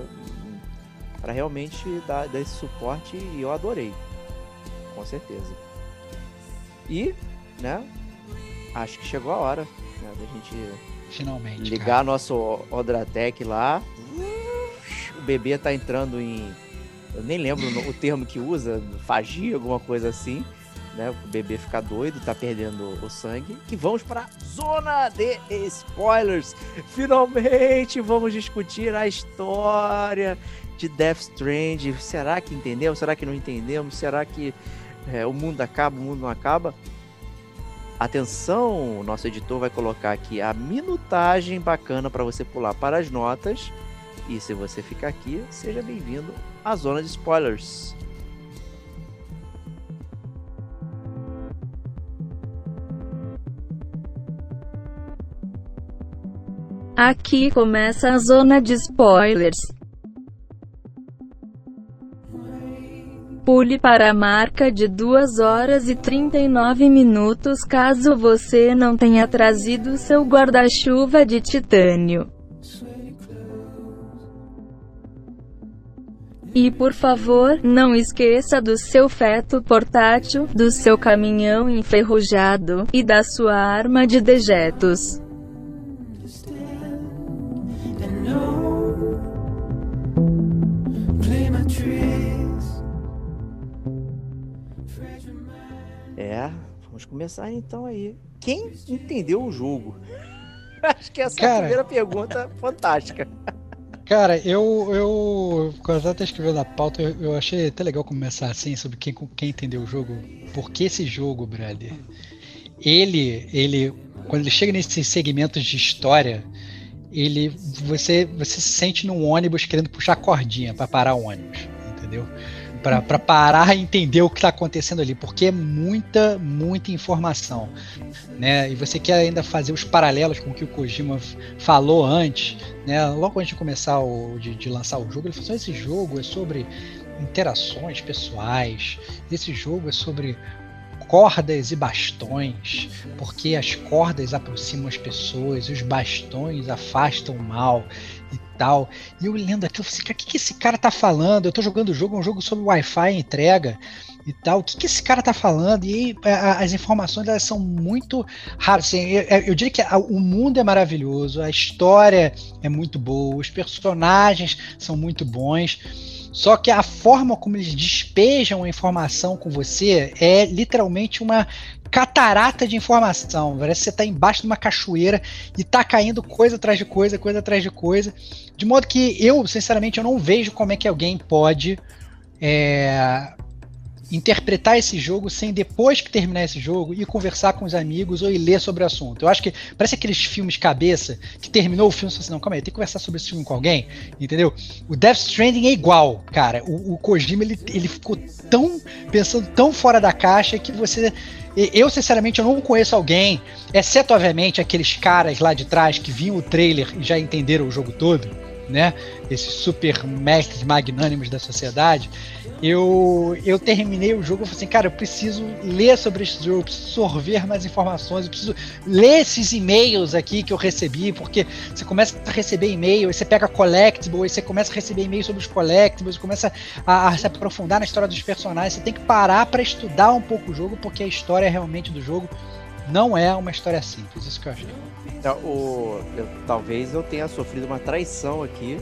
para realmente dar, dar esse suporte e eu adorei. Com certeza. E, né, acho que chegou a hora né, da gente finalmente ligar cara. nosso Odratec lá. Bebê tá entrando em. Eu nem lembro o termo que usa, fagia, alguma coisa assim. Né, o bebê fica doido, tá perdendo o sangue. Que vamos para zona de spoilers. Finalmente vamos discutir a história de Death Strand. Será que entendemos? Será que não entendemos? Será que é, o mundo acaba? O mundo não acaba? Atenção, nosso editor vai colocar aqui a minutagem bacana para você pular para as notas. E se você ficar aqui, seja bem-vindo à zona de spoilers. Aqui começa a zona de spoilers. Pule para a marca de 2 horas e 39 minutos caso você não tenha trazido seu guarda-chuva de titânio. E por favor, não esqueça do seu feto portátil, do seu caminhão enferrujado e da sua arma de dejetos. É, vamos começar então aí. Quem entendeu o jogo? (laughs) Acho que essa é a primeira pergunta fantástica. Cara, eu, eu quando eu tava escrevendo a pauta, eu, eu achei até legal começar assim, sobre quem, quem entendeu o jogo. Porque esse jogo, brother, ele, ele, quando ele chega nesses segmentos de história, ele, você, você se sente num ônibus querendo puxar cordinha pra parar o ônibus, entendeu? Pra parar e entender o que tá acontecendo ali, porque é muita, muita informação, né? E você quer ainda fazer os paralelos com o que o Kojima falou antes, né? Logo antes de começar o, de, de lançar o jogo, ele falou: assim, esse jogo é sobre interações pessoais, esse jogo é sobre cordas e bastões, porque as cordas aproximam as pessoas, os bastões afastam o mal tal. E eu lendo aquilo, eu falei assim, o que, que esse cara tá falando? Eu tô jogando o jogo, é um jogo sobre Wi-Fi entrega e tal. O que, que esse cara tá falando? E as informações elas são muito raras. Assim, eu, eu diria que o mundo é maravilhoso, a história é muito boa, os personagens são muito bons. Só que a forma como eles despejam a informação com você é literalmente uma catarata de informação. Parece que você está embaixo de uma cachoeira e tá caindo coisa atrás de coisa, coisa atrás de coisa. De modo que eu, sinceramente, eu não vejo como é que alguém pode é, interpretar esse jogo sem depois que terminar esse jogo ir conversar com os amigos ou ir ler sobre o assunto. Eu acho que parece aqueles filmes cabeça que terminou o filme e falou assim, não, calma aí, tem que conversar sobre esse filme com alguém, entendeu? O Death Stranding é igual, cara. O, o Kojima, ele, ele ficou tão, pensando tão fora da caixa que você... Eu, sinceramente, eu não conheço alguém, exceto, obviamente, aqueles caras lá de trás que viam o trailer e já entenderam o jogo todo, né? Esses super mestres magnânimos da sociedade eu, eu terminei o jogo e falei assim, cara, eu preciso ler sobre esse jogo, eu preciso sorver mais informações, eu preciso ler esses e-mails aqui que eu recebi, porque você começa a receber e-mail, aí você pega collectible, aí você começa a receber e-mail sobre os collectibles, começa a, a se aprofundar na história dos personagens, você tem que parar para estudar um pouco o jogo, porque a história realmente do jogo não é uma história simples, isso que eu achei. Então, o, eu- talvez eu tenha sofrido uma traição aqui,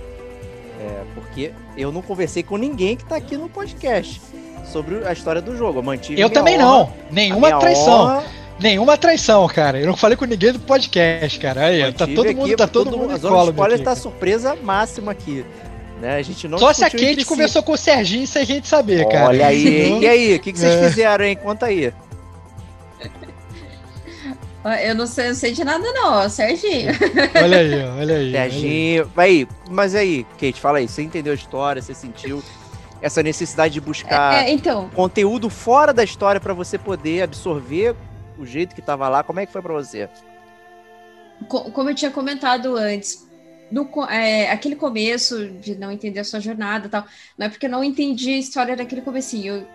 é, porque eu não conversei com ninguém que tá aqui no podcast sobre a história do jogo. Eu mantive Eu também honra, não, nenhuma traição. honra Nenhuma traição, cara. Eu não falei com ninguém do podcast, cara. Aí, tá todo aqui, mundo, tá todo, todo mundo A zona spoiler tá surpresa máxima aqui. Né? A gente não Só se a Kate conversou com o Serginho sem a gente saber, Olha cara. Olha aí, e aí? O que, que vocês é. fizeram, hein? Conta aí. Eu não sei, não sei de nada, não, Serginho. (laughs) Olha aí, olha aí. Serginho. Olha aí. Mas aí, Kate, fala aí. Você entendeu a história? Você sentiu essa necessidade de buscar é, é, então. conteúdo fora da história para você poder absorver o jeito que tava lá? Como é que foi para você? Como eu tinha comentado antes, no, é, aquele começo de não entender a sua jornada tal, não é porque eu não entendi a história daquele comecinho. Eu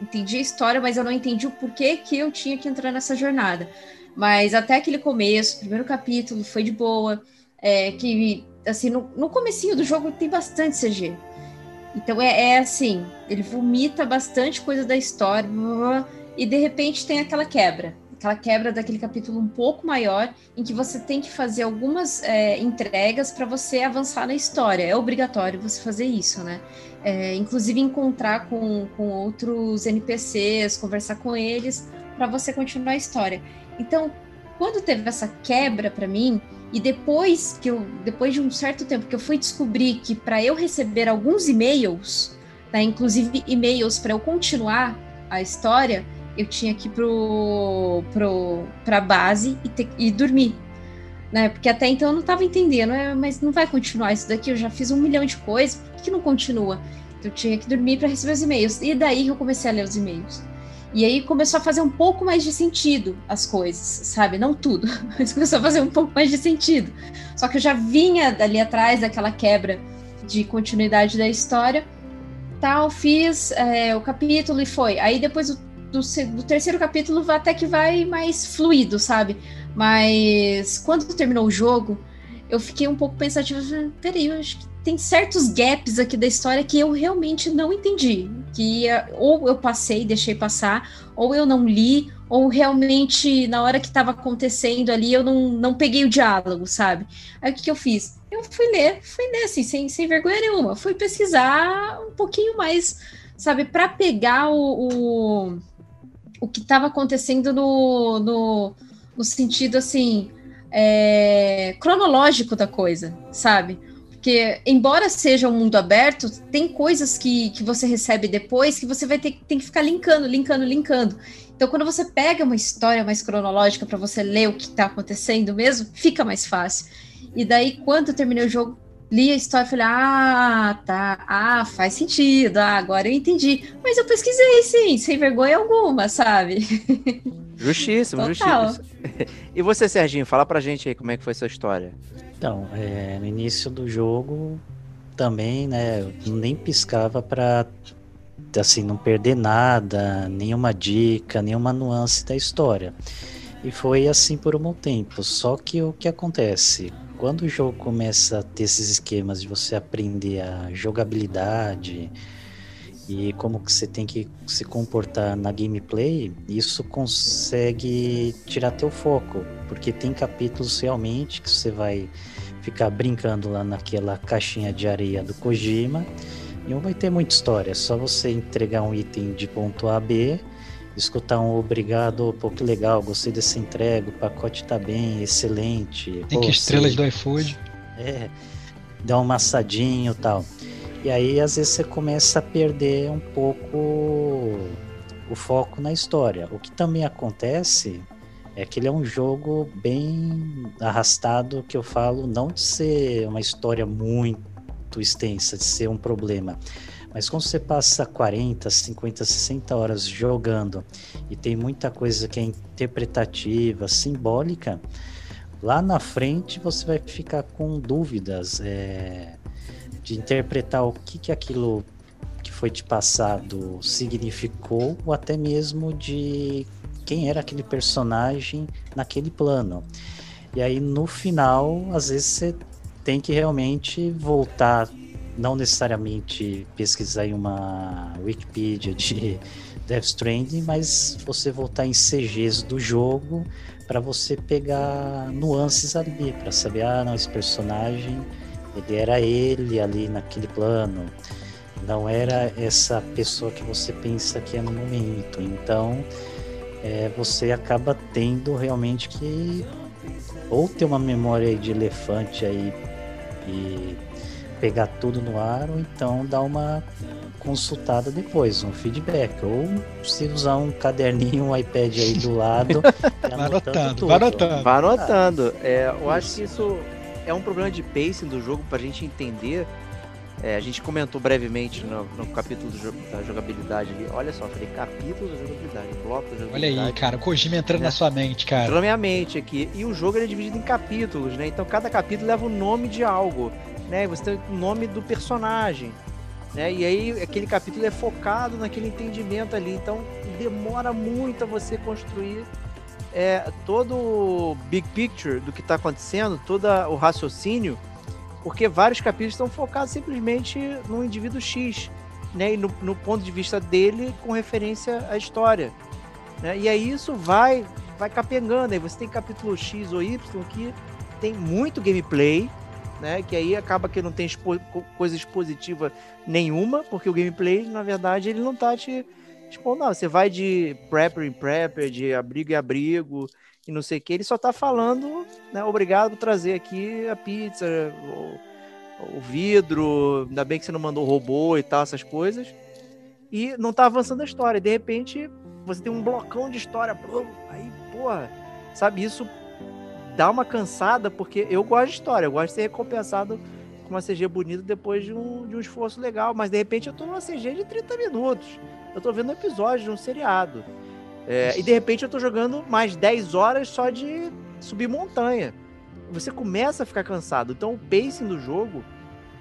entendi a história, mas eu não entendi o porquê que eu tinha que entrar nessa jornada. Mas até aquele começo, primeiro capítulo, foi de boa. É, que, assim, no, no comecinho do jogo tem bastante CG. Então é, é, assim, ele vomita bastante coisa da história e de repente tem aquela quebra. Aquela quebra daquele capítulo um pouco maior, em que você tem que fazer algumas é, entregas para você avançar na história. É obrigatório você fazer isso, né? É, inclusive encontrar com, com outros NPCs, conversar com eles, para você continuar a história. Então, quando teve essa quebra para mim, e depois que eu, depois de um certo tempo que eu fui descobrir que para eu receber alguns e-mails, né, inclusive e-mails para eu continuar a história, eu tinha que ir pro, pro, pra base e, ter, e dormir. Né? Porque até então eu não estava entendendo, é, mas não vai continuar isso daqui, eu já fiz um milhão de coisas, por que não continua? Eu tinha que dormir para receber os e-mails. E daí eu comecei a ler os e-mails. E aí começou a fazer um pouco mais de sentido as coisas, sabe? Não tudo, (laughs) mas começou a fazer um pouco mais de sentido. Só que eu já vinha dali atrás daquela quebra de continuidade da história. Tal, fiz é, o capítulo e foi. Aí depois do, do, do, terceiro capítulo até que vai mais fluido, sabe? Mas quando terminou o jogo, eu fiquei um pouco pensativa. Peraí, eu acho que tem certos gaps aqui da história que eu realmente não entendi. Que ou eu passei, deixei passar, ou eu não li, ou realmente na hora que estava acontecendo ali eu não, não peguei o diálogo, sabe? Aí o que, que eu fiz? Eu fui ler, fui ler assim, sem, sem vergonha nenhuma. Fui pesquisar um pouquinho mais, sabe, para pegar o, o, o que estava acontecendo no, no, no sentido assim. É, cronológico da coisa, sabe? Porque, embora seja um mundo aberto, tem coisas que, que você recebe depois que você vai ter tem que ficar linkando, linkando, linkando. Então, quando você pega uma história mais cronológica para você ler o que está acontecendo mesmo, fica mais fácil. E daí, quando eu terminei o jogo, li a história e falei: ah, tá, ah, faz sentido, ah, agora eu entendi. Mas eu pesquisei sim, sem vergonha alguma, sabe? Justíssimo, justíssimo. E você, Serginho, fala pra gente aí como é que foi sua história. Então, é, no início do jogo também, né, nem piscava para assim não perder nada, nenhuma dica, nenhuma nuance da história. E foi assim por um bom tempo. Só que o que acontece? Quando o jogo começa a ter esses esquemas de você aprender a jogabilidade e como que você tem que se comportar na gameplay, isso consegue tirar teu foco, porque tem capítulos realmente que você vai ficar brincando lá naquela caixinha de areia do Kojima e não vai ter muita história, é só você entregar um item de ponto A a B, escutar um obrigado, pô, que legal, gostei dessa entrega, o pacote tá bem, excelente. Tem pô, que estrelas do iFood. É, dá um massadinho e tal. E aí, às vezes, você começa a perder um pouco o foco na história. O que também acontece é que ele é um jogo bem arrastado, que eu falo, não de ser uma história muito extensa, de ser um problema. Mas quando você passa 40, 50, 60 horas jogando e tem muita coisa que é interpretativa, simbólica, lá na frente você vai ficar com dúvidas. É de interpretar o que, que aquilo que foi te passado significou, ou até mesmo de quem era aquele personagem naquele plano. E aí no final, às vezes você tem que realmente voltar, não necessariamente pesquisar em uma Wikipedia de (laughs) Death Stranding, mas você voltar em CGs do jogo para você pegar nuances ali, para saber, ah, não, esse personagem ele era ele ali naquele plano. Não era essa pessoa que você pensa que é no momento. Então, é, você acaba tendo realmente que ou ter uma memória de elefante aí e pegar tudo no ar, ou então dar uma consultada depois, um feedback. Ou se usar um caderninho, um iPad aí do lado. (laughs) vai anotando, vai anotando. Vai anotando. É, eu acho que isso é um problema de pacing do jogo pra gente entender. É, a gente comentou brevemente no, no capítulo da jogabilidade ali. Olha só, falei capítulo da jogabilidade, bloco da jogabilidade. Olha aí, cara, o Kojima entrando né? na sua mente, cara. Entrou na minha mente aqui. E o jogo é dividido em capítulos, né? Então cada capítulo leva o nome de algo né? Você tem o nome do personagem, né? E aí aquele capítulo é focado naquele entendimento ali, então demora muito a você construir é, todo o big picture do que está acontecendo, todo o raciocínio, porque vários capítulos estão focados simplesmente no indivíduo X, né? E no, no ponto de vista dele com referência à história. Né? E aí isso vai vai capengando, aí você tem capítulo X ou Y que tem muito gameplay, né? Que aí acaba que não tem expo coisa expositiva nenhuma, porque o gameplay, na verdade, ele não tá te expondo, não. Você vai de prepper em prepper, de abrigo em abrigo, e não sei o que, ele só tá falando, né? Obrigado por trazer aqui a pizza, o, o vidro, ainda bem que você não mandou robô e tal, essas coisas. E não tá avançando a história. De repente, você tem um blocão de história. Aí, porra, sabe, isso dá uma cansada, porque eu gosto de história, eu gosto de ser recompensado com uma CG bonita depois de um, de um esforço legal, mas de repente eu tô numa CG de 30 minutos. Eu tô vendo um episódio de um seriado. É, e de repente eu tô jogando mais 10 horas só de subir montanha. Você começa a ficar cansado. Então o pacing do jogo,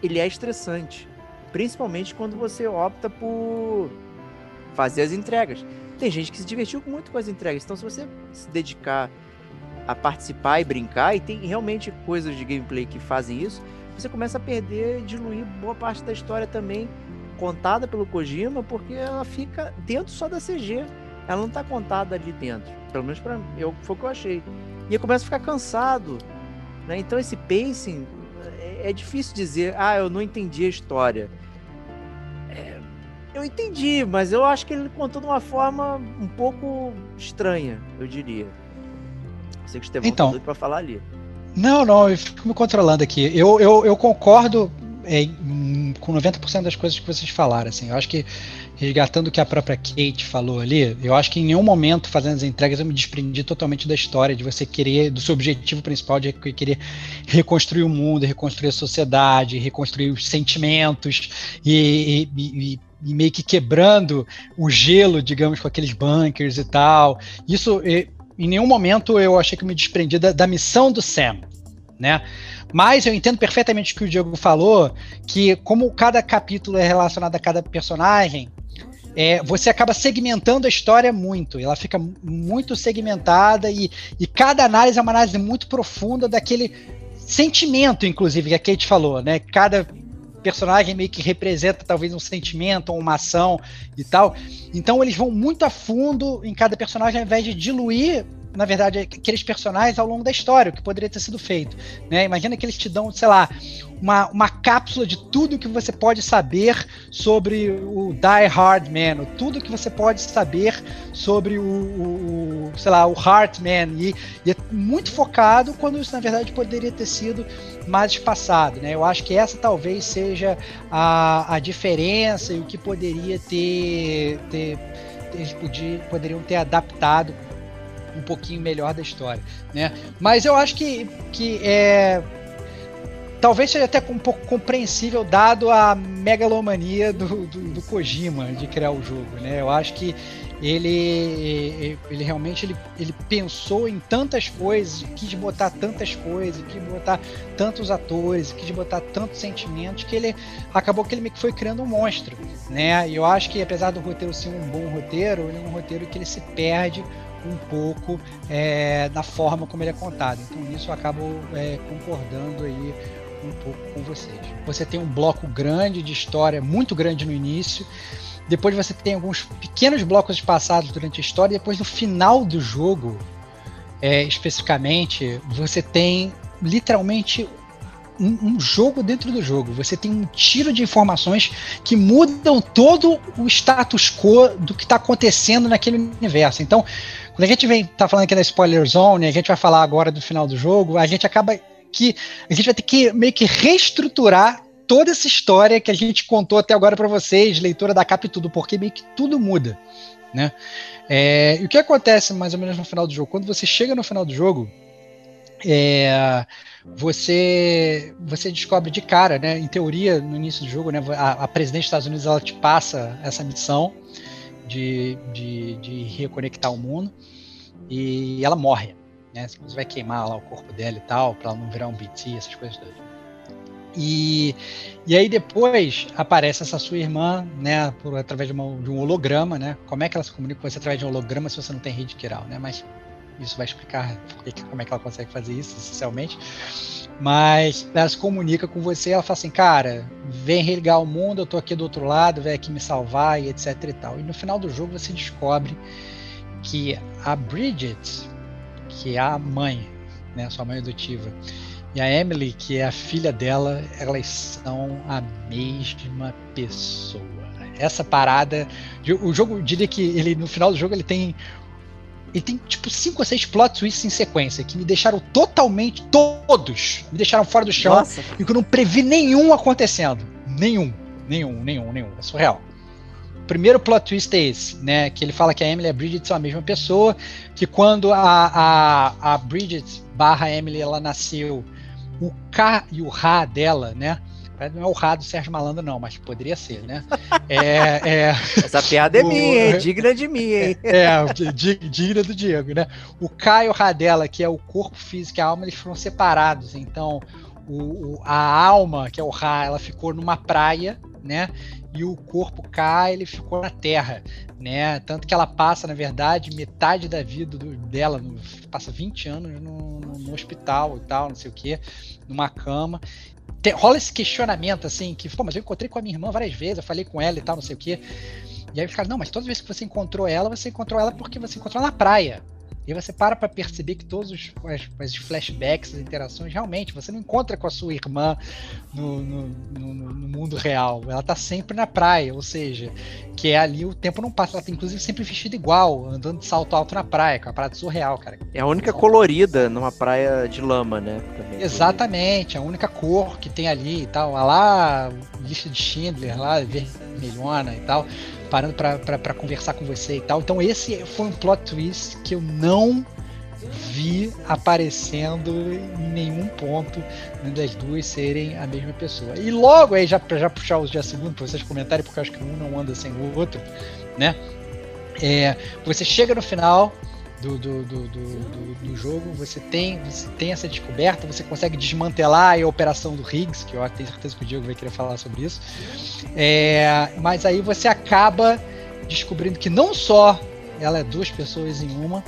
ele é estressante. Principalmente quando você opta por fazer as entregas. Tem gente que se divertiu muito com as entregas. Então se você se dedicar a participar e brincar, e tem realmente coisas de gameplay que fazem isso, você começa a perder, diluir boa parte da história também contada pelo Kojima, porque ela fica dentro só da CG. Ela não está contada ali dentro. Pelo menos para eu foi o que eu achei. E eu começo a ficar cansado. Né? Então esse pacing é, é difícil dizer, ah, eu não entendi a história. É, eu entendi, mas eu acho que ele contou de uma forma um pouco estranha, eu diria sei que o Estevão então, tá para falar ali. Não, não, eu fico me controlando aqui. Eu, eu, eu concordo é, com 90% das coisas que vocês falaram. Assim. Eu acho que, resgatando o que a própria Kate falou ali, eu acho que em nenhum momento, fazendo as entregas, eu me desprendi totalmente da história, de você querer, do seu objetivo principal, de querer reconstruir o mundo, reconstruir a sociedade, reconstruir os sentimentos e, e, e e meio que quebrando o gelo, digamos, com aqueles bunkers e tal. Isso em nenhum momento eu achei que me desprendi da, da missão do Sam, né? Mas eu entendo perfeitamente o que o Diego falou, que como cada capítulo é relacionado a cada personagem, é, você acaba segmentando a história muito. Ela fica muito segmentada e, e cada análise é uma análise muito profunda daquele sentimento, inclusive, que a Kate falou, né? Cada personagem meio que representa talvez um sentimento ou uma ação e tal. Então eles vão muito a fundo em cada personagem ao invés de diluir na verdade, aqueles personagens ao longo da história, o que poderia ter sido feito. Né? Imagina que eles te dão, sei lá, uma, uma cápsula de tudo que você pode saber sobre o Die Hard Man, tudo que você pode saber sobre o, o, o sei lá, o Heartman, e, e é muito focado quando isso, na verdade, poderia ter sido mais espaçado. Né? Eu acho que essa talvez seja a, a diferença e o que poderia ter, ter eles podia, poderiam ter adaptado um pouquinho melhor da história, né? Mas eu acho que, que é talvez seja até um pouco compreensível dado a megalomania do, do, do, Kojima de criar o jogo, né? Eu acho que ele, ele realmente ele, ele pensou em tantas coisas, quis botar tantas coisas, quis botar tantos atores, quis botar tantos sentimentos que ele acabou que ele foi criando um monstro, né? E eu acho que apesar do roteiro ser um bom roteiro, ele é um roteiro que ele se perde um pouco é, na forma como ele é contado. Então nisso eu acabo é, concordando aí um pouco com vocês. Você tem um bloco grande de história, muito grande no início. Depois você tem alguns pequenos blocos passados durante a história. E depois no final do jogo, é, especificamente, você tem literalmente um, um, jogo dentro do jogo. Você tem um tiro de informações que mudam todo o status quo do que está acontecendo naquele universo. Então, quando a gente vem tá falando aqui da spoiler zone, a gente vai falar agora do final do jogo, a gente acaba que a gente vai ter que meio que reestruturar toda essa história que a gente contou até agora para vocês, leitura da capa e tudo, porque meio que tudo muda, né? É, e o que acontece mais ou menos no final do jogo? Quando você chega no final do jogo, é, você você descobre de cara, né? Em teoria, no início do jogo, né? A, a presidente dos Estados Unidos ela te passa essa missão de, de, de reconectar o mundo e ela morre, né? Você vai queimar lá o corpo dela e tal, para ela não virar um BT, essas coisas todas. E, e aí depois aparece essa sua irmã, né, por, através de, uma, de, um holograma, né? Como é que ela se comunica com você através de um holograma se você não tem rede quiral, né? Mas isso vai explicar como é que ela consegue fazer isso, essencialmente. Mas ela se comunica com você, ela fala assim, cara, vem religar o mundo, eu tô aqui do outro lado, vem aqui me salvar e etc e tal. E no final do jogo você descobre que a Bridget, que é a mãe, né, sua mãe adotiva, e a Emily, que é a filha dela, elas são a mesma pessoa. Essa parada, o jogo, eu diria que ele no final do jogo ele tem ele tem tipo cinco ou seis plot twists em sequência que me deixaram totalmente todos, me deixaram fora do chão Nossa. e que eu não previ nenhum acontecendo, nenhum, nenhum, nenhum, nenhum. É surreal. O primeiro plot twist é esse, né? Que ele fala que a Emily e a Bridget são a mesma pessoa, que quando a, a, a Bridget barra Emily ela nasceu o K e o Ra dela, né? Não é o Ra do Sérgio Malandro, não, mas poderia ser, né? (laughs) É, é, Essa piada é o, minha, hein? Digna de mim, hein? (laughs) É, digna do Diego, né? O K e o Ra dela, que é o corpo físico e a alma, eles foram separados. Então, o, o, a alma, que é o Ra, ela ficou numa praia, né? E o corpo K, ele ficou na terra, né? Tanto que ela passa, na verdade, metade da vida do, dela, no, passa 20 anos no, no, hospital e tal, não sei o que, numa cama. Tem, rola esse questionamento, assim, que, pô, mas eu encontrei com a minha irmã várias vezes, eu falei com ela e tal, não sei o que. E aí os caras, não, mas todas as vezes que você encontrou ela, você encontrou ela porque você encontrou na praia. E você para para perceber que todos os, os, flashbacks, as interações, realmente, você não encontra com a sua irmã no, no, no, no, mundo real. Ela tá sempre na praia, ou seja, que é ali o tempo não passa. Ela tá inclusive sempre vestida igual, andando de salto alto na praia, com é a parada surreal, cara. É a única colorida numa praia de lama, né? Também. Exatamente, a única cor que tem ali e tal. Olha lá, lista de Schindler lá, vermelhona e tal parando para conversar com você e tal. Então esse foi um plot twist que eu não vi aparecendo em nenhum ponto das duas serem a mesma pessoa. E logo aí, já para puxar os dias segundo para vocês comentarem, porque eu acho que um não anda sem o outro, né? É, você chega no final do, do, do, do, do jogo, você tem, você tem essa descoberta, você consegue desmantelar a operação do Higgs, que eu tenho certeza que o Diego vai querer falar sobre isso. É, mas aí você acaba descobrindo que não só ela é duas pessoas em uma,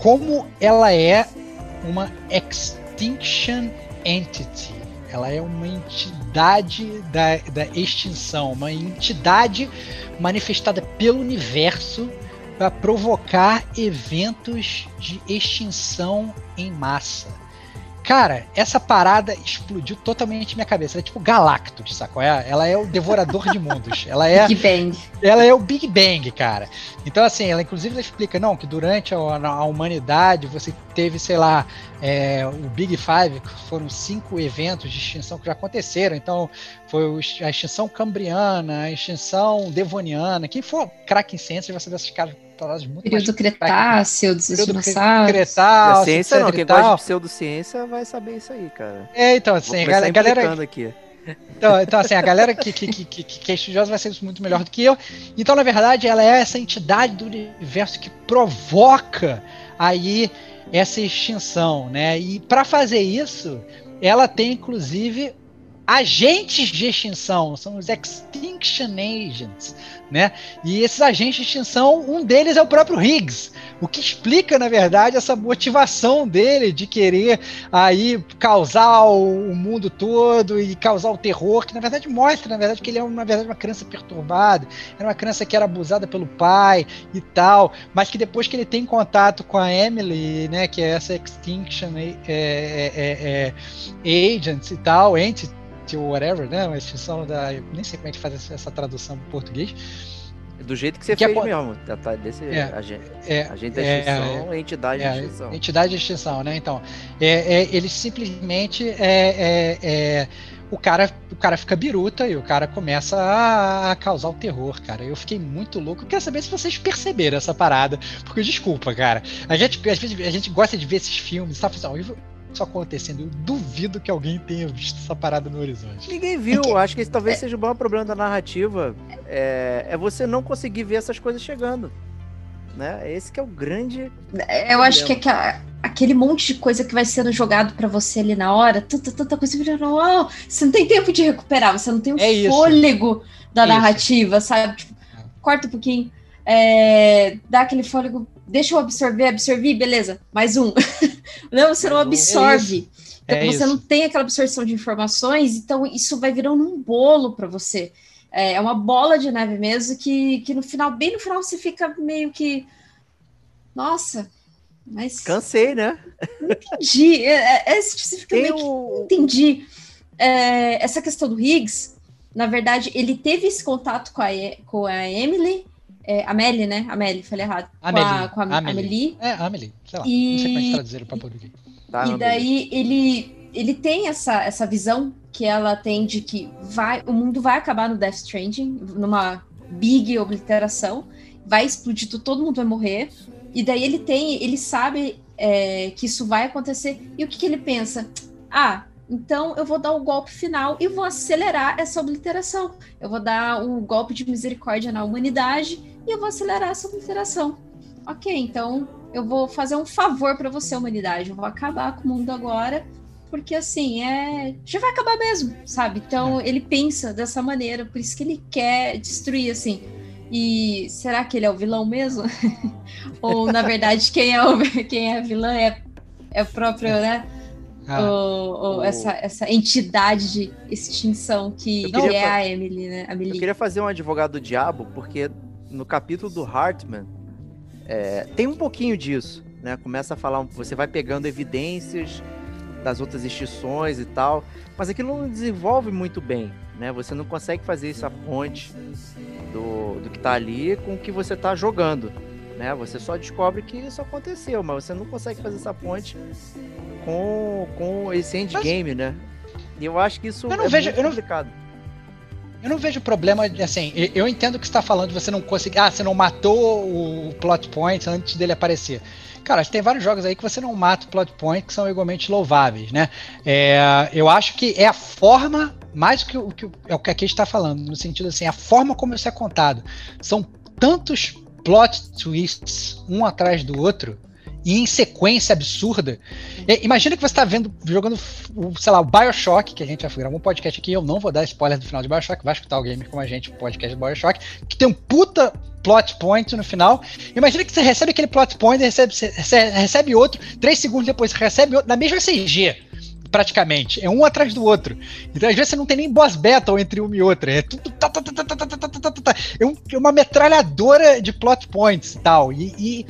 como ela é uma Extinction Entity. Ela é uma entidade da, da extinção, uma entidade manifestada pelo universo para provocar eventos de extinção em massa. Cara, essa parada explodiu totalmente minha cabeça. Ela é tipo Galactus, sacou? Ela é o devorador de mundos. Ela é. (laughs) Big Bang. Ela é o Big Bang, cara. Então, assim, ela inclusive ela explica, não, que durante a, a humanidade você teve, sei lá, é, o Big Five, que foram cinco eventos de extinção que já aconteceram. Então, foi a extinção cambriana, a extinção devoniana. Quem for craque em ciência vai saber essas caras palavras muito Período Cretáceo, dos dinossauros. Cretáceo, ciência não, quem gosta de pseudociência vai saber isso aí, cara. É, então, assim, a galera... Aqui. Então, então, assim, a galera que, que, que, que, que é estudiosa vai ser muito melhor do que eu. Então, na verdade, ela é essa entidade do universo que provoca aí essa extinção, né? E para fazer isso, ela tem inclusive agentes de extinção, são os Extinction Agents, né? E esses agentes de extinção, um deles é o próprio Higgs, o que explica, na verdade, essa motivação dele de querer aí causar o, mundo todo e causar o terror, que na verdade mostra, na verdade, que ele é uma, verdade, uma criança perturbada, era uma criança que era abusada pelo pai e tal, mas que depois que ele tem contato com a Emily, né, que é essa Extinction é, é, é, é Agents e tal, Entity, ou whatever, né? Uma extinção da. Nem sei como é que faz essa tradução para português. do jeito que você Que é fez po- mesmo. Tá, tá desse É, agente, É, agente da é, extinção, entidade é, de extinção. entidade de extinção, né? Então, é, é, eles simplesmente é, é, é, o cara, o cara fica biruta e o cara começa a, a causar o terror, cara. Eu fiquei muito louco. Eu quero saber se vocês perceberam essa parada, porque desculpa, cara. A gente, às vezes, a gente gosta de ver esses filmes, sabe? Assim, isso acontecendo. Eu duvido que alguém tenha visto essa parada no horizonte. Ninguém viu, acho que esse talvez seja o maior problema da narrativa. É, é você não conseguir ver essas coisas chegando. Né? Esse que é o grande. Eu acho que aquela- aquele monte de coisa que vai sendo jogado pra você ali na hora, tanta, tanta coisa, uau, você não tem tempo de recuperar, você não tem o É isso. fôlego da Isso. narrativa, sabe? Tipo, corta um pouquinho, é, dá aquele fôlego, deixa eu absorver, absorvi, beleza, mais um. (laughs) não, você não absorve. Então É você não tem aquela absorção de informações, então isso vai virando um bolo para você. É é uma bola de neve mesmo que, que no final, bem no final, você fica meio que. Nossa, mas Cansei, né? entendi. É, é, é, você fica meio que entendi. É, essa questão do Higgs, na verdade, ele teve esse contato com a, com a Emily, é, Amélie, né? Amélie, falei errado. Com a, Amélie, com a Amélie. Amélie. É, Amelie, sei lá. E- Não sei como é que traduziram pra português. Tá, e daí ele, ele tem essa, essa visão que ela tem de que vai, o mundo vai acabar no Death Stranding, numa big obliteração, vai explodir, todo mundo vai morrer. E daí ele tem, ele sabe é, que isso vai acontecer. E o que, que ele pensa? Ah, então eu vou dar o golpe final e vou acelerar essa obliteração. Eu vou dar um golpe de misericórdia na humanidade e eu vou acelerar essa obliteração. Ok, então eu vou fazer um favor para você, humanidade. Eu vou acabar com o mundo agora, porque assim, é. Já vai acabar mesmo, sabe? Então ele pensa dessa maneira, por isso que ele quer destruir, assim. E será que ele é o vilão mesmo? (laughs) Ou, na verdade, quem é, o, (laughs) quem é vilã é, é o próprio, né? Ah, essa, essa entidade de extinção que, que é fa- a Emily, né? A Eu queria fazer um advogado do diabo, porque no capítulo do Hartman é, tem um pouquinho disso, né? Começa a falar, você vai pegando evidências das outras extinções e tal, mas aquilo não desenvolve muito bem, né? Você não consegue fazer essa ponte do, do que tá ali com o que você tá jogando, né? Você só descobre que isso aconteceu, mas você não consegue fazer essa ponte com, com esse endgame, né? E eu acho que isso Eu não é vejo- muito eu não- complicado. Eu não vejo problema, assim, eu- entendo o que você está falando, você não conseguir, ah, você não matou o plot point antes dele aparecer. Cara, tem vários jogos aí que você não mata o plot point que são igualmente louváveis, né? É, eu acho que é a forma, mais que o que, é o que aqui está falando, no sentido assim, a forma como isso é contado. São tantos plot twists, um atrás do outro, e em sequência absurda. É, imagina que você está vendo, jogando, sei lá, o Bioshock, que a gente já gravou um podcast aqui, eu não vou dar spoiler do final de Bioshock, vai escutar o gamer com a gente, o podcast do Bioshock, que tem um puta plot point no final. Imagina que você recebe aquele plot point, recebe, recebe outro, três segundos depois recebe outro, na mesma CG praticamente. É um atrás do outro. Então, às vezes, você não tem nem boss battle entre uma e outra. É tudo. É uma metralhadora de plot points e tal. E, e,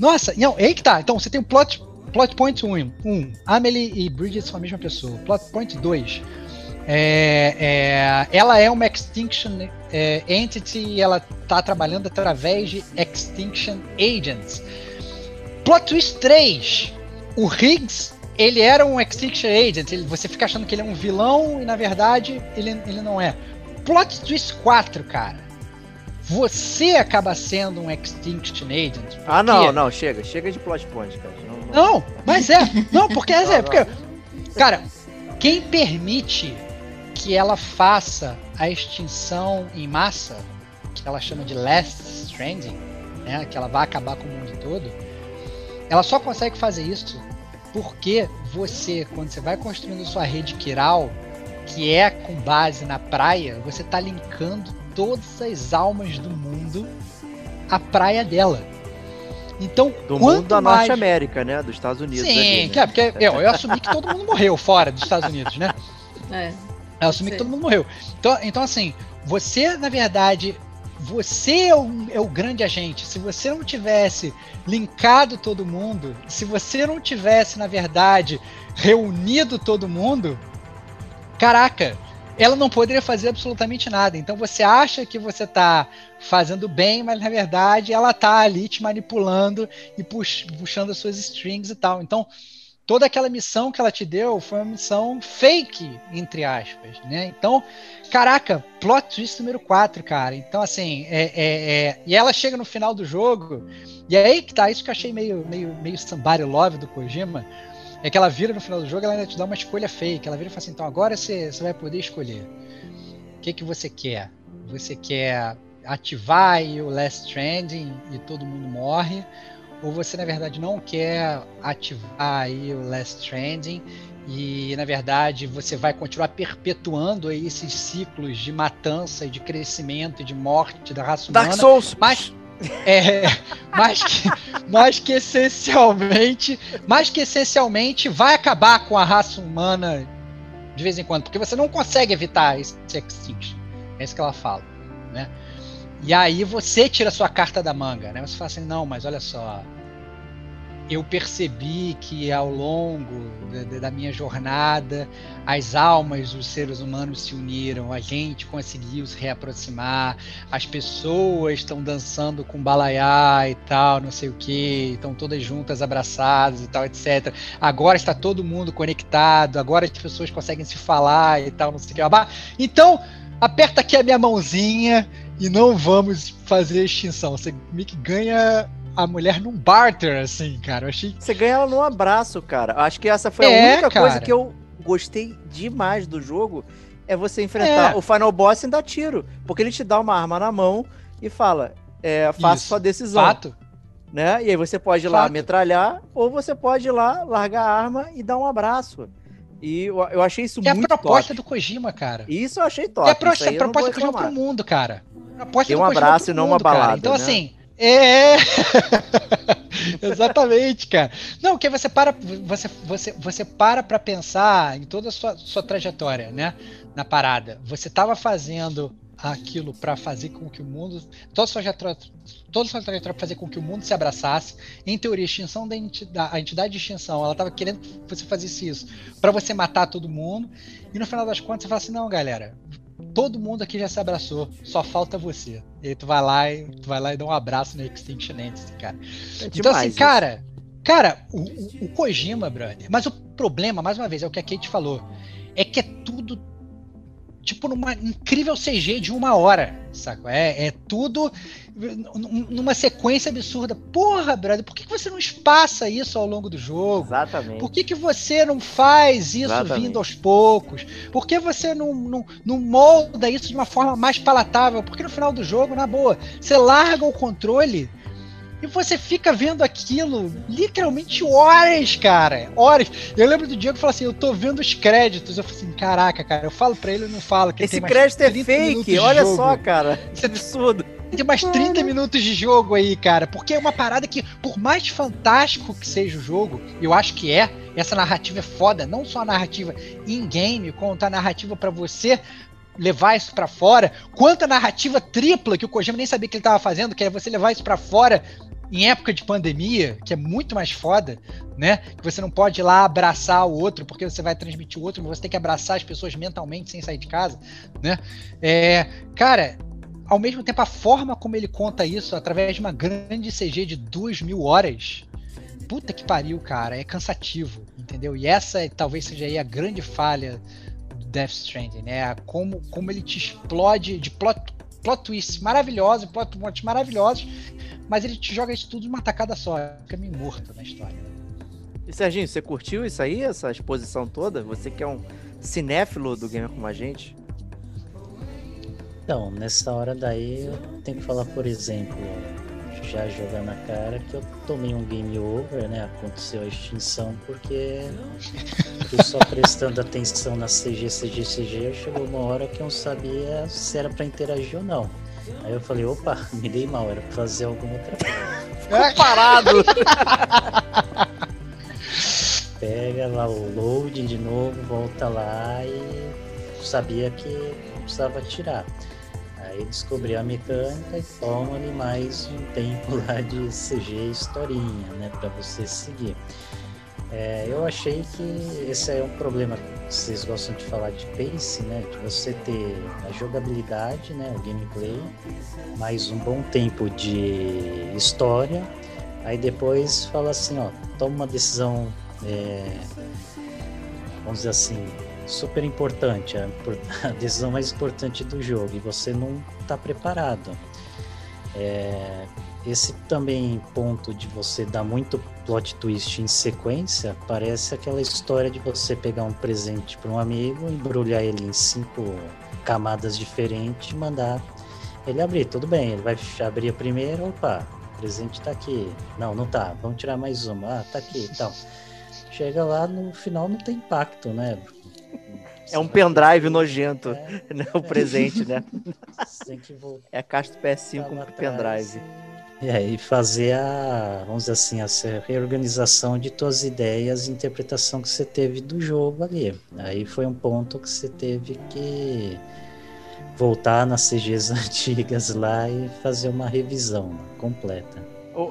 nossa, não, é aí que tá. Então você tem o plot, plot point 1, um, um, Amelie e Bridget são a mesma pessoa. Plot point 2. É, é, ela é uma Extinction é, Entity e ela tá trabalhando através de Extinction Agents. Plot twist 3. O Higgs, ele era um Extinction Agent. Ele- você fica achando que ele é um vilão e na verdade ele, ele não é. Plot twist 4, cara. Você acaba sendo um Extinction Agent. Ah, não, não, chega, chega de plot point, cara. Não, não. Não, mas é. Não, porque (laughs) é, Não, é porque cara, quem permite que ela faça a extinção em massa, que ela chama de last stranding, né, que ela vai acabar com o mundo todo, ela só consegue fazer isso porque você, quando você vai construindo sua rede quiral, que é com base na praia, você está linkando todas as almas do mundo à praia dela. Então, Do mundo da mais... Norte América, né? Dos Estados Unidos. Sim, ali, né? que é, porque eu, eu assumi que todo mundo morreu fora dos Estados Unidos, né? (laughs) É. Eu assumi que todo mundo morreu. Então, então assim, você, na verdade, você é o, é o grande agente. Se você não tivesse linkado todo mundo, se você não tivesse, na verdade, reunido todo mundo, caraca, ela não poderia fazer absolutamente nada. Então você acha que você está fazendo bem, mas na verdade ela está ali te manipulando e pux puxando as suas strings e tal. Então toda aquela missão que ela te deu foi uma missão fake, entre aspas, né? Então, caraca, plot twist número 4, cara. Então, assim, é, é, é, e ela chega no final do jogo, e é aí que tá, isso que eu achei meio, meio, meio somebody love do Kojima, é que ela vira no final do jogo, ela ainda te dá uma escolha fake. Ela vira e fala assim: então agora você, você vai poder escolher. O que, que você quer? Você quer ativar o Last Stranding e todo mundo morre? Ou você, na verdade, não quer ativar aí o Last Stranding e, na verdade, você vai continuar perpetuando aí esses ciclos de matança e de crescimento e de morte da raça humana. Dark Souls! Mas é, mais que, mais que essencialmente, mais que essencialmente vai acabar com a raça humana de vez em quando, porque você não consegue evitar esse extinction. É isso que ela fala, né? E aí você tira sua carta da manga, né? Você fala assim, não, mas olha só, eu percebi que ao longo da, da, minha jornada as almas dos seres humanos se uniram, a gente conseguiu se reaproximar, as pessoas estão dançando com balaiá e tal, não sei o que, estão todas juntas abraçadas e tal, etc. Agora está todo mundo conectado, agora as pessoas conseguem se falar e tal, não sei o que. Então, aperta aqui a minha mãozinha e não vamos fazer extinção. Você meio que ganha a mulher num barter, assim, cara. Eu achei. Você ganha ela num abraço, cara. Acho que essa foi é, a única cara. coisa que eu gostei demais do jogo. É você enfrentar é. o final boss e dar tiro. Porque ele te dá uma arma na mão e fala: é, faça Isso. sua decisão. Fato. Né? E aí você pode ir lá metralhar, ou você pode ir lá, largar a arma e dar um abraço. E eu, eu achei isso que muito é a proposta top. do Kojima, cara. Isso eu achei top. E a, pro, a proposta do Kojima pro mundo, cara. Proposta Tem um abraço e não mundo, uma balada. Cara. Então, né? assim, é! (laughs) Exatamente, cara. Não, que você para, você, você, você para para pensar em toda a sua, sua trajetória, né? Na parada. Você estava fazendo aquilo para fazer com que o mundo. Toda sua trajetória, para fazer com que o mundo se abraçasse. Em teoria, a extinção da entidade, a entidade de extinção, ela estava querendo que você fizesse isso para você matar todo mundo. E no final das contas, você fala assim: não, galera, todo mundo aqui já se abraçou, só falta você. E aí tu vai lá e tu vai lá e dá um abraço no Extinction Ants, cara. É então assim, cara, cara, o, o, o, Kojima, brother. Mas o problema, mais uma vez, é o que a Kate falou, é que é tudo tipo numa incrível CG de uma hora, saco? É, é tudo numa sequência absurda. Porra, brother, por que, você não espaça isso ao longo do jogo? Exatamente. Por que, que você não faz isso Exatamente. vindo aos poucos? Por que você não, não, não molda isso de uma forma mais palatável? Porque no final do jogo, na boa, você larga o controle e você fica vendo aquilo literalmente horas, cara. Horas. Eu lembro do Diego falou assim: eu tô vendo os créditos. Eu falei assim: caraca, cara, eu falo pra ele e não falo. Que Esse crédito é fake, olha só, cara. Isso é absurdo. Tem mais 30 minutos de jogo aí, cara. Porque é uma parada que, por mais fantástico que seja o jogo, eu acho que é, essa narrativa é foda. Não só a narrativa in-game, quanto a narrativa para você levar isso para fora, quanto a narrativa tripla que o Kojima nem sabia que ele tava fazendo, que é você levar isso para fora em época de pandemia, que é muito mais foda, né? Que você não pode ir lá abraçar o outro porque você vai transmitir o outro, mas você tem que abraçar as pessoas mentalmente sem sair de casa, né? É, cara, ao mesmo tempo, a forma como ele conta isso através de uma grande CG de duas mil horas, puta que pariu, cara, é cansativo, entendeu? E essa talvez seja aí a grande falha do Death Stranding, né? Como, como ele te explode de plot, plot twists maravilhosos, plot twists maravilhosos, mas ele te joga isso tudo de uma tacada só, fica meio morto na história. E Serginho, você curtiu isso aí, essa exposição toda? Você que é um cinéfilo do Gamer como a gente? Então, nessa hora daí eu tenho que falar, por exemplo, já jogar na cara que eu tomei um game over, né? Aconteceu a extinção porque eu só (laughs) prestando atenção na CG, CG, CG, chegou uma hora que eu não sabia se era para interagir ou não. Aí eu falei, opa, me dei mal, era pra fazer alguma outra coisa. Ficou parado! (laughs) Pega lá o loading de novo, volta lá e sabia que precisava tirar. Aí descobri a mecânica e toma ali mais um tempo (laughs) lá de CG historinha, né, para você seguir. É, eu achei que esse é um problema que vocês gostam de falar de pace, né? De você ter a jogabilidade, né? O gameplay, mais um bom tempo de história. Aí depois fala assim, ó, toma uma decisão, é, vamos dizer assim, super importante, (laughs) a, decisão mais importante do jogo, e você não está preparado. É, esse também ponto de você dar muito plot twist em sequência parece aquela história de você pegar um presente para um amigo, embrulhar ele em cinco camadas diferentes e mandar ele abrir. Tudo bem, ele vai abrir a primeira, opa, o presente está aqui. Não, não tá. Vamos tirar mais uma. Ah, tá aqui. Então, chega lá no final não tem impacto, né? É um pendrive nojento, é, (laughs) né? O presente, né? É a caixa do PS5 com pendrive. E aí fazer a, vamos dizer assim, a reorganização de tuas ideias e interpretação que você teve do jogo ali. Aí foi um ponto que você teve que voltar nas CGs (laughs) antigas lá e fazer uma revisão completa.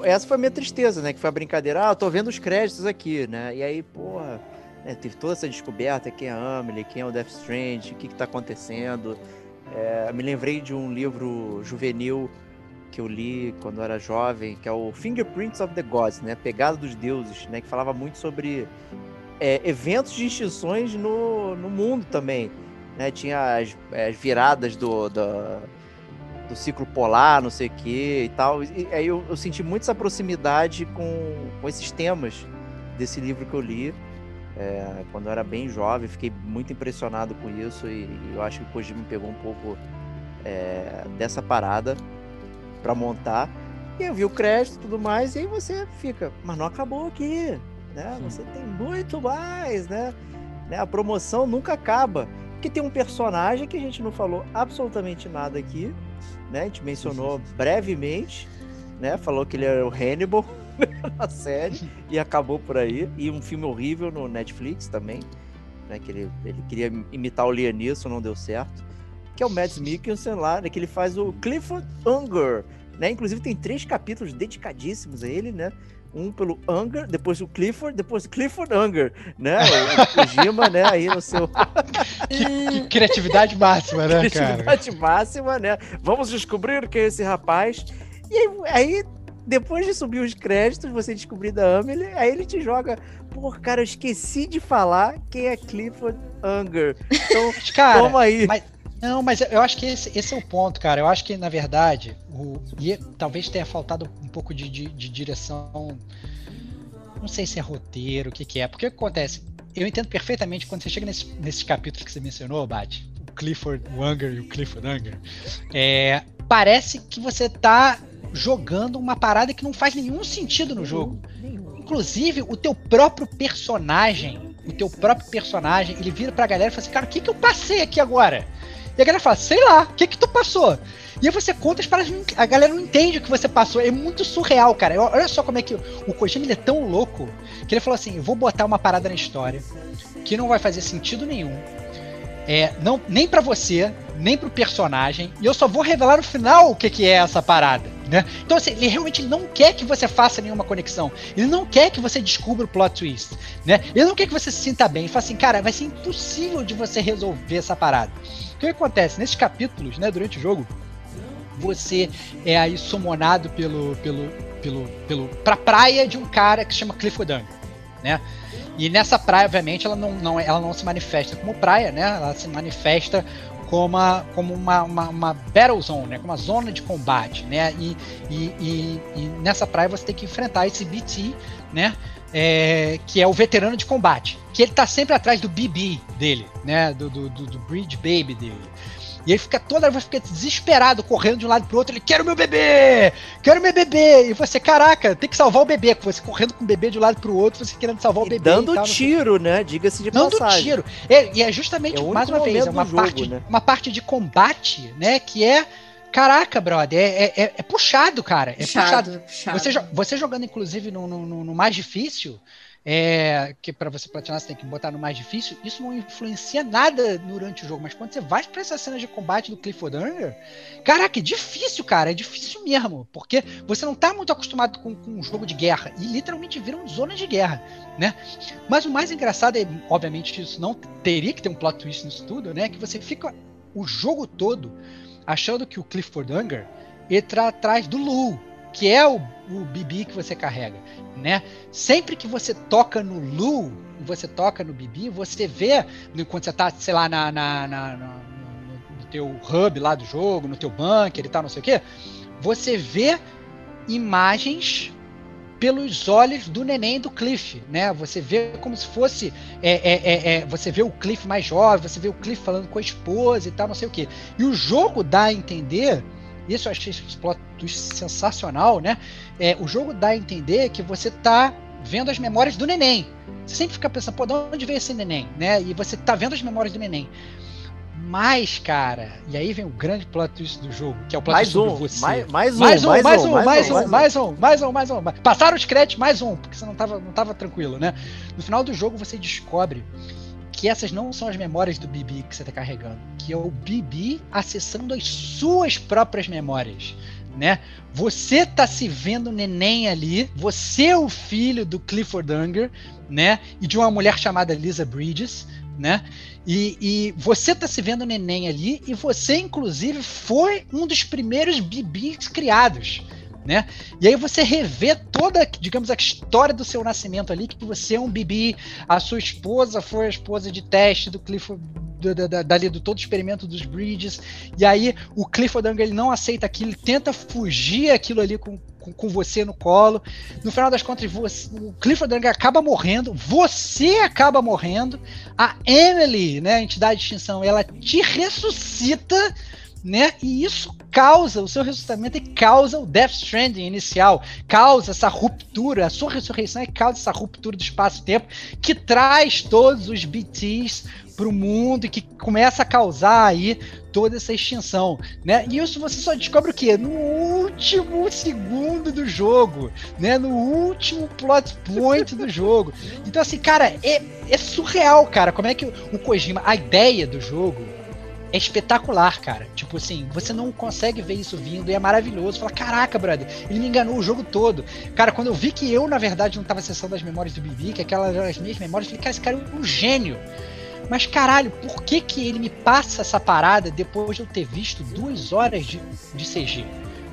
Essa foi a minha tristeza, né? Que foi a brincadeira. Ah, eu tô vendo os créditos aqui, né? E aí, porra, né, teve toda essa descoberta, quem é a Amelie, quem é o Death Strange, o que que tá acontecendo. É, me lembrei de um livro juvenil que eu li quando eu era jovem, que é o Fingerprints of the Gods, né? Pegada dos Deuses, né? Que falava muito sobre é, eventos de extinções no, no mundo também. Né? Tinha as, as viradas do, do, do, ciclo polar, não sei o que e tal. E aí eu, eu, senti muito essa proximidade com, com esses temas desse livro que eu li. É, quando eu era bem jovem, fiquei muito impressionado com isso e, e eu acho que o Kojima pegou um pouco é, dessa parada para montar. E eu vi o crédito e tudo mais, e aí você fica, mas não acabou aqui, né? Você tem muito mais, né? né? A promoção nunca acaba. Porque tem um personagem que a gente não falou absolutamente nada aqui, né? A gente mencionou brevemente, né? Falou que ele era o Hannibal (laughs) na série e acabou por aí. E um filme horrível no Netflix também, né? Que ele, ele queria imitar o Liam Neeson, não deu certo que é o Mads Mikkelsen lá, né, que ele faz o Clifford Unger, né? Inclusive tem três capítulos dedicadíssimos a ele, né? Um pelo Unger, depois o Clifford, depois Clifford Unger, né? O, o Gima, né? Aí no seu. (laughs) que, que criatividade máxima, né, criatividade cara? Criatividade máxima, né? Vamos descobrir quem é esse rapaz. E aí, aí depois de subir os créditos, você descobrir da Amelie, aí ele te joga. Pô, cara, eu esqueci de falar quem é Clifford Unger. Então, (laughs) cara, toma aí. Mas não, mas eu acho que esse, esse, é o ponto, cara. Eu acho que, na verdade, o, e talvez tenha faltado um pouco de, de, de direção. Não sei se é roteiro, o que, que é. Porque o que acontece? Eu entendo perfeitamente quando você chega nesse, nesses capítulos que você mencionou, Bate, o Clifford Wanger e o Clifford Unger, é, parece que você tá jogando uma parada que não faz nenhum sentido no jogo. Inclusive, o teu próprio personagem, o teu próprio personagem, ele vira pra galera e fala assim, cara, o que, que eu passei aqui agora? E a galera fala, sei lá, o que que tu passou? E aí você conta as paradas, a galera não entende o que você passou. É muito surreal, cara. Olha só como é que o Kojima ele é tão louco que ele falou assim: eu vou botar uma parada na história que não vai fazer sentido nenhum. É, não, nem para você, nem pro personagem, e eu só vou revelar no final o que, que é essa parada, né? Então, assim, ele realmente não quer que você faça nenhuma conexão. Ele não quer que você descubra o plot twist, né? Ele não quer que você se sinta bem. Ele fala assim, cara, vai ser impossível de você resolver essa parada. O que acontece? Nesses capítulos, né, durante o jogo, você é aí sumonado pelo, pelo, pelo, pelo, pra praia de um cara que se chama Clifford Unger, né? E nessa praia, obviamente, ela não, não, ela não se manifesta como praia, né? Ela se manifesta como uma, como uma, uma, uma battle zone, né? como uma zona de combate, né? E, e, e, e nessa praia você tem que enfrentar esse BT, né? é, que é o veterano de combate, que ele tá sempre atrás do BB dele, né? Do, do, do, do Bridge Baby dele. E ele fica toda hora fica desesperado, correndo de um lado pro outro. Ele, quero meu bebê! Quero meu bebê! E você, caraca, tem que salvar o bebê. Você correndo com o bebê de um lado pro outro, você querendo salvar e o bebê. Dando tal, tiro, né? Diga-se de dando passagem. Dando tiro. É, e é justamente, é mais uma vez, é uma, jogo, parte, né? uma parte de combate, né? Que é Caraca, brother, é, é, é puxado, cara. É puxado. puxado. Você, você jogando, inclusive, no, no, no mais difícil, é, que para você platinar você tem que botar no mais difícil, isso não influencia nada durante o jogo. Mas quando você vai para essas cenas de combate do Clifford Hunger, caraca, é difícil, cara, é difícil mesmo, porque você não tá muito acostumado com, com um jogo de guerra e literalmente viram zonas de guerra, né? Mas o mais engraçado é, obviamente, isso não teria que ter um plot twist nisso tudo, né? Que você fica o jogo todo achando que o Clifford Hunger entra atrás do Lu, que é o, o Bibi que você carrega, né? Sempre que você toca no Lu, você toca no Bibi, você vê, quando você tá, sei lá, na, na, na, no teu hub lá do jogo, no teu bunker e tal, não sei o quê, você vê imagens pelos olhos do neném do Cliff, né? Você vê como se fosse, é, é, é, é, você vê o Cliff mais jovem, você vê o Cliff falando com a esposa e tal, não sei o quê. E o jogo dá a entender isso eu achei esse plot twist sensacional, né? É, o jogo dá a entender que você tá vendo as memórias do neném. Você sempre fica pensando, pô, de onde veio esse neném, né? E você tá vendo as memórias do neném. Mas, cara, e aí vem o grande plot twist do jogo, que é o plot mais twist um, você. Mais, mais, um, mais um, mais um, mais um, mais um, mais um, mais um, mais um. Passaram os créditos, mais um, porque você não tava, não tava tranquilo, né? No final do jogo você descobre que essas não são as memórias do Bibi que você está carregando, que é o Bibi acessando as suas próprias memórias. Né? Você tá se vendo neném ali, você é o filho do Clifford Unger, né? E de uma mulher chamada Lisa Bridges, né? E, e, você tá se vendo neném ali, e você, inclusive, foi um dos primeiros bibis criados né? E aí você revê toda, digamos, a história do seu nascimento ali, que você é um bibi, a sua esposa foi a esposa de teste do Clifford dali do todo o experimento dos Bridges, e aí o Clifford Unger ele não aceita aquilo, ele tenta fugir aquilo ali com, com, com, você no colo. No final das contas, você, o Clifford Unger acaba morrendo, você acaba morrendo, a Emily, né, a entidade de extinção, ela te ressuscita né? E isso causa o seu ressuscitamento e causa o Death Stranding inicial, causa essa ruptura, a sua ressurreição e causa essa ruptura do espaço-tempo que traz todos os BTs para o mundo e que começa a causar aí toda essa extinção, né? E isso você só descobre o quê? No último segundo do jogo, né? No último plot point do jogo. Então assim, cara, é, é surreal, cara, como é que o Kojima, a ideia do jogo é espetacular, cara. Tipo assim, você não consegue ver isso vindo e é maravilhoso. Fala, caraca, brother, ele me enganou o jogo todo. Cara, quando eu vi que eu, na verdade, não tava acessando as memórias do Bibi, que aquelas eram as minhas memórias, eu falei, cara, esse cara é um gênio. Mas caralho, por que que ele me passa essa parada depois de eu ter visto duas horas de, de CG?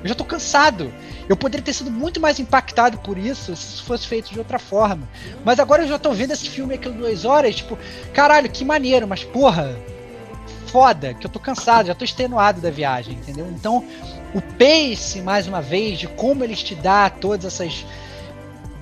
Eu já tô cansado. Eu poderia ter sido muito mais impactado por isso se isso fosse feito de outra forma. Mas agora eu já tô vendo esse filme aqui duas horas, tipo, caralho, que maneiro, mas porra, foda, que eu tô cansado, já tô extenuado da viagem, entendeu? Então, o pace, mais uma vez, de como eles te dá todas essas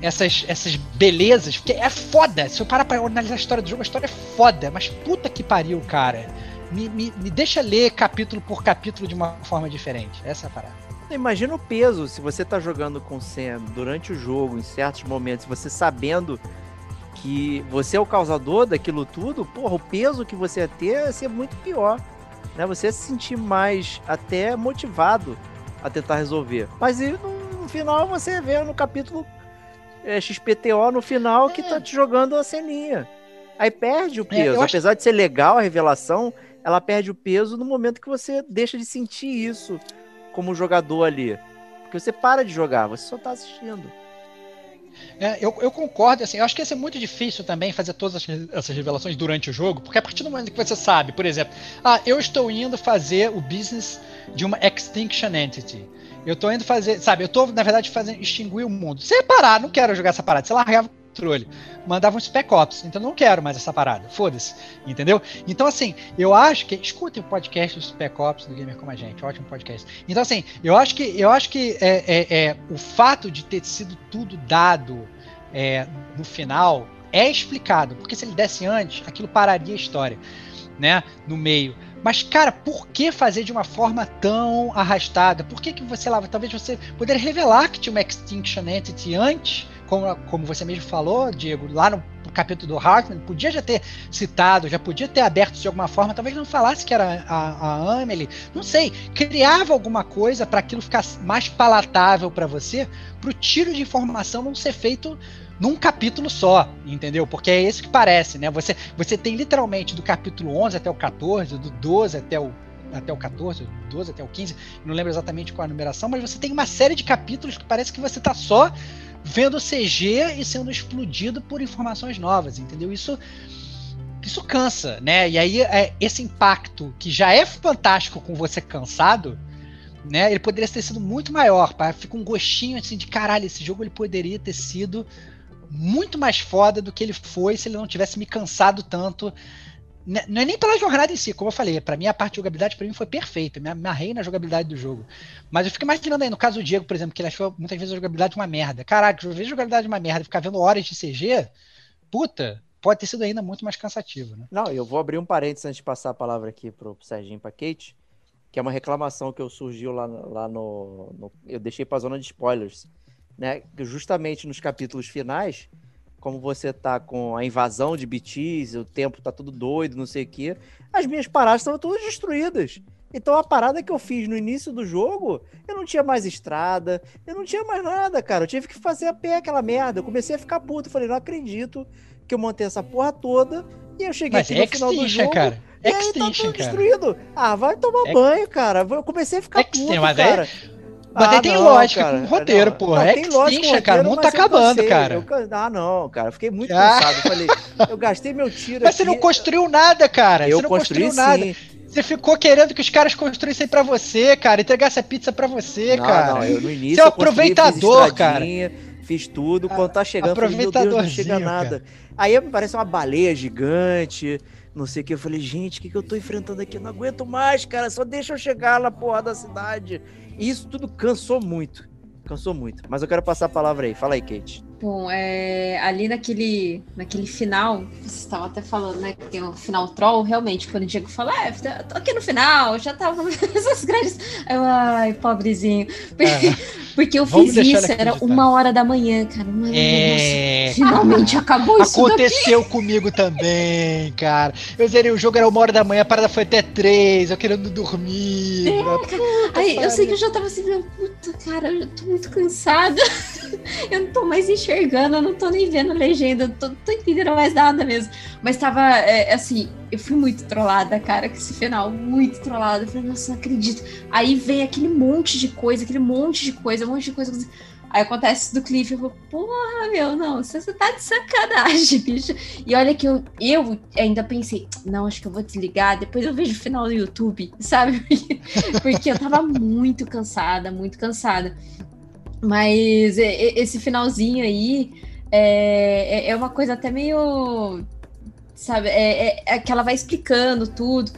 essas, essas belezas, porque é foda. Se eu parar pra analisar a história do jogo, a história é foda, mas puta que pariu, cara. Me, me, me deixa ler capítulo por capítulo de uma forma diferente. Essa é a parada. Imagina o peso se você tá jogando com Sam durante o jogo, em certos momentos, você sabendo que você é o causador daquilo tudo, porra, o peso que você ia ter ia ser muito pior. Né? Você ia se sentir mais até motivado a tentar resolver. Mas e no, no final você vê no capítulo é, XPTO no final que tá te jogando a ceninha. Aí perde o é, peso. É, Apesar acho... de ser legal a revelação, ela perde o peso no momento que você deixa de sentir isso como jogador ali. Porque você para de jogar, você só tá assistindo. É, eu, eu, concordo, assim, eu acho que ia ser muito difícil também fazer todas essas revelações durante o jogo, porque a partir do momento que você sabe, por exemplo, ah, eu estou indo fazer o business de uma Extinction Entity. Eu estou indo fazer, sabe, eu estou, na verdade, fazendo extinguir o mundo. Você parar, não quero jogar essa parada, você largava controle. Mandava um Spec Ops, então não quero mais essa parada. Foda-se. Entendeu? Então, assim, eu acho que. Escutem o podcast do Spec Ops do Gamer Como a Gente. Ótimo podcast. Então, assim, eu acho que, eu acho que é, é, é o fato de ter sido tudo dado é, no final é explicado. Porque se ele desse antes, aquilo pararia a história. Né, no meio. Mas, cara, por que fazer de uma forma tão arrastada? Por que, que você lá, talvez você poderia revelar que tinha uma Extinction Entity antes, como, como você mesmo falou, Diego, lá no capítulo do Hartman, podia já ter citado, já podia ter aberto de alguma forma, talvez não falasse que era a, a Amelie, não sei, criava alguma coisa para aquilo ficar mais palatável para você, para o tiro de informação não ser feito num capítulo só, entendeu? Porque é isso que parece, né? Você, você tem literalmente do capítulo 11 até o 14, do 12 até o até o 14, do 12 até o 15, não lembro exatamente qual a numeração, mas você tem uma série de capítulos que parece que você tá só vendo CG e sendo explodido por informações novas, entendeu? Isso isso cansa, né? E aí é, esse impacto que já é fantástico com você cansado, né? Ele poderia ter sido muito maior, para fica um gostinho assim de caralho, esse jogo ele poderia ter sido muito mais foda do que ele foi se ele não tivesse me cansado tanto. Né, não é nem pela jornada em si, como eu falei, para mim a parte de jogabilidade para mim foi perfeita, me amarrei na jogabilidade do jogo. Mas eu fico imaginando aí, no caso do Diego, por exemplo, que ele achou muitas vezes a jogabilidade uma merda. Caraca, eu vejo a jogabilidade uma merda, ficar vendo horas de CG, puta, pode ter sido ainda muito mais cansativo, né? Não, eu vou abrir um parênteses antes de passar a palavra aqui pro Serginho e pra Kate, que é uma reclamação que eu surgiu lá, lá no, no Eu deixei pra zona de spoilers, né? Justamente nos capítulos finais, como você tá com a invasão de BTs, o tempo tá tudo doido, não sei o quê, as minhas paradas estavam todas destruídas. Então a parada que eu fiz no início do jogo, eu não tinha mais estrada, eu não tinha mais nada, cara. Eu tive que fazer a pé aquela merda. Eu comecei a ficar puto. Falei, não acredito que eu montei essa porra toda e eu cheguei Mas aqui no final do jogo. Cara. E aí tá tudo destruído. Ah, vai tomar banho, cara. Eu comecei a ficar Extinction, puto, cara. É... Mas ah, aí tem não, lógica cara. com o roteiro, não, porra. Não, é tem lógica cara. O mundo tá acabando, cansei, cara. Eu, ah, não, cara. Fiquei muito Ah. cansado. Falei, eu gastei meu tiro Mas aqui. você não construiu nada, cara. Eu você não construí construiu nada. sim. Você ficou querendo que os caras construíssem pra você, cara. Entregasse a pizza pra você, Não, cara. não, eu no início Você é um eu aproveitador, cara. Fiz tudo, quando tá chegando, eu falei, meu Deus, não chega nada. Aí me parece uma baleia gigante, não sei o que. Eu falei, gente, o que, que eu tô enfrentando aqui? Eu não aguento mais, cara, só deixa eu chegar na porra da cidade. E isso tudo cansou muito. Cansou muito. Mas eu quero passar a palavra aí. Fala aí, Kate. Bom, é, ali naquele, naquele final, vocês estavam até falando, né? Que tem o final troll, realmente, quando o Diego fala, é, tô aqui no final, já tava (laughs) essas grandes. Eu, ai, pobrezinho. Porque, (laughs) porque eu É. Fiz isso, era acreditar. uma hora da manhã, cara. Hora É, nossa, finalmente (laughs) acabou isso daqui. Aconteceu comigo também, cara. Eu zerei o jogo, era uma hora da manhã, a parada foi até três, eu querendo dormir. Puta Aí eu sei que eu já tava assim, puta, cara, eu tô muito cansada. eu não tô mais enxergando, eu não tô nem vendo legenda, tô, tô entendendo mais nada mesmo. Mas tava, é, assim, eu fui muito trollada, cara, com esse final, muito trollada. Eu falei, nossa, não acredito. Aí vem aquele monte de coisa, aquele monte de coisa, um monte de coisa. Aí acontece do Cliff, eu falo, porra, meu, não, você você tá de sacanagem, (laughs) bicho. E olha que eu, eu ainda pensei, não, acho que eu vou desligar, depois eu vejo o final no YouTube, sabe? (laughs) Porque eu tava muito cansada, muito cansada. Mas esse finalzinho aí é, é- é uma coisa até meio. Sabe? É, é- é que ela vai explicando tudo.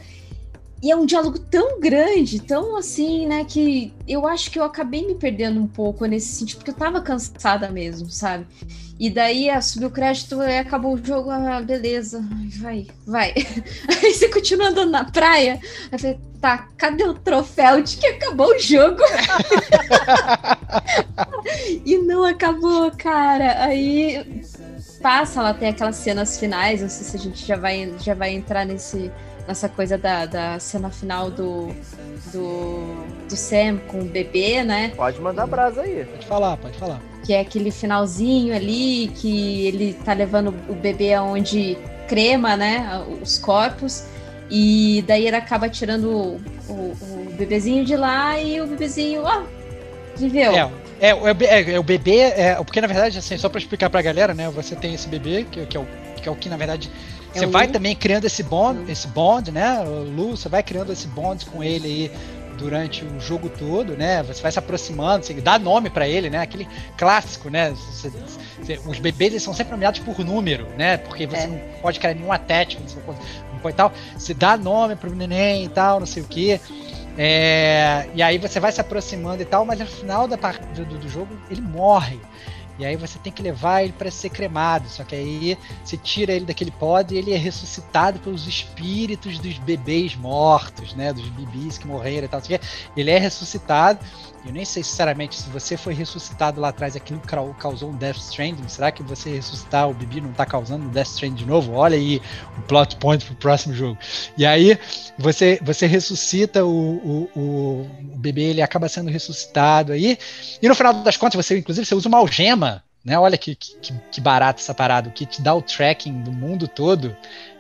E é um diálogo tão grande, tão assim, né? Que eu acho que eu acabei me perdendo um pouco nesse sentido, porque eu tava cansada mesmo, sabe? E daí subiu o crédito e acabou o jogo, ah, beleza, vai, vai. (laughs) Aí você continua andando na praia, aí falei, tá, cadê o troféu de que acabou o jogo? (laughs) e não acabou, cara. Aí passa, ela tem aquelas cenas finais, não sei se a gente já vai, já vai entrar nesse, nessa coisa da, da cena final do, do, do Sam com o bebê, né? Pode mandar brasa aí. Pode falar, pode falar. Que é aquele finalzinho ali, que ele tá levando o bebê aonde crema, né? Os corpos. E daí ele acaba tirando o, o, o bebezinho de lá e o bebezinho, ó, viveu. É, é, o- é, é, é o bebê, é, porque na verdade, assim, só pra explicar pra galera, né? Você tem esse bebê, que, que é, o, que é o que, na verdade, você o vai Lu. também criando esse bond, Lu. esse bond, né? O Lu, você vai criando esse bond com ele aí durante o jogo todo, né? Você vai se aproximando, você dá nome pra ele, né? Aquele clássico, né? Você- você- os bebês eles são sempre nomeados por número, né? Porque você É. não pode criar nenhum attachment, você não pode, não pode tal. Você dá nome pro neném e tal, não sei o quê. É, e aí você vai se aproximando e tal, mas no final da do, do jogo ele morre. E aí você tem que levar ele para ser cremado. Só que aí você tira ele daquele pod e ele é ressuscitado pelos espíritos dos bebês mortos, né? Dos bebês que morreram e tal. Ele é ressuscitado. Eu nem sei sinceramente se você foi ressuscitado lá atrás, aquilo cau- causou um Death Stranding. Será que você ressuscitar o bebê não tá causando um Death Stranding de novo? Olha aí o plot point pro próximo jogo. E aí você, você ressuscita o, o, o, o bebê, ele acaba sendo ressuscitado aí. E no final das contas, você, inclusive, você usa uma algema, Né? Olha que, que, que barato essa parada. O que te dá o tracking do mundo todo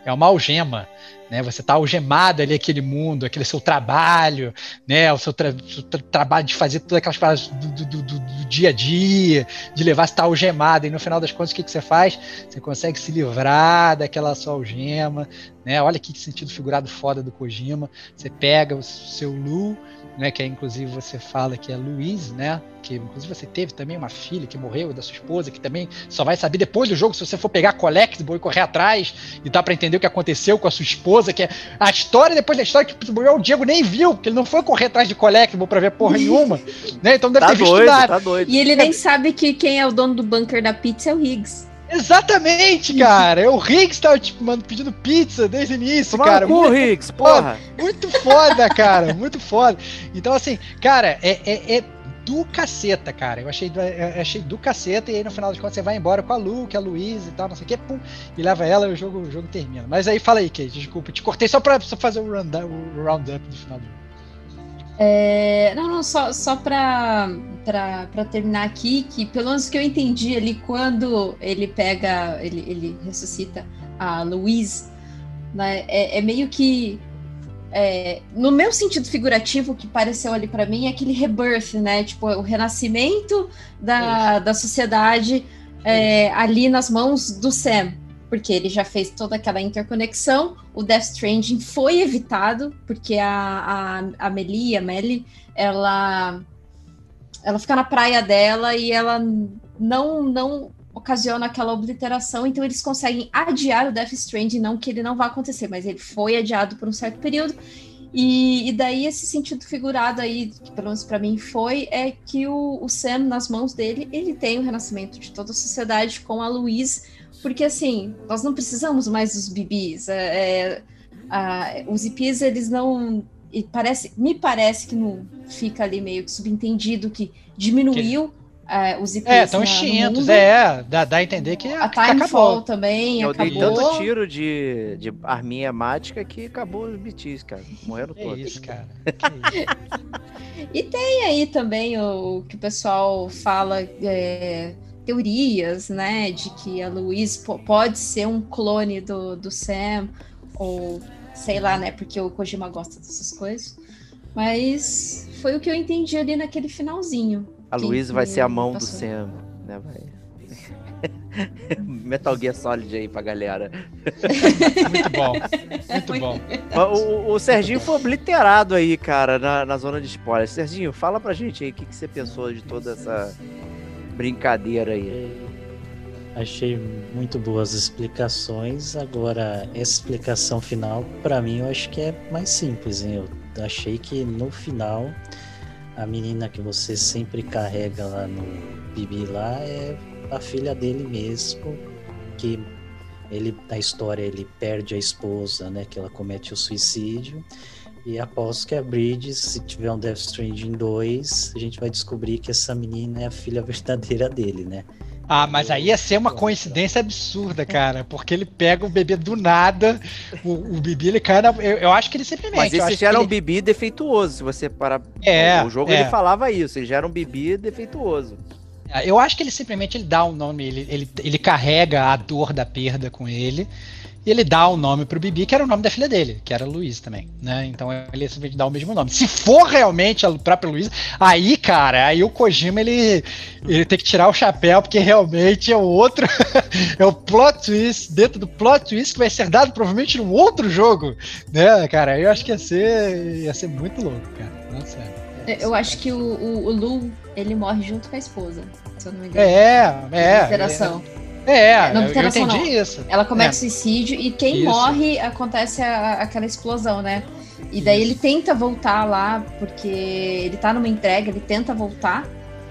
é uma algema. Né, você está algemado ali aquele mundo, aquele seu trabalho, né, o seu, tra seu tra trabalho de fazer todas aquelas coisas do, do, do, do, dia a dia, de levar, você está algemado, e no final das contas, o que, que você faz? Você consegue se livrar daquela sua algema, né? Olha que sentido figurado foda do Kojima. Você pega o seu Lu, né, que é, inclusive você fala que é Luiz, né? Que inclusive você teve também uma filha que morreu da sua esposa, que também só vai saber depois do jogo se você for pegar Collectible e correr atrás e dá para entender o que aconteceu com a sua esposa, que é a história depois da história que o Diego nem viu, porque ele não foi correr atrás de Collectible para ver porra nenhuma, né? Então deve tá ter doido, visto nada. Tá doido. E ele nem sabe que quem é o dono do bunker da pizza é o Higgs. Exatamente, cara. É o Higgs tava tipo, mano, pedindo pizza desde o início, Toma cara. cu, Muito Higgs, porra. Muito foda, cara. Muito foda. Então, assim, cara, é, é, é do caceta, cara. Eu achei, eu achei do caceta, e aí no final de contas você vai embora com a Lu, que a Luísa e tal, não sei o que, pum, e leva ela e o jogo, o jogo termina. Mas aí fala aí, Kate, desculpa, te cortei só pra só fazer o roundup, o roundup do final do jogo. É, não, não, só, só para terminar aqui, que pelo menos que eu entendi ali, quando ele pega, ele, ele ressuscita a Louise, né, é, é meio que. É, no meu sentido figurativo, o que pareceu ali para mim é aquele rebirth, né? Tipo, o renascimento da, da sociedade é, ali nas mãos do Sam porque ele já fez toda aquela interconexão. O Death Stranding foi evitado, porque a, a, a Meli, a ela, ela fica na praia dela e ela não, não ocasiona aquela obliteração, então eles conseguem adiar o Death Stranding, não que ele não vá acontecer, mas ele foi adiado por um certo período. E, e daí esse sentido figurado aí, que pelo menos para mim foi, é que o, o Sam, nas mãos dele, ele tem o renascimento de toda a sociedade com a Louise porque, assim, nós não precisamos mais dos bibis. É, é, os IPs, eles não. E parece, me parece que não fica ali meio que subentendido que diminuiu que... é, os IPs. É, estão extintos, é. Dá, dá a entender que. A Timefall também Eu acabou. dei tanto tiro de, de arminha mágica que acabou os BTs, cara. Morreram que todos. Isso, cara. (laughs) Que isso. e tem aí também o, o que o pessoal fala. É, teorias, né, de que a Louise pode ser um clone do, do Sam, ou sei lá, né, porque o Kojima gosta dessas coisas. Mas foi o que eu entendi ali naquele finalzinho. A Louise vai ser a mão passou. do Sam, né, vai. (laughs) Metal Gear Solid aí pra galera. Muito bom. Muito bom. O, o Serginho foi obliterado aí, cara, na, na zona de spoilers. Serginho, fala pra gente aí o que, que você pensou de toda essa brincadeira aí. Achei muito boas explicações. Agora, essa explicação final, para mim, eu acho que é mais simples. Hein? Eu achei que no final, a menina que você sempre carrega lá no Bibi lá é a filha dele mesmo, que ele na história ele perde a esposa, né, que ela comete o suicídio. E aposto que a Bridge, se tiver um Death Stranding 2, a gente vai descobrir que essa menina é a filha (laughs) verdadeira dele, né? Ah, mas aí ia ser uma coincidência absurda, cara, porque ele pega o bebê do nada, o, o bebê ele cai na. Eu, eu acho que ele simplesmente. Mas esse já era ele... um bebê defeituoso, se você para. É. O jogo é. ele falava isso, ele já era um bebê defeituoso. Eu acho que ele simplesmente ele dá um nome, ele, ele, ele carrega a dor da perda com ele. E ele dá o um nome pro Bibi, que era o nome da filha dele, que era Luiz também, né? Então ele simplesmente dá o mesmo nome. Se for realmente a própria Luiz, aí, cara, aí o Kojima ele, ele tem que tirar o chapéu, porque realmente é o outro. (laughs) é o plot twist dentro do plot twist que vai ser dado provavelmente num outro jogo, né, cara? Eu acho que ia ser, ia ser muito louco, cara. Não sério. Eu acho que o, o, o Lu, ele morre junto com a esposa, se eu não me engano. É, é. É. É, não, eu, eu entendi não. isso. Ela comete é. suicídio e quem Isso. morre acontece a, aquela explosão, né? E daí Isso. ele tenta voltar lá, porque ele tá numa entrega, ele tenta voltar.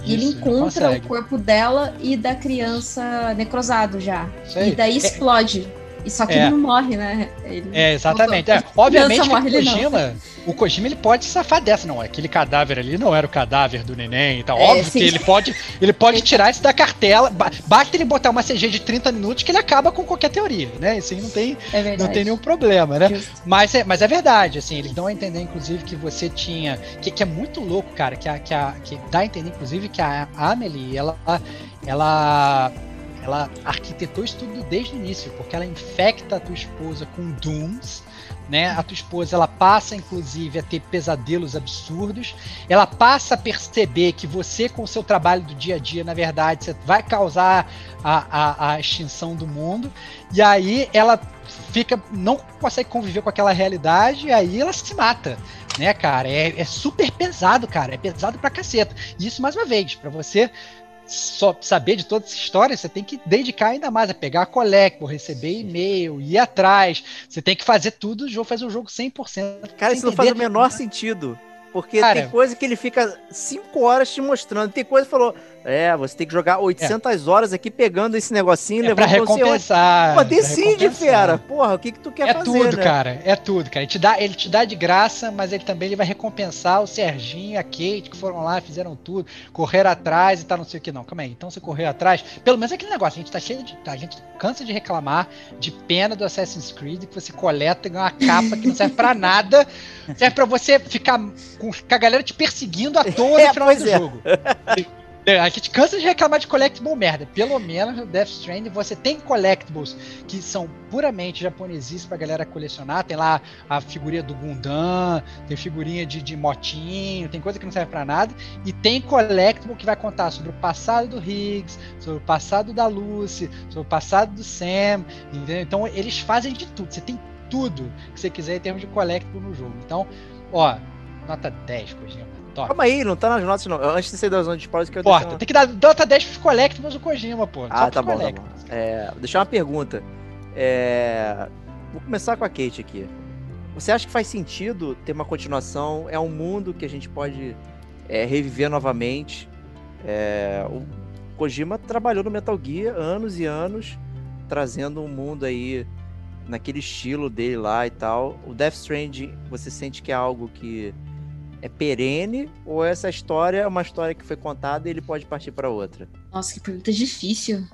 e ele encontra o corpo dela e da criança necrosado já. E daí É. explode. E só que É. ele não morre, né? Ele- É, exatamente. É, obviamente que morre, o não. Kojima, o Kojima ele pode safar dessa, não. Aquele cadáver ali não era o cadáver do neném e tal. É, Óbvio sim. que ele pode, ele pode (laughs) tirar isso da cartela. Ba- Basta ele botar uma CG de 30 minutos que ele acaba com qualquer teoria, né? Isso aí não tem, É não tem nenhum problema, né? Justo. Mas é, mas é verdade, assim, eles dão a entender, inclusive, que você tinha. Que, que é muito louco, cara, que, a, que, a, que dá a entender, inclusive, que a Amelie, ela, ela ela arquitetou isso tudo desde o início, porque ela infecta a tua esposa com dooms, né? A tua esposa ela passa inclusive a ter pesadelos absurdos, ela passa a perceber que você com o seu trabalho do dia a dia, na verdade, você vai causar a, a, a extinção do mundo, e aí ela fica não consegue conviver com aquela realidade, e aí ela se mata né, cara? É, é, super pesado, cara. É pesado pra caceta. E isso, mais uma vez, para você só saber de toda essa história, você tem que dedicar ainda mais a pegar a collectible, receber e-mail, ir atrás. Você tem que fazer tudo o jogo, fazer o jogo 100%. Cara, isso não faz o menor sentido. Porque Cara, tem coisa que ele fica 5 horas te mostrando. Tem coisa que falou, é, você tem que jogar 800 é. horas aqui pegando esse negocinho, é levando pra recompensar. Pô, decide, fera. Porra, o que que tu quer é fazer, tudo, né? cara. É tudo, cara. Ele te, dá, ele te dá de graça, mas ele também ele vai recompensar o Serginho, a Kate, que foram lá, fizeram tudo, correram atrás e tal, não sei o que não. Calma aí. Então você correu atrás, pelo menos é aquele negócio, a gente tá cheio de... A gente cansa de reclamar de pena do Assassin's Creed, que você coleta e ganha uma capa que não serve pra (laughs) nada. Serve pra você ficar com, com a galera te perseguindo à toa no final do é. jogo. (laughs) É, a gente cansa de reclamar de collectible merda. Pelo menos no Death Stranding você tem collectibles que são puramente japoneses pra galera colecionar. Tem lá a figurinha do Gundam, tem figurinha de, de motinho, tem coisa que não serve para nada. E tem collectible que vai contar sobre o passado do Higgs, sobre o passado da Lucy, sobre o passado do Sam. Entendeu? Então eles fazem de tudo. Você tem tudo que você quiser em termos de collectible no jogo. Então, ó, nota 10, coisinha. Top. Calma aí, não tá nas notas não. Antes de sair da zona de spoilers que eu Porta, uma... tem que dar nota 10 pros Collectibles do Kojima, pô. Ah, tá bom, tá bom. É, deixar uma pergunta. É... Vou começar com a Kate aqui. Você acha que faz sentido ter uma continuação? É um mundo que a gente pode é, reviver novamente. É... O Kojima trabalhou no Metal Gear anos e anos, trazendo um mundo aí naquele estilo dele lá e tal. O Death Stranding, você sente que é algo que é perene ou essa história é uma história que foi contada e ele pode partir para outra? Nossa, que pergunta difícil.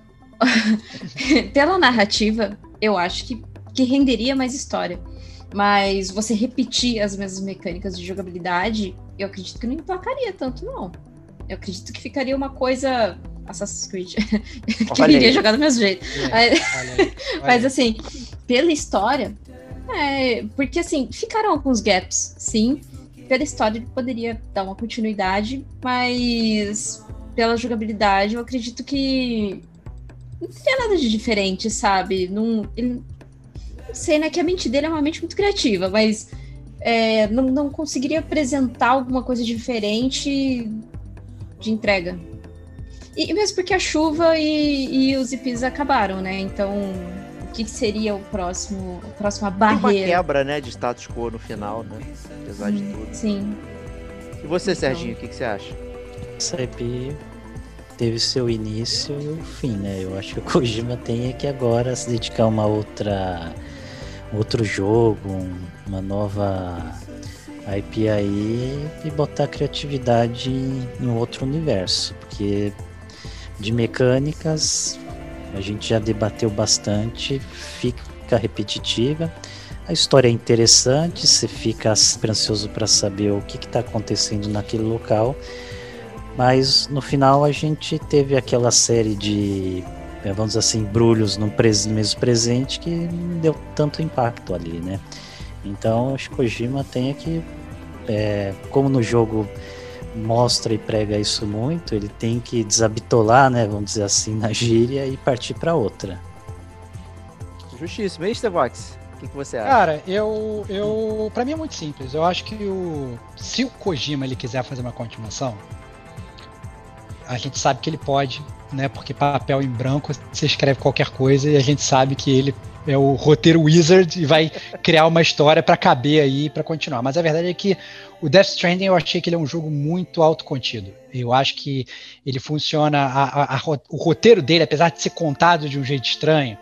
(laughs) Pela narrativa, eu acho que, que renderia mais história. Mas você repetir as mesmas mecânicas de jogabilidade, eu acredito que não emplacaria tanto, não. Eu acredito que ficaria uma coisa Assassin's Creed. (laughs) que iria jogar do mesmo jeito. É, mas, (laughs) mas, assim, pela história, é, porque assim, ficaram alguns gaps, sim pela história ele poderia dar uma continuidade, mas pela jogabilidade eu acredito que não teria nada de diferente, sabe? Não, ele, não sei, né? Que a mente dele é uma mente muito criativa, mas é, não, não conseguiria apresentar alguma coisa diferente de entrega. E mesmo porque a chuva e, e os IPs acabaram, né? Então que seria o próximo, a próxima barreira. Uma quebra, né, de status quo no final, né? Apesar de hum, tudo. Sim. E você, então... Serginho, o que, que você acha? Essa EP teve seu início e o fim, né? Eu acho que o Kojima tem é que agora se dedicar a uma outra outro jogo, uma nova IP aí e botar criatividade em outro universo, porque de mecânicas a gente já debateu bastante, fica repetitiva. A história é interessante, você fica esperançoso para saber o que está acontecendo naquele local, mas no final a gente teve aquela série de, eh, vamos dizer assim, brulhos no mesmo presente que não deu tanto impacto ali, né? Então, o Kojima tem que, é, como no jogo mostra e prega isso muito, ele tem que desabitolar, né, vamos dizer assim, na gíria e partir para outra. Justíssimo. E Vox, o que, que, você acha? Cara, eu, eu, para mim é muito simples. Eu acho que o, se o Kojima ele quiser fazer uma continuação, a gente sabe que ele pode, né? Porque papel em branco você escreve qualquer coisa e a gente sabe que ele é o roteiro wizard e vai (laughs) criar uma história para caber aí para continuar. Mas a verdade é que o Death Stranding eu achei que ele é um jogo muito autocontido. Eu acho que ele funciona, a, a, a, o roteiro dele, apesar de ser contado de um jeito estranho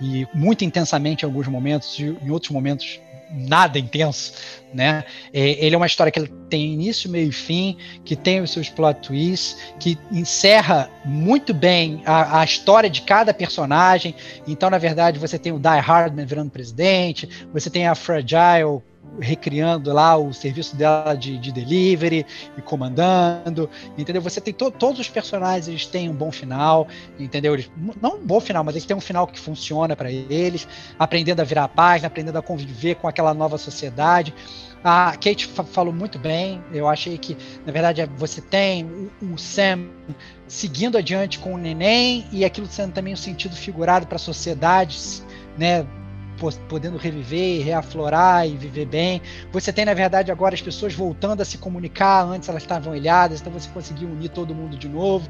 e muito intensamente em alguns momentos, e em outros momentos nada intenso, né? É, ele é uma história que tem início, meio e fim, que tem os seus plot twists, que encerra muito bem a, a, história de cada personagem. Então, na verdade, você tem o Die Hardman virando presidente, você tem a Fragile recriando lá o serviço dela de, de delivery e comandando, entendeu? Você tem to, todos os personagens eles têm um bom final, entendeu? Eles, não um bom final, mas eles têm um final que funciona para eles, aprendendo a virar a página, aprendendo a conviver com aquela nova sociedade. A Kate falou muito bem. Eu achei que, na verdade, você tem o, o Sam seguindo adiante com o neném e aquilo sendo também um sentido figurado para a sociedade, né? Podendo reviver, reaflorar e viver bem. Você tem, na verdade, agora as pessoas voltando a se comunicar, antes elas estavam ilhadas, então você conseguiu unir todo mundo de novo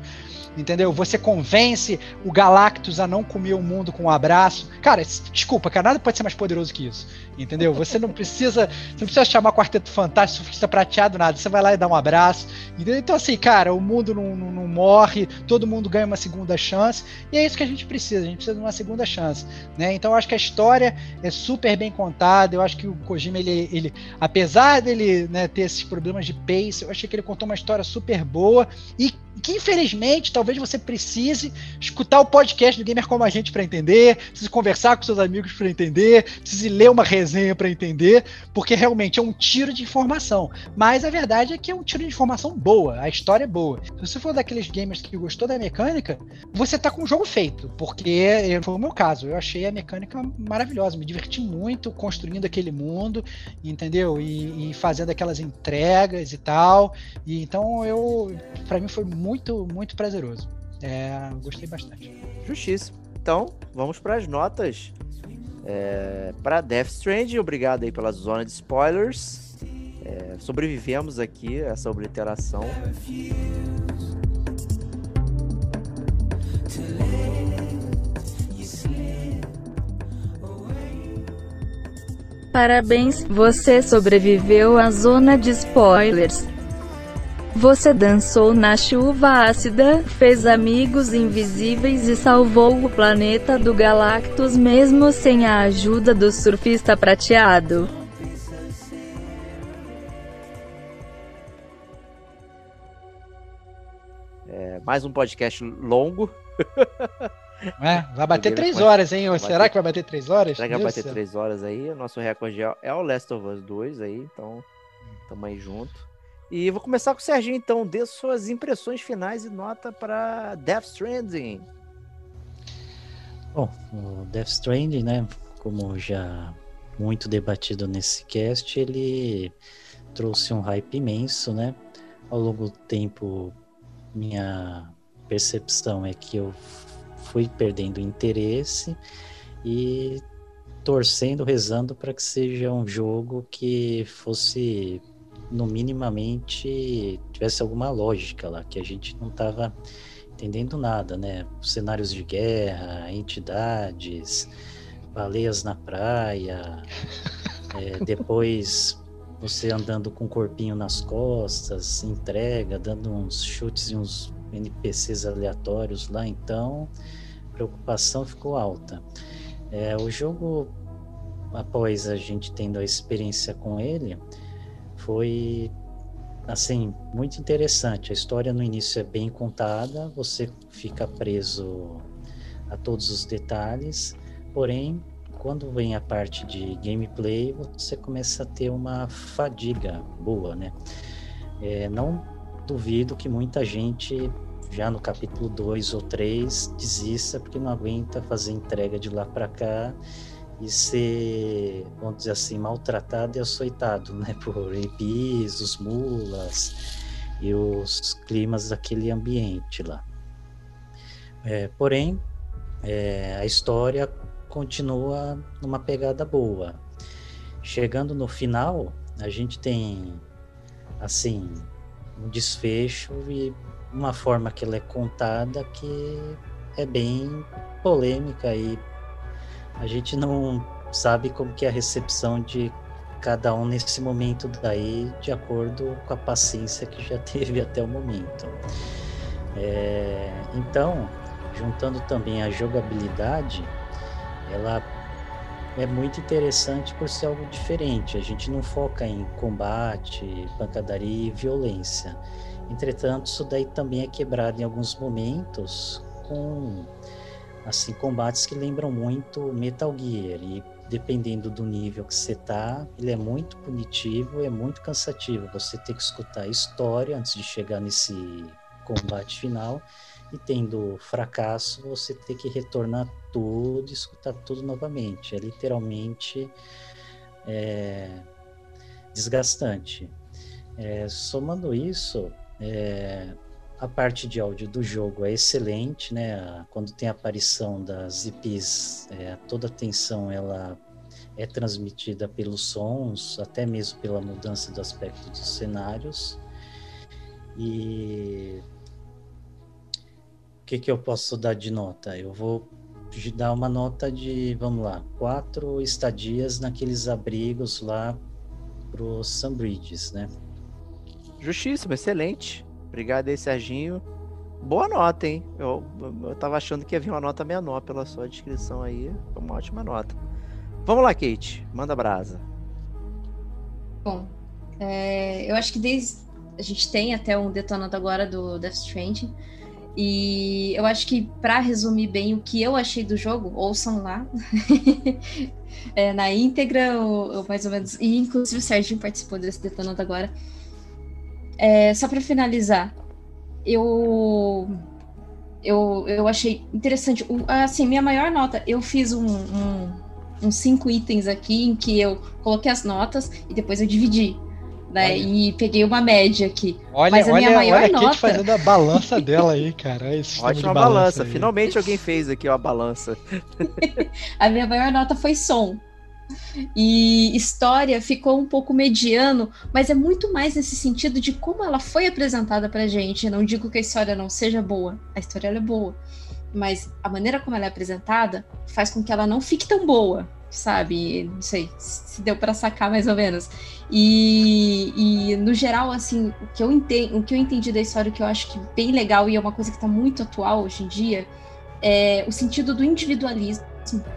entendeu? Você convence o Galactus a não comer o mundo com um abraço. Cara, desculpa, cara, nada pode ser mais poderoso que isso, entendeu? Você não precisa, você não precisa chamar Quarteto Fantástico, Surfista Prateado, nada. Você vai lá e dá um abraço, entendeu? Então, assim, cara, o mundo não, não, não, morre, todo mundo ganha uma segunda chance, e é isso que a gente precisa, a gente precisa de uma segunda chance, né? Então, eu acho que a história é super bem contada, eu acho que o Kojima, ele, ele apesar dele né, ter esses problemas de pace, eu achei que ele contou uma história super boa e que infelizmente talvez você precise escutar o podcast do Gamer como a gente para entender, precise conversar com seus amigos para entender, precise ler uma resenha para entender, porque realmente é um tiro de informação. Mas a verdade é que é um tiro de informação boa, a história é boa. Se você for daqueles gamers que gostou da mecânica, você tá com o jogo feito, porque foi o meu caso, eu achei a mecânica maravilhosa, me diverti muito construindo aquele mundo, entendeu? E, e fazendo aquelas entregas e tal. E então eu, para mim foi muito, muito prazeroso. É, gostei bastante. Justíssimo. Então, vamos para as notas. É, para Death Stranding, obrigado aí pela zona de spoilers. É, sobrevivemos aqui essa obliteração. Parabéns, você sobreviveu à zona de spoilers. Você dançou na chuva ácida, fez amigos invisíveis e salvou o planeta do Galactus mesmo sem a ajuda do surfista prateado. É, mais um podcast longo. É, (laughs) vai bater três horas, hein? Vai Será bater... que vai bater três horas? Será que vai bater três horas aí? O nosso recorde é, é o Last of Us 2 aí, então tamo aí junto. E vou começar com o Serginho, então. Dê suas impressões finais e nota para Death Stranding. Bom, o Death Stranding, né? Como já muito debatido nesse cast, ele trouxe um hype imenso, né? Ao longo do tempo, minha percepção é que eu fui perdendo interesse e torcendo, rezando para que seja um jogo que fosse no minimamente tivesse alguma lógica lá, que a gente não estava entendendo nada, né? Cenários de guerra, entidades, baleias na praia, é, (laughs) depois você andando com o corpinho nas costas, entrega, dando uns chutes e uns NPCs aleatórios lá, então preocupação ficou alta. É, o jogo, após a gente tendo a experiência com ele, foi assim muito interessante. A história no início é bem contada, você fica preso a todos os detalhes, porém quando vem a parte de gameplay você começa a ter uma fadiga boa, né? É, não duvido que muita gente já no capítulo 2 ou 3 desista porque não aguenta fazer entrega de lá para cá e ser, vamos dizer assim, maltratado e açoitado, né, (laughs) por EPIs, os mulas e os climas daquele ambiente lá. É, porém, é, a história continua numa pegada boa. Chegando no final, a gente tem, assim, um desfecho e uma forma que ela é contada que é bem polêmica e a gente não sabe como que é a recepção de cada um nesse momento daí, de acordo com a paciência que já (laughs) teve até o momento. É, então, juntando também a jogabilidade, ela é muito interessante por ser algo diferente. A gente não foca em combate, pancadaria e violência. Entretanto, isso daí também é quebrado em alguns momentos com assim combates que lembram muito Metal Gear e dependendo do nível que você tá, ele é muito punitivo, é muito cansativo. Você tem que escutar a história antes de chegar nesse combate final e tendo fracasso, você tem que retornar tudo e escutar tudo novamente. É literalmente é, desgastante. É, somando isso, é, a parte de áudio do jogo é excelente, né? Quando tem a aparição das IPs, é, toda a tensão ela é transmitida pelos sons, até mesmo pela mudança do aspecto dos cenários. E o que, que eu posso dar de nota? Eu vou dar uma nota de, vamos lá, quatro estadias naqueles abrigos lá pro Sunbridges, né? Justíssimo, excelente. Obrigado aí, Serginho. Boa nota, hein? Eu, eu tava achando que ia vir uma nota menor pela sua descrição aí. Foi uma ótima nota. Vamos lá, Kate. Manda brasa. Bom, é, eu acho que desde. A gente tem até um detonado agora do Death Stranding. E eu acho que, para resumir bem o que eu achei do jogo, ouçam lá. (laughs) é, na íntegra, ou, ou, mais ou menos. E inclusive o Serginho participou desse detonado agora. É, só para finalizar, eu, eu eu achei interessante. Assim, minha maior nota, eu fiz um, um, uns cinco itens aqui em que eu coloquei as notas e depois eu dividi né? E peguei uma média aqui. Olha, Mas a olha, minha maior olha nota... a Kate fazendo a balança dela aí, cara. Esse Ótima balança. balança. Finalmente alguém fez aqui a balança. (laughs) a minha maior nota foi som. E história ficou um pouco mediano, mas é muito mais nesse sentido de como ela foi apresentada pra gente. Eu não digo que a história não seja boa, a história é boa, mas a maneira como ela é apresentada faz com que ela não fique tão boa sabe? Não sei se deu para sacar mais ou menos. E, e, no geral, assim, o que eu entendi, o que eu entendi da história, que eu acho que bem legal e é uma coisa que está muito atual hoje em dia, é o sentido do individualismo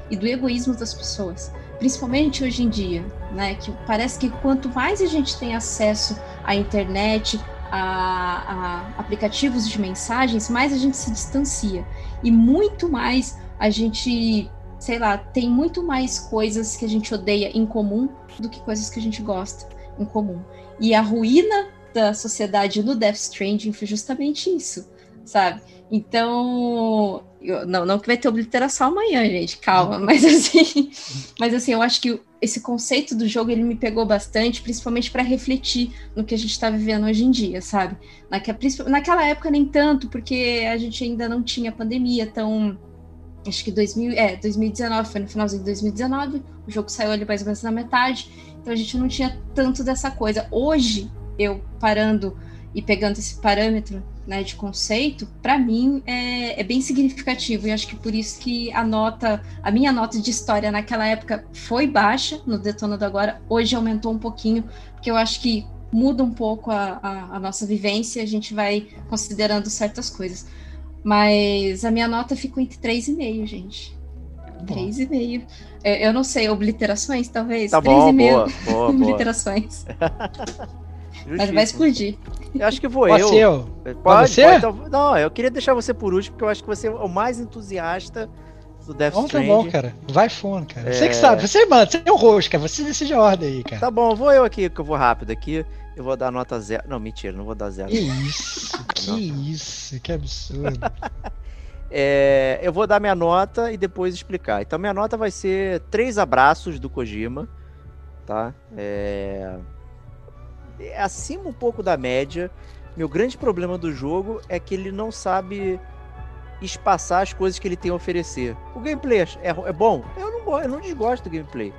e do egoísmo das pessoas, principalmente hoje em dia, né? Que parece que quanto mais a gente tem acesso à internet, a, a aplicativos de mensagens, mais a gente se distancia e muito mais a gente sei lá, tem muito mais coisas que a gente odeia em comum do que coisas que a gente gosta em comum. E a ruína da sociedade no Death Stranding foi justamente isso, sabe? Então, eu, não, não que vai ter obliteração amanhã, gente, calma, mas assim, (laughs) mas assim, eu acho que esse conceito do jogo ele me pegou bastante, principalmente para refletir no que a gente está vivendo hoje em dia, sabe? Naquela, naquela época nem tanto, porque a gente ainda não tinha pandemia tão acho que 2000, é, 2019, foi no finalzinho de 2019, o jogo saiu ali mais ou menos na metade, então a gente não tinha tanto dessa coisa. Hoje, eu parando e pegando esse parâmetro né, de conceito, para mim é, é, bem significativo, e acho que por isso que a nota, a minha nota de história naquela época foi baixa, no Detonando Agora, hoje aumentou um pouquinho, porque eu acho que muda um pouco a, a, a nossa vivência, a gente vai considerando certas coisas. Mas a minha nota ficou entre 3,5, gente. 3,5. É, eu não sei, obliterações, talvez? Tá bom, boa, boa, (laughs) obliterações. (laughs) Mas vai explodir. Eu acho que vou Pode eu. Ser eu. Pode, pode ser? Pode, então, não, eu queria deixar você por último, porque eu acho que você é o mais entusiasta do Death Bom, Stranding. Tá bom, cara. Vai fundo, cara. É... Você que sabe, você manda, você é o host, cara. Você decide a ordem aí, cara. Tá bom, vou eu aqui, que eu vou rápido aqui. Eu vou dar nota zero. Não, mentira, não vou dar zero. Que isso, que isso, que absurdo. (laughs) é, eu vou dar minha nota e depois explicar. Então, minha nota vai ser três abraços do Kojima, tá? É, é acima um pouco da média. Meu grande problema do jogo é que ele não sabe espaçar as coisas que ele tem a oferecer. O gameplay é, é bom? Eu não, eu não desgosto do gameplay.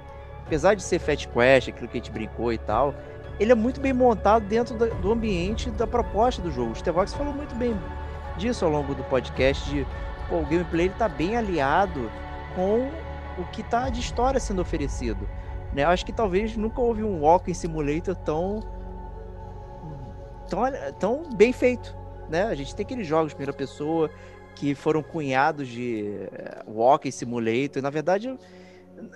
Apesar de ser Fat Quest, aquilo que a gente brincou e tal, ele é muito bem montado dentro do ambiente da proposta do jogo. O Stevox falou muito bem disso ao longo do podcast, de pô, o gameplay ele tá bem aliado com o que tá de história sendo oferecido. Né? Acho que talvez nunca houve um Walking Simulator tão, tão, tão bem feito. Né? A gente tem aqueles jogos de primeira pessoa que foram cunhados de eh, Walking Simulator. Na verdade,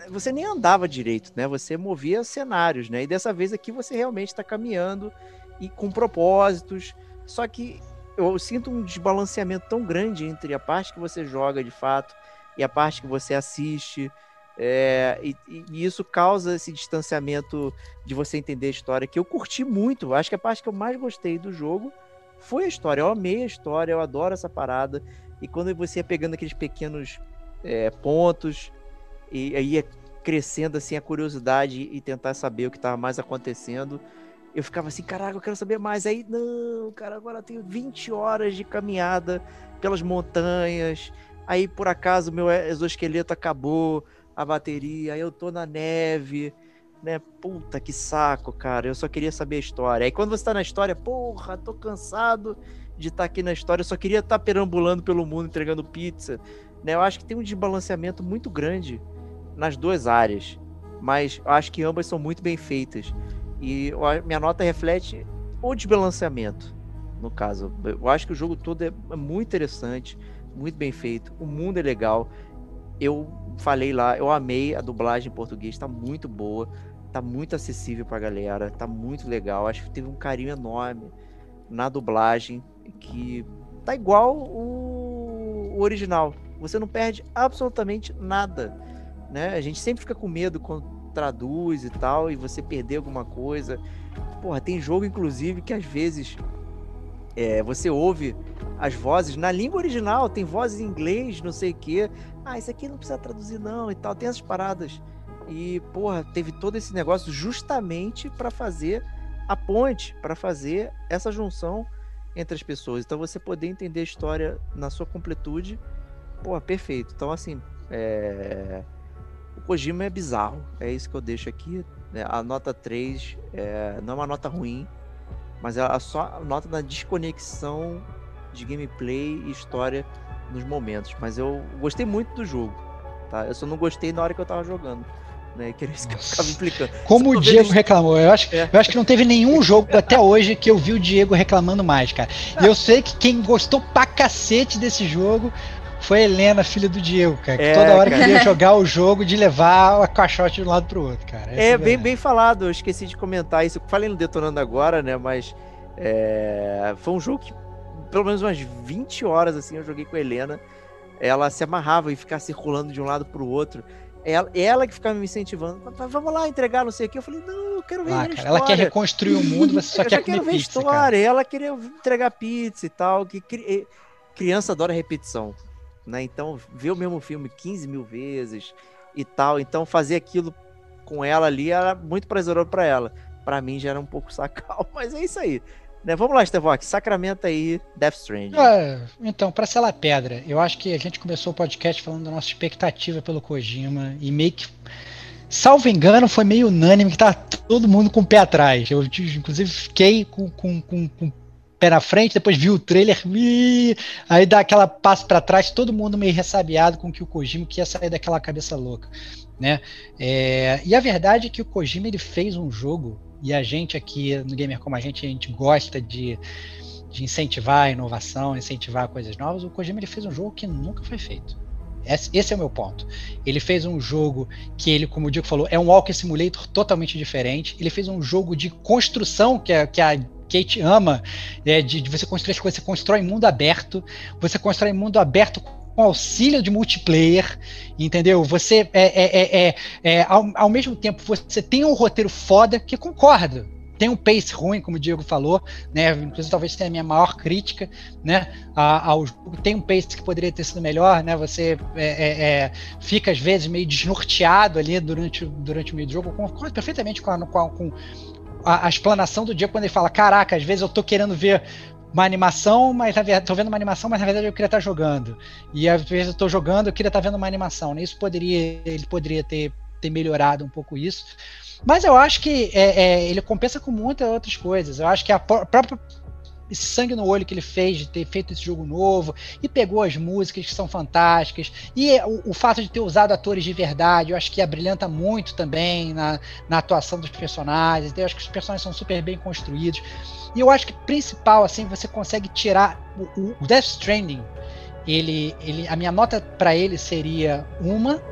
você nem andava direito, né? Você movia cenários, né? E dessa vez aqui você realmente está caminhando e com propósitos. Só que eu sinto um desbalanceamento tão grande entre a parte que você joga de fato e a parte que você assiste. É, e, e, isso causa esse distanciamento de você entender a história, que eu curti muito. Acho que a parte que eu mais gostei do jogo foi a história. Eu amei a história, eu adoro essa parada. E quando você ia pegando aqueles pequenos é, pontos, e aí ia crescendo assim a curiosidade e tentar saber o que estava mais acontecendo, eu ficava assim, caraca, eu quero saber mais. Aí, não, cara, agora eu tenho 20 horas de caminhada pelas montanhas. Aí, por acaso, meu exoesqueleto acabou a bateria, eu tô na neve, né? Puta que saco, cara. Eu só queria saber a história. Aí quando você tá na história, porra, tô cansado de estar tá aqui na história, eu só queria estar tá perambulando pelo mundo entregando pizza, né? Eu acho que tem um desbalanceamento muito grande nas duas áreas, mas eu acho que ambas são muito bem feitas. E minha nota reflete o desbalanceamento, no caso. Eu acho que o jogo todo é muito interessante, muito bem feito, o mundo é legal. Eu falei lá, eu amei a dublagem em português, tá muito boa, tá muito acessível pra galera, tá muito legal. Acho que teve um carinho enorme na dublagem, que tá igual o, o original. Você não perde absolutamente nada, né? A gente sempre fica com medo quando traduz e tal, e você perder alguma coisa. Porra, tem jogo, inclusive, que às vezes é, você ouve as vozes na língua original, tem vozes em inglês, não sei o quê. Ah, isso aqui não precisa traduzir, não, e tal. Tem essas paradas. E, porra, teve todo esse negócio justamente para fazer a ponte, para fazer essa junção entre as pessoas. Então, você poder entender a história na sua completude, porra, perfeito. Então, assim, é... o Kojima é bizarro. É isso que eu deixo aqui. Né? A nota 3 é... não é uma nota ruim mas ela só nota na desconexão de gameplay e história nos momentos. Mas eu gostei muito do jogo, tá? Eu só não gostei na hora que eu tava jogando. Né, que era isso que eu tava implicando. Como o Diego reclamou, eu acho, é. eu acho que não teve nenhum jogo até hoje que eu vi o Diego reclamando mais, cara. E eu sei que quem gostou pra cacete desse jogo foi a Helena, filha do Diego, cara. Que é, toda hora cara. queria (laughs) jogar o jogo de levar a caixote de um lado pro outro, cara. é, é bem, bem falado, eu esqueci de comentar isso. Eu falei no Detonando agora, né? Mas é, foi um jogo que, pelo menos umas 20 horas, assim, eu joguei com a Helena. Ela se amarrava e ficava circulando de um lado pro outro. Ela, ela que ficava me incentivando. Vamos lá entregar, não sei o que. Eu falei, não, eu quero ver ah, cara, Ela quer reconstruir o mundo, você (laughs) só quer comer ver pizza, história. Cara. Ela queria entregar pizza e tal. Que criança adora repetição né? Então, ver o mesmo filme 15 mil vezes e tal. Então, fazer aquilo com ela ali era muito prazeroso para ela. Para mim já era um pouco (laughs) sacal, mas é isso aí. Né? Vamos lá, Stevok, sacramenta aí Death Stranding. É, então, pra selar pedra, eu acho que a gente começou o podcast falando da nossa expectativa pelo Kojima e meio que salvo engano, foi meio unânime que tá todo mundo com o pé atrás. Eu, inclusive, fiquei com, com, com, com pé na frente, depois viu o trailer, aí dá aquela passo para trás, todo mundo meio ressabiado com que o Kojima que ia sair daquela cabeça louca, né? É, e a verdade é que o Kojima ele fez um jogo e a gente aqui no Gamer como a gente, a gente gosta de, de incentivar a inovação, incentivar coisas novas. O Kojima ele fez um jogo que nunca foi feito. Esse é o meu ponto. Ele fez um jogo que ele, como o Diego falou, é um Walker Simulator totalmente diferente. Ele fez um jogo de construção que a, que a Kate ama, né, de, de, você construir as coisas, você constrói mundo aberto, você constrói mundo aberto com auxílio de multiplayer, entendeu? Você é, é, é, é, é ao, ao, mesmo tempo você tem um roteiro foda que concorda. Tem um pace ruim, como o Diego falou, né? Inclusive, talvez tenha a minha maior crítica, né? Ao jogo. Tem um pace que poderia ter sido melhor, né? Você é, é, é fica, às vezes, meio desnorteado ali durante, durante o meio do jogo. concordo perfeitamente com, a, com, com a, a, explanação do dia quando ele fala: Caraca, às vezes eu tô querendo ver uma animação, mas na verdade tô vendo uma animação, mas na verdade eu queria estar tá jogando. E às vezes eu tô jogando, eu queria estar tá vendo uma animação. Né? Isso poderia, ele poderia ter, ter melhorado um pouco isso. Mas eu acho que é, é, ele compensa com muitas outras coisas. Eu acho que a própria esse sangue no olho que ele fez de ter feito esse jogo novo e pegou as músicas que são fantásticas e o, o fato de ter usado atores de verdade, eu acho que abrilhanta muito também na, na atuação dos personagens. Eu acho que os personagens são super bem construídos. E eu acho que principal assim, você consegue tirar o, o Death Stranding. Ele, ele, a minha nota para ele seria uma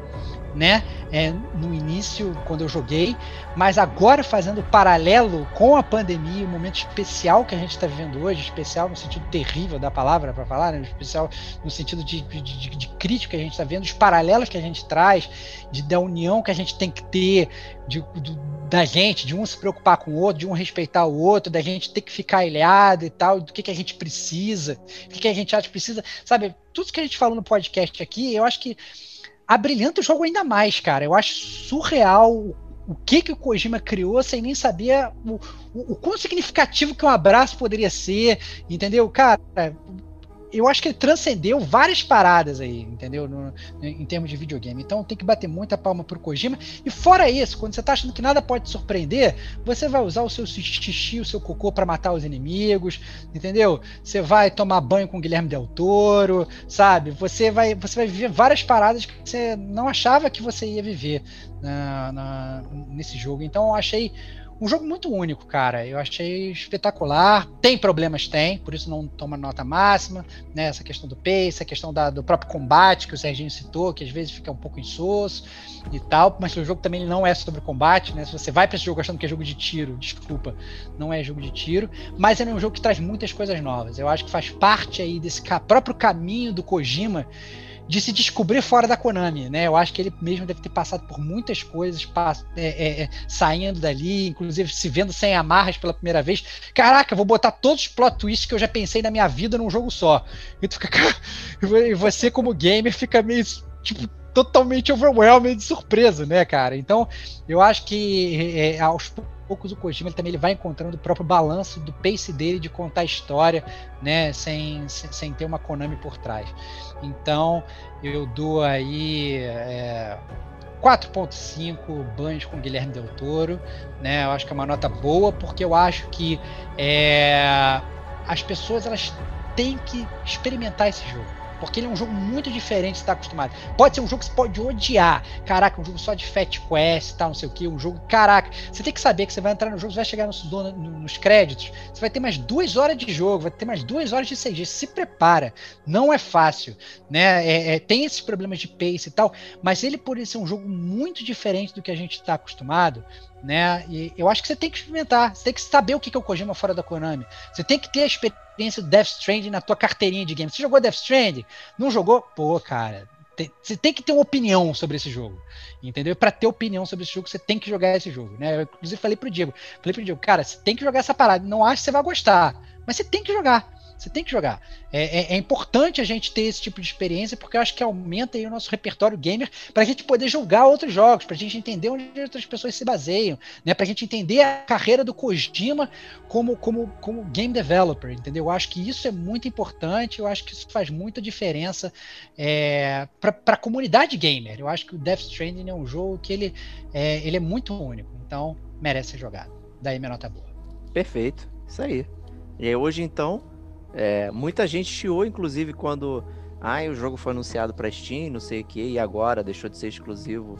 né? É, no início, quando eu joguei, mas agora fazendo paralelo com a pandemia, o um momento especial que a gente está vivendo hoje, especial no sentido terrível da palavra para falar, né? especial no sentido de, de, de, de crítica que a gente está vendo, os paralelos que a gente traz, de, da união que a gente tem que ter, de, da gente, de um se preocupar com o outro, de um respeitar o outro, da gente ter que ficar ilhado e tal, do que, que a gente precisa, o que, que a gente acha que precisa, sabe? Tudo que a gente falou no podcast aqui, eu acho que abrilhanta o jogo ainda mais, cara. Eu acho surreal o que que o Kojima criou sem nem saber o, o, o quão significativo que um abraço poderia ser, entendeu? Cara, eu acho que ele transcendeu várias paradas aí, entendeu? No, em termos de videogame. Então tem que bater muita palma pro Kojima. E fora isso, quando você tá achando que nada pode surpreender, você vai usar o seu xixi, o seu cocô para matar os inimigos, entendeu? Você vai tomar banho com Guilherme Del Toro, sabe? Você vai, você vai viver várias paradas que você não achava que você ia viver na, na, nesse jogo. Então eu achei um jogo muito único, cara. Eu achei espetacular. Tem problemas, tem, por isso não toma nota máxima. Né? Essa questão do pace, a questão da, do próprio combate que o Serginho citou, que às vezes fica um pouco insosso e tal. Mas o jogo também não é sobre combate, né? Se você vai para esse jogo achando que é jogo de tiro, desculpa, não é jogo de tiro. Mas ele é um jogo que traz muitas coisas novas. Eu acho que faz parte aí desse próprio caminho do Kojima de se descobrir fora da Konami, né? Eu acho que ele mesmo deve ter passado por muitas coisas, é, é, é, saindo dali, inclusive se vendo sem amarras pela primeira vez. Caraca, vou botar todos os plot twists que eu já pensei na minha vida num jogo só. E tu fica, (laughs) e você como gamer fica meio tipo totalmente overwhelmed de surpresa, né, cara? Então, eu acho que é, aos poucos o Kojima ele também ele vai encontrando o próprio balanço do pace dele de contar a história, né, sem, sem, sem ter uma Konami por trás. Então eu dou aí é, 4.5 banhos com Guilherme Del Toro, né? Eu acho que é uma nota boa porque eu acho que é, as pessoas elas têm que experimentar esse jogo. Porque ele é um jogo muito diferente de estar acostumado. Pode ser um jogo que você pode odiar. Caraca, um jogo só de Fat Quest tal, não sei o que. Um jogo. Caraca, você tem que saber que você vai entrar no jogo, você vai chegar nos, nos créditos. Você vai ter mais duas horas de jogo, vai ter mais duas horas de CG. Se prepara. Não é fácil. Né? É, é, tem esses problemas de pace e tal. Mas ele, por ser um jogo muito diferente do que a gente está acostumado, né? E eu acho que você tem que experimentar, você tem que saber o que é o Kojima fora da Konami. Você tem que ter a experiência do Death Stranding na tua carteirinha de game. Você jogou Death Stranding? Não jogou? Pô, cara, você tem que ter uma opinião sobre esse jogo, entendeu? Para ter opinião sobre esse jogo, você tem que jogar esse jogo, né? Eu, inclusive falei pro Diego, falei pro Diego, cara, você tem que jogar essa parada. Não acho que você vai gostar, mas você tem que jogar. Você tem que jogar. É, é, é, importante a gente ter esse tipo de experiência, porque eu acho que aumenta aí o nosso repertório gamer para a gente poder jogar outros jogos, para a gente entender onde outras pessoas se baseiam, né? para a gente entender a carreira do Kojima como, como, como game developer, entendeu? Eu acho que isso é muito importante, eu acho que isso faz muita diferença é, para a comunidade gamer. Eu acho que o Death Stranding é um jogo que ele é, ele é muito único, então merece ser jogado. Daí minha nota boa. Perfeito, isso aí. E hoje então é, muita gente chiou, inclusive, quando ah, o jogo foi anunciado para Steam, não sei o que, e agora deixou de ser exclusivo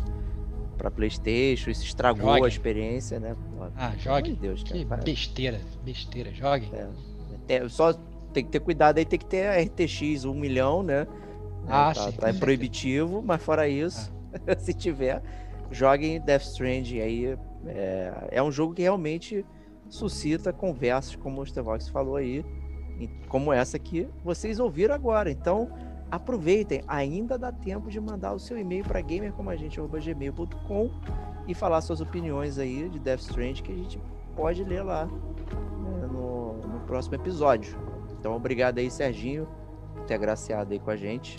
para PlayStation, isso estragou jogue. a experiência, né? Pô, ah, jogue. Deus, cara, que besteira, besteira, jogue. É, só tem que ter cuidado aí, tem que ter a RTX 1 milhão, né? Ah, tá, sim. Tá, é proibitivo, mas fora isso, ah. (laughs) se tiver, joguem Death Stranding aí. É, é um jogo que realmente suscita conversas, como o Stevox falou aí como essa que vocês ouviram agora. Então, aproveitem, ainda dá tempo de mandar o seu e-mail para gamercomagente.gmail.com e falar suas opiniões aí de Death Stranding que a gente pode ler lá né, no, no, próximo episódio. Então, obrigado aí, Serginho, por ter agraciado aí com a gente.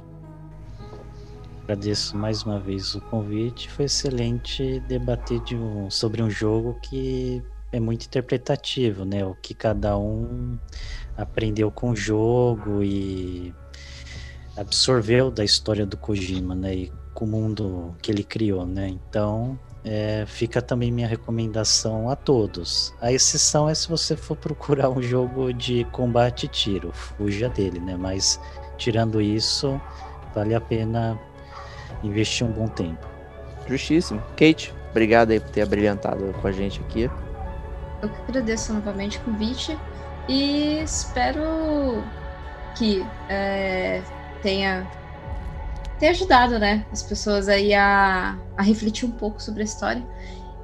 Agradeço mais uma vez o convite. Foi excelente debater um, sobre um jogo que é muito interpretativo, né? O que cada um aprendeu com o jogo e absorveu da história do Kojima, né? E com o mundo que ele criou, né? Então, é, fica também minha recomendação a todos. A exceção é se você for procurar um jogo de combate e tiro, fuja dele, né? Mas tirando isso, vale a pena investir um bom tempo. Justíssimo. Kate, obrigado aí por ter abrilhantado com a gente aqui. Eu que agradeço novamente o convite e espero que é, tenha ter ajudado, né, as pessoas aí a, a refletir um pouco sobre a história.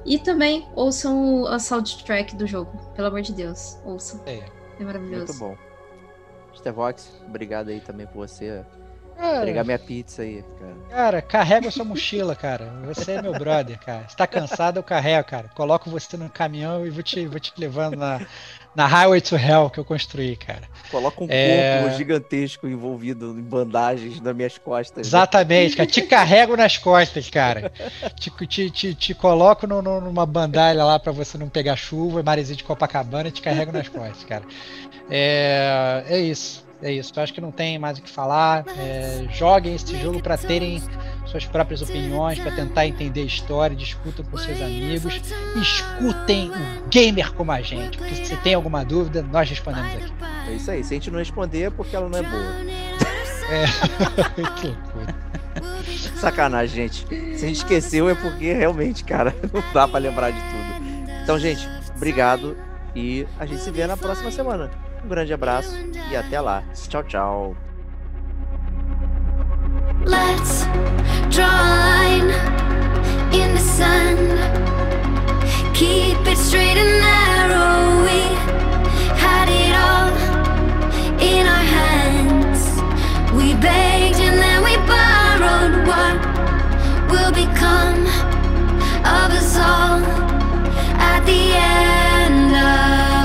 E também ouçam a soundtrack do jogo, pelo amor de Deus, ouçam. É. É maravilhoso. Muito bom. Stevox, obrigado aí também por você Cara, entregar minha pizza aí, cara. cara, carrega a sua mochila, cara. Você é meu brother, cara. Você tá cansado, eu carrego, cara. Coloco você no caminhão e vou te, vou te levando na, na Highway to Hell que eu construí, cara. Coloca um É. corpo gigantesco envolvido em bandagens nas minhas costas. né? Exatamente, cara. Te carrego nas costas, cara. Te, te, te, te coloco no- no- numa bandalha lá pra você não pegar chuva, maresia de Copacabana e te carrego nas costas, cara. É, é isso. É isso. Eu acho que não tem mais o que falar. É, joguem esse jogo pra terem suas próprias opiniões, pra tentar entender a história, discutam com seus amigos, escutem o gamer como a gente. Porque se tem alguma dúvida, nós respondemos aqui. É isso aí. Se a gente não responder é porque ela não é boa. (laughs) que loucura. Sacanagem, gente. Se a gente esqueceu é porque realmente, cara, (laughs) não dá pra lembrar de tudo. Então, gente, obrigado e a gente se vê na próxima semana. Um grande abraço e até lá. Tchau, tchau. Let's draw a line in the sun. Keep it straight and narrow. We had it all in our hands. We begged and then we borrowed. What will become of us all at the end of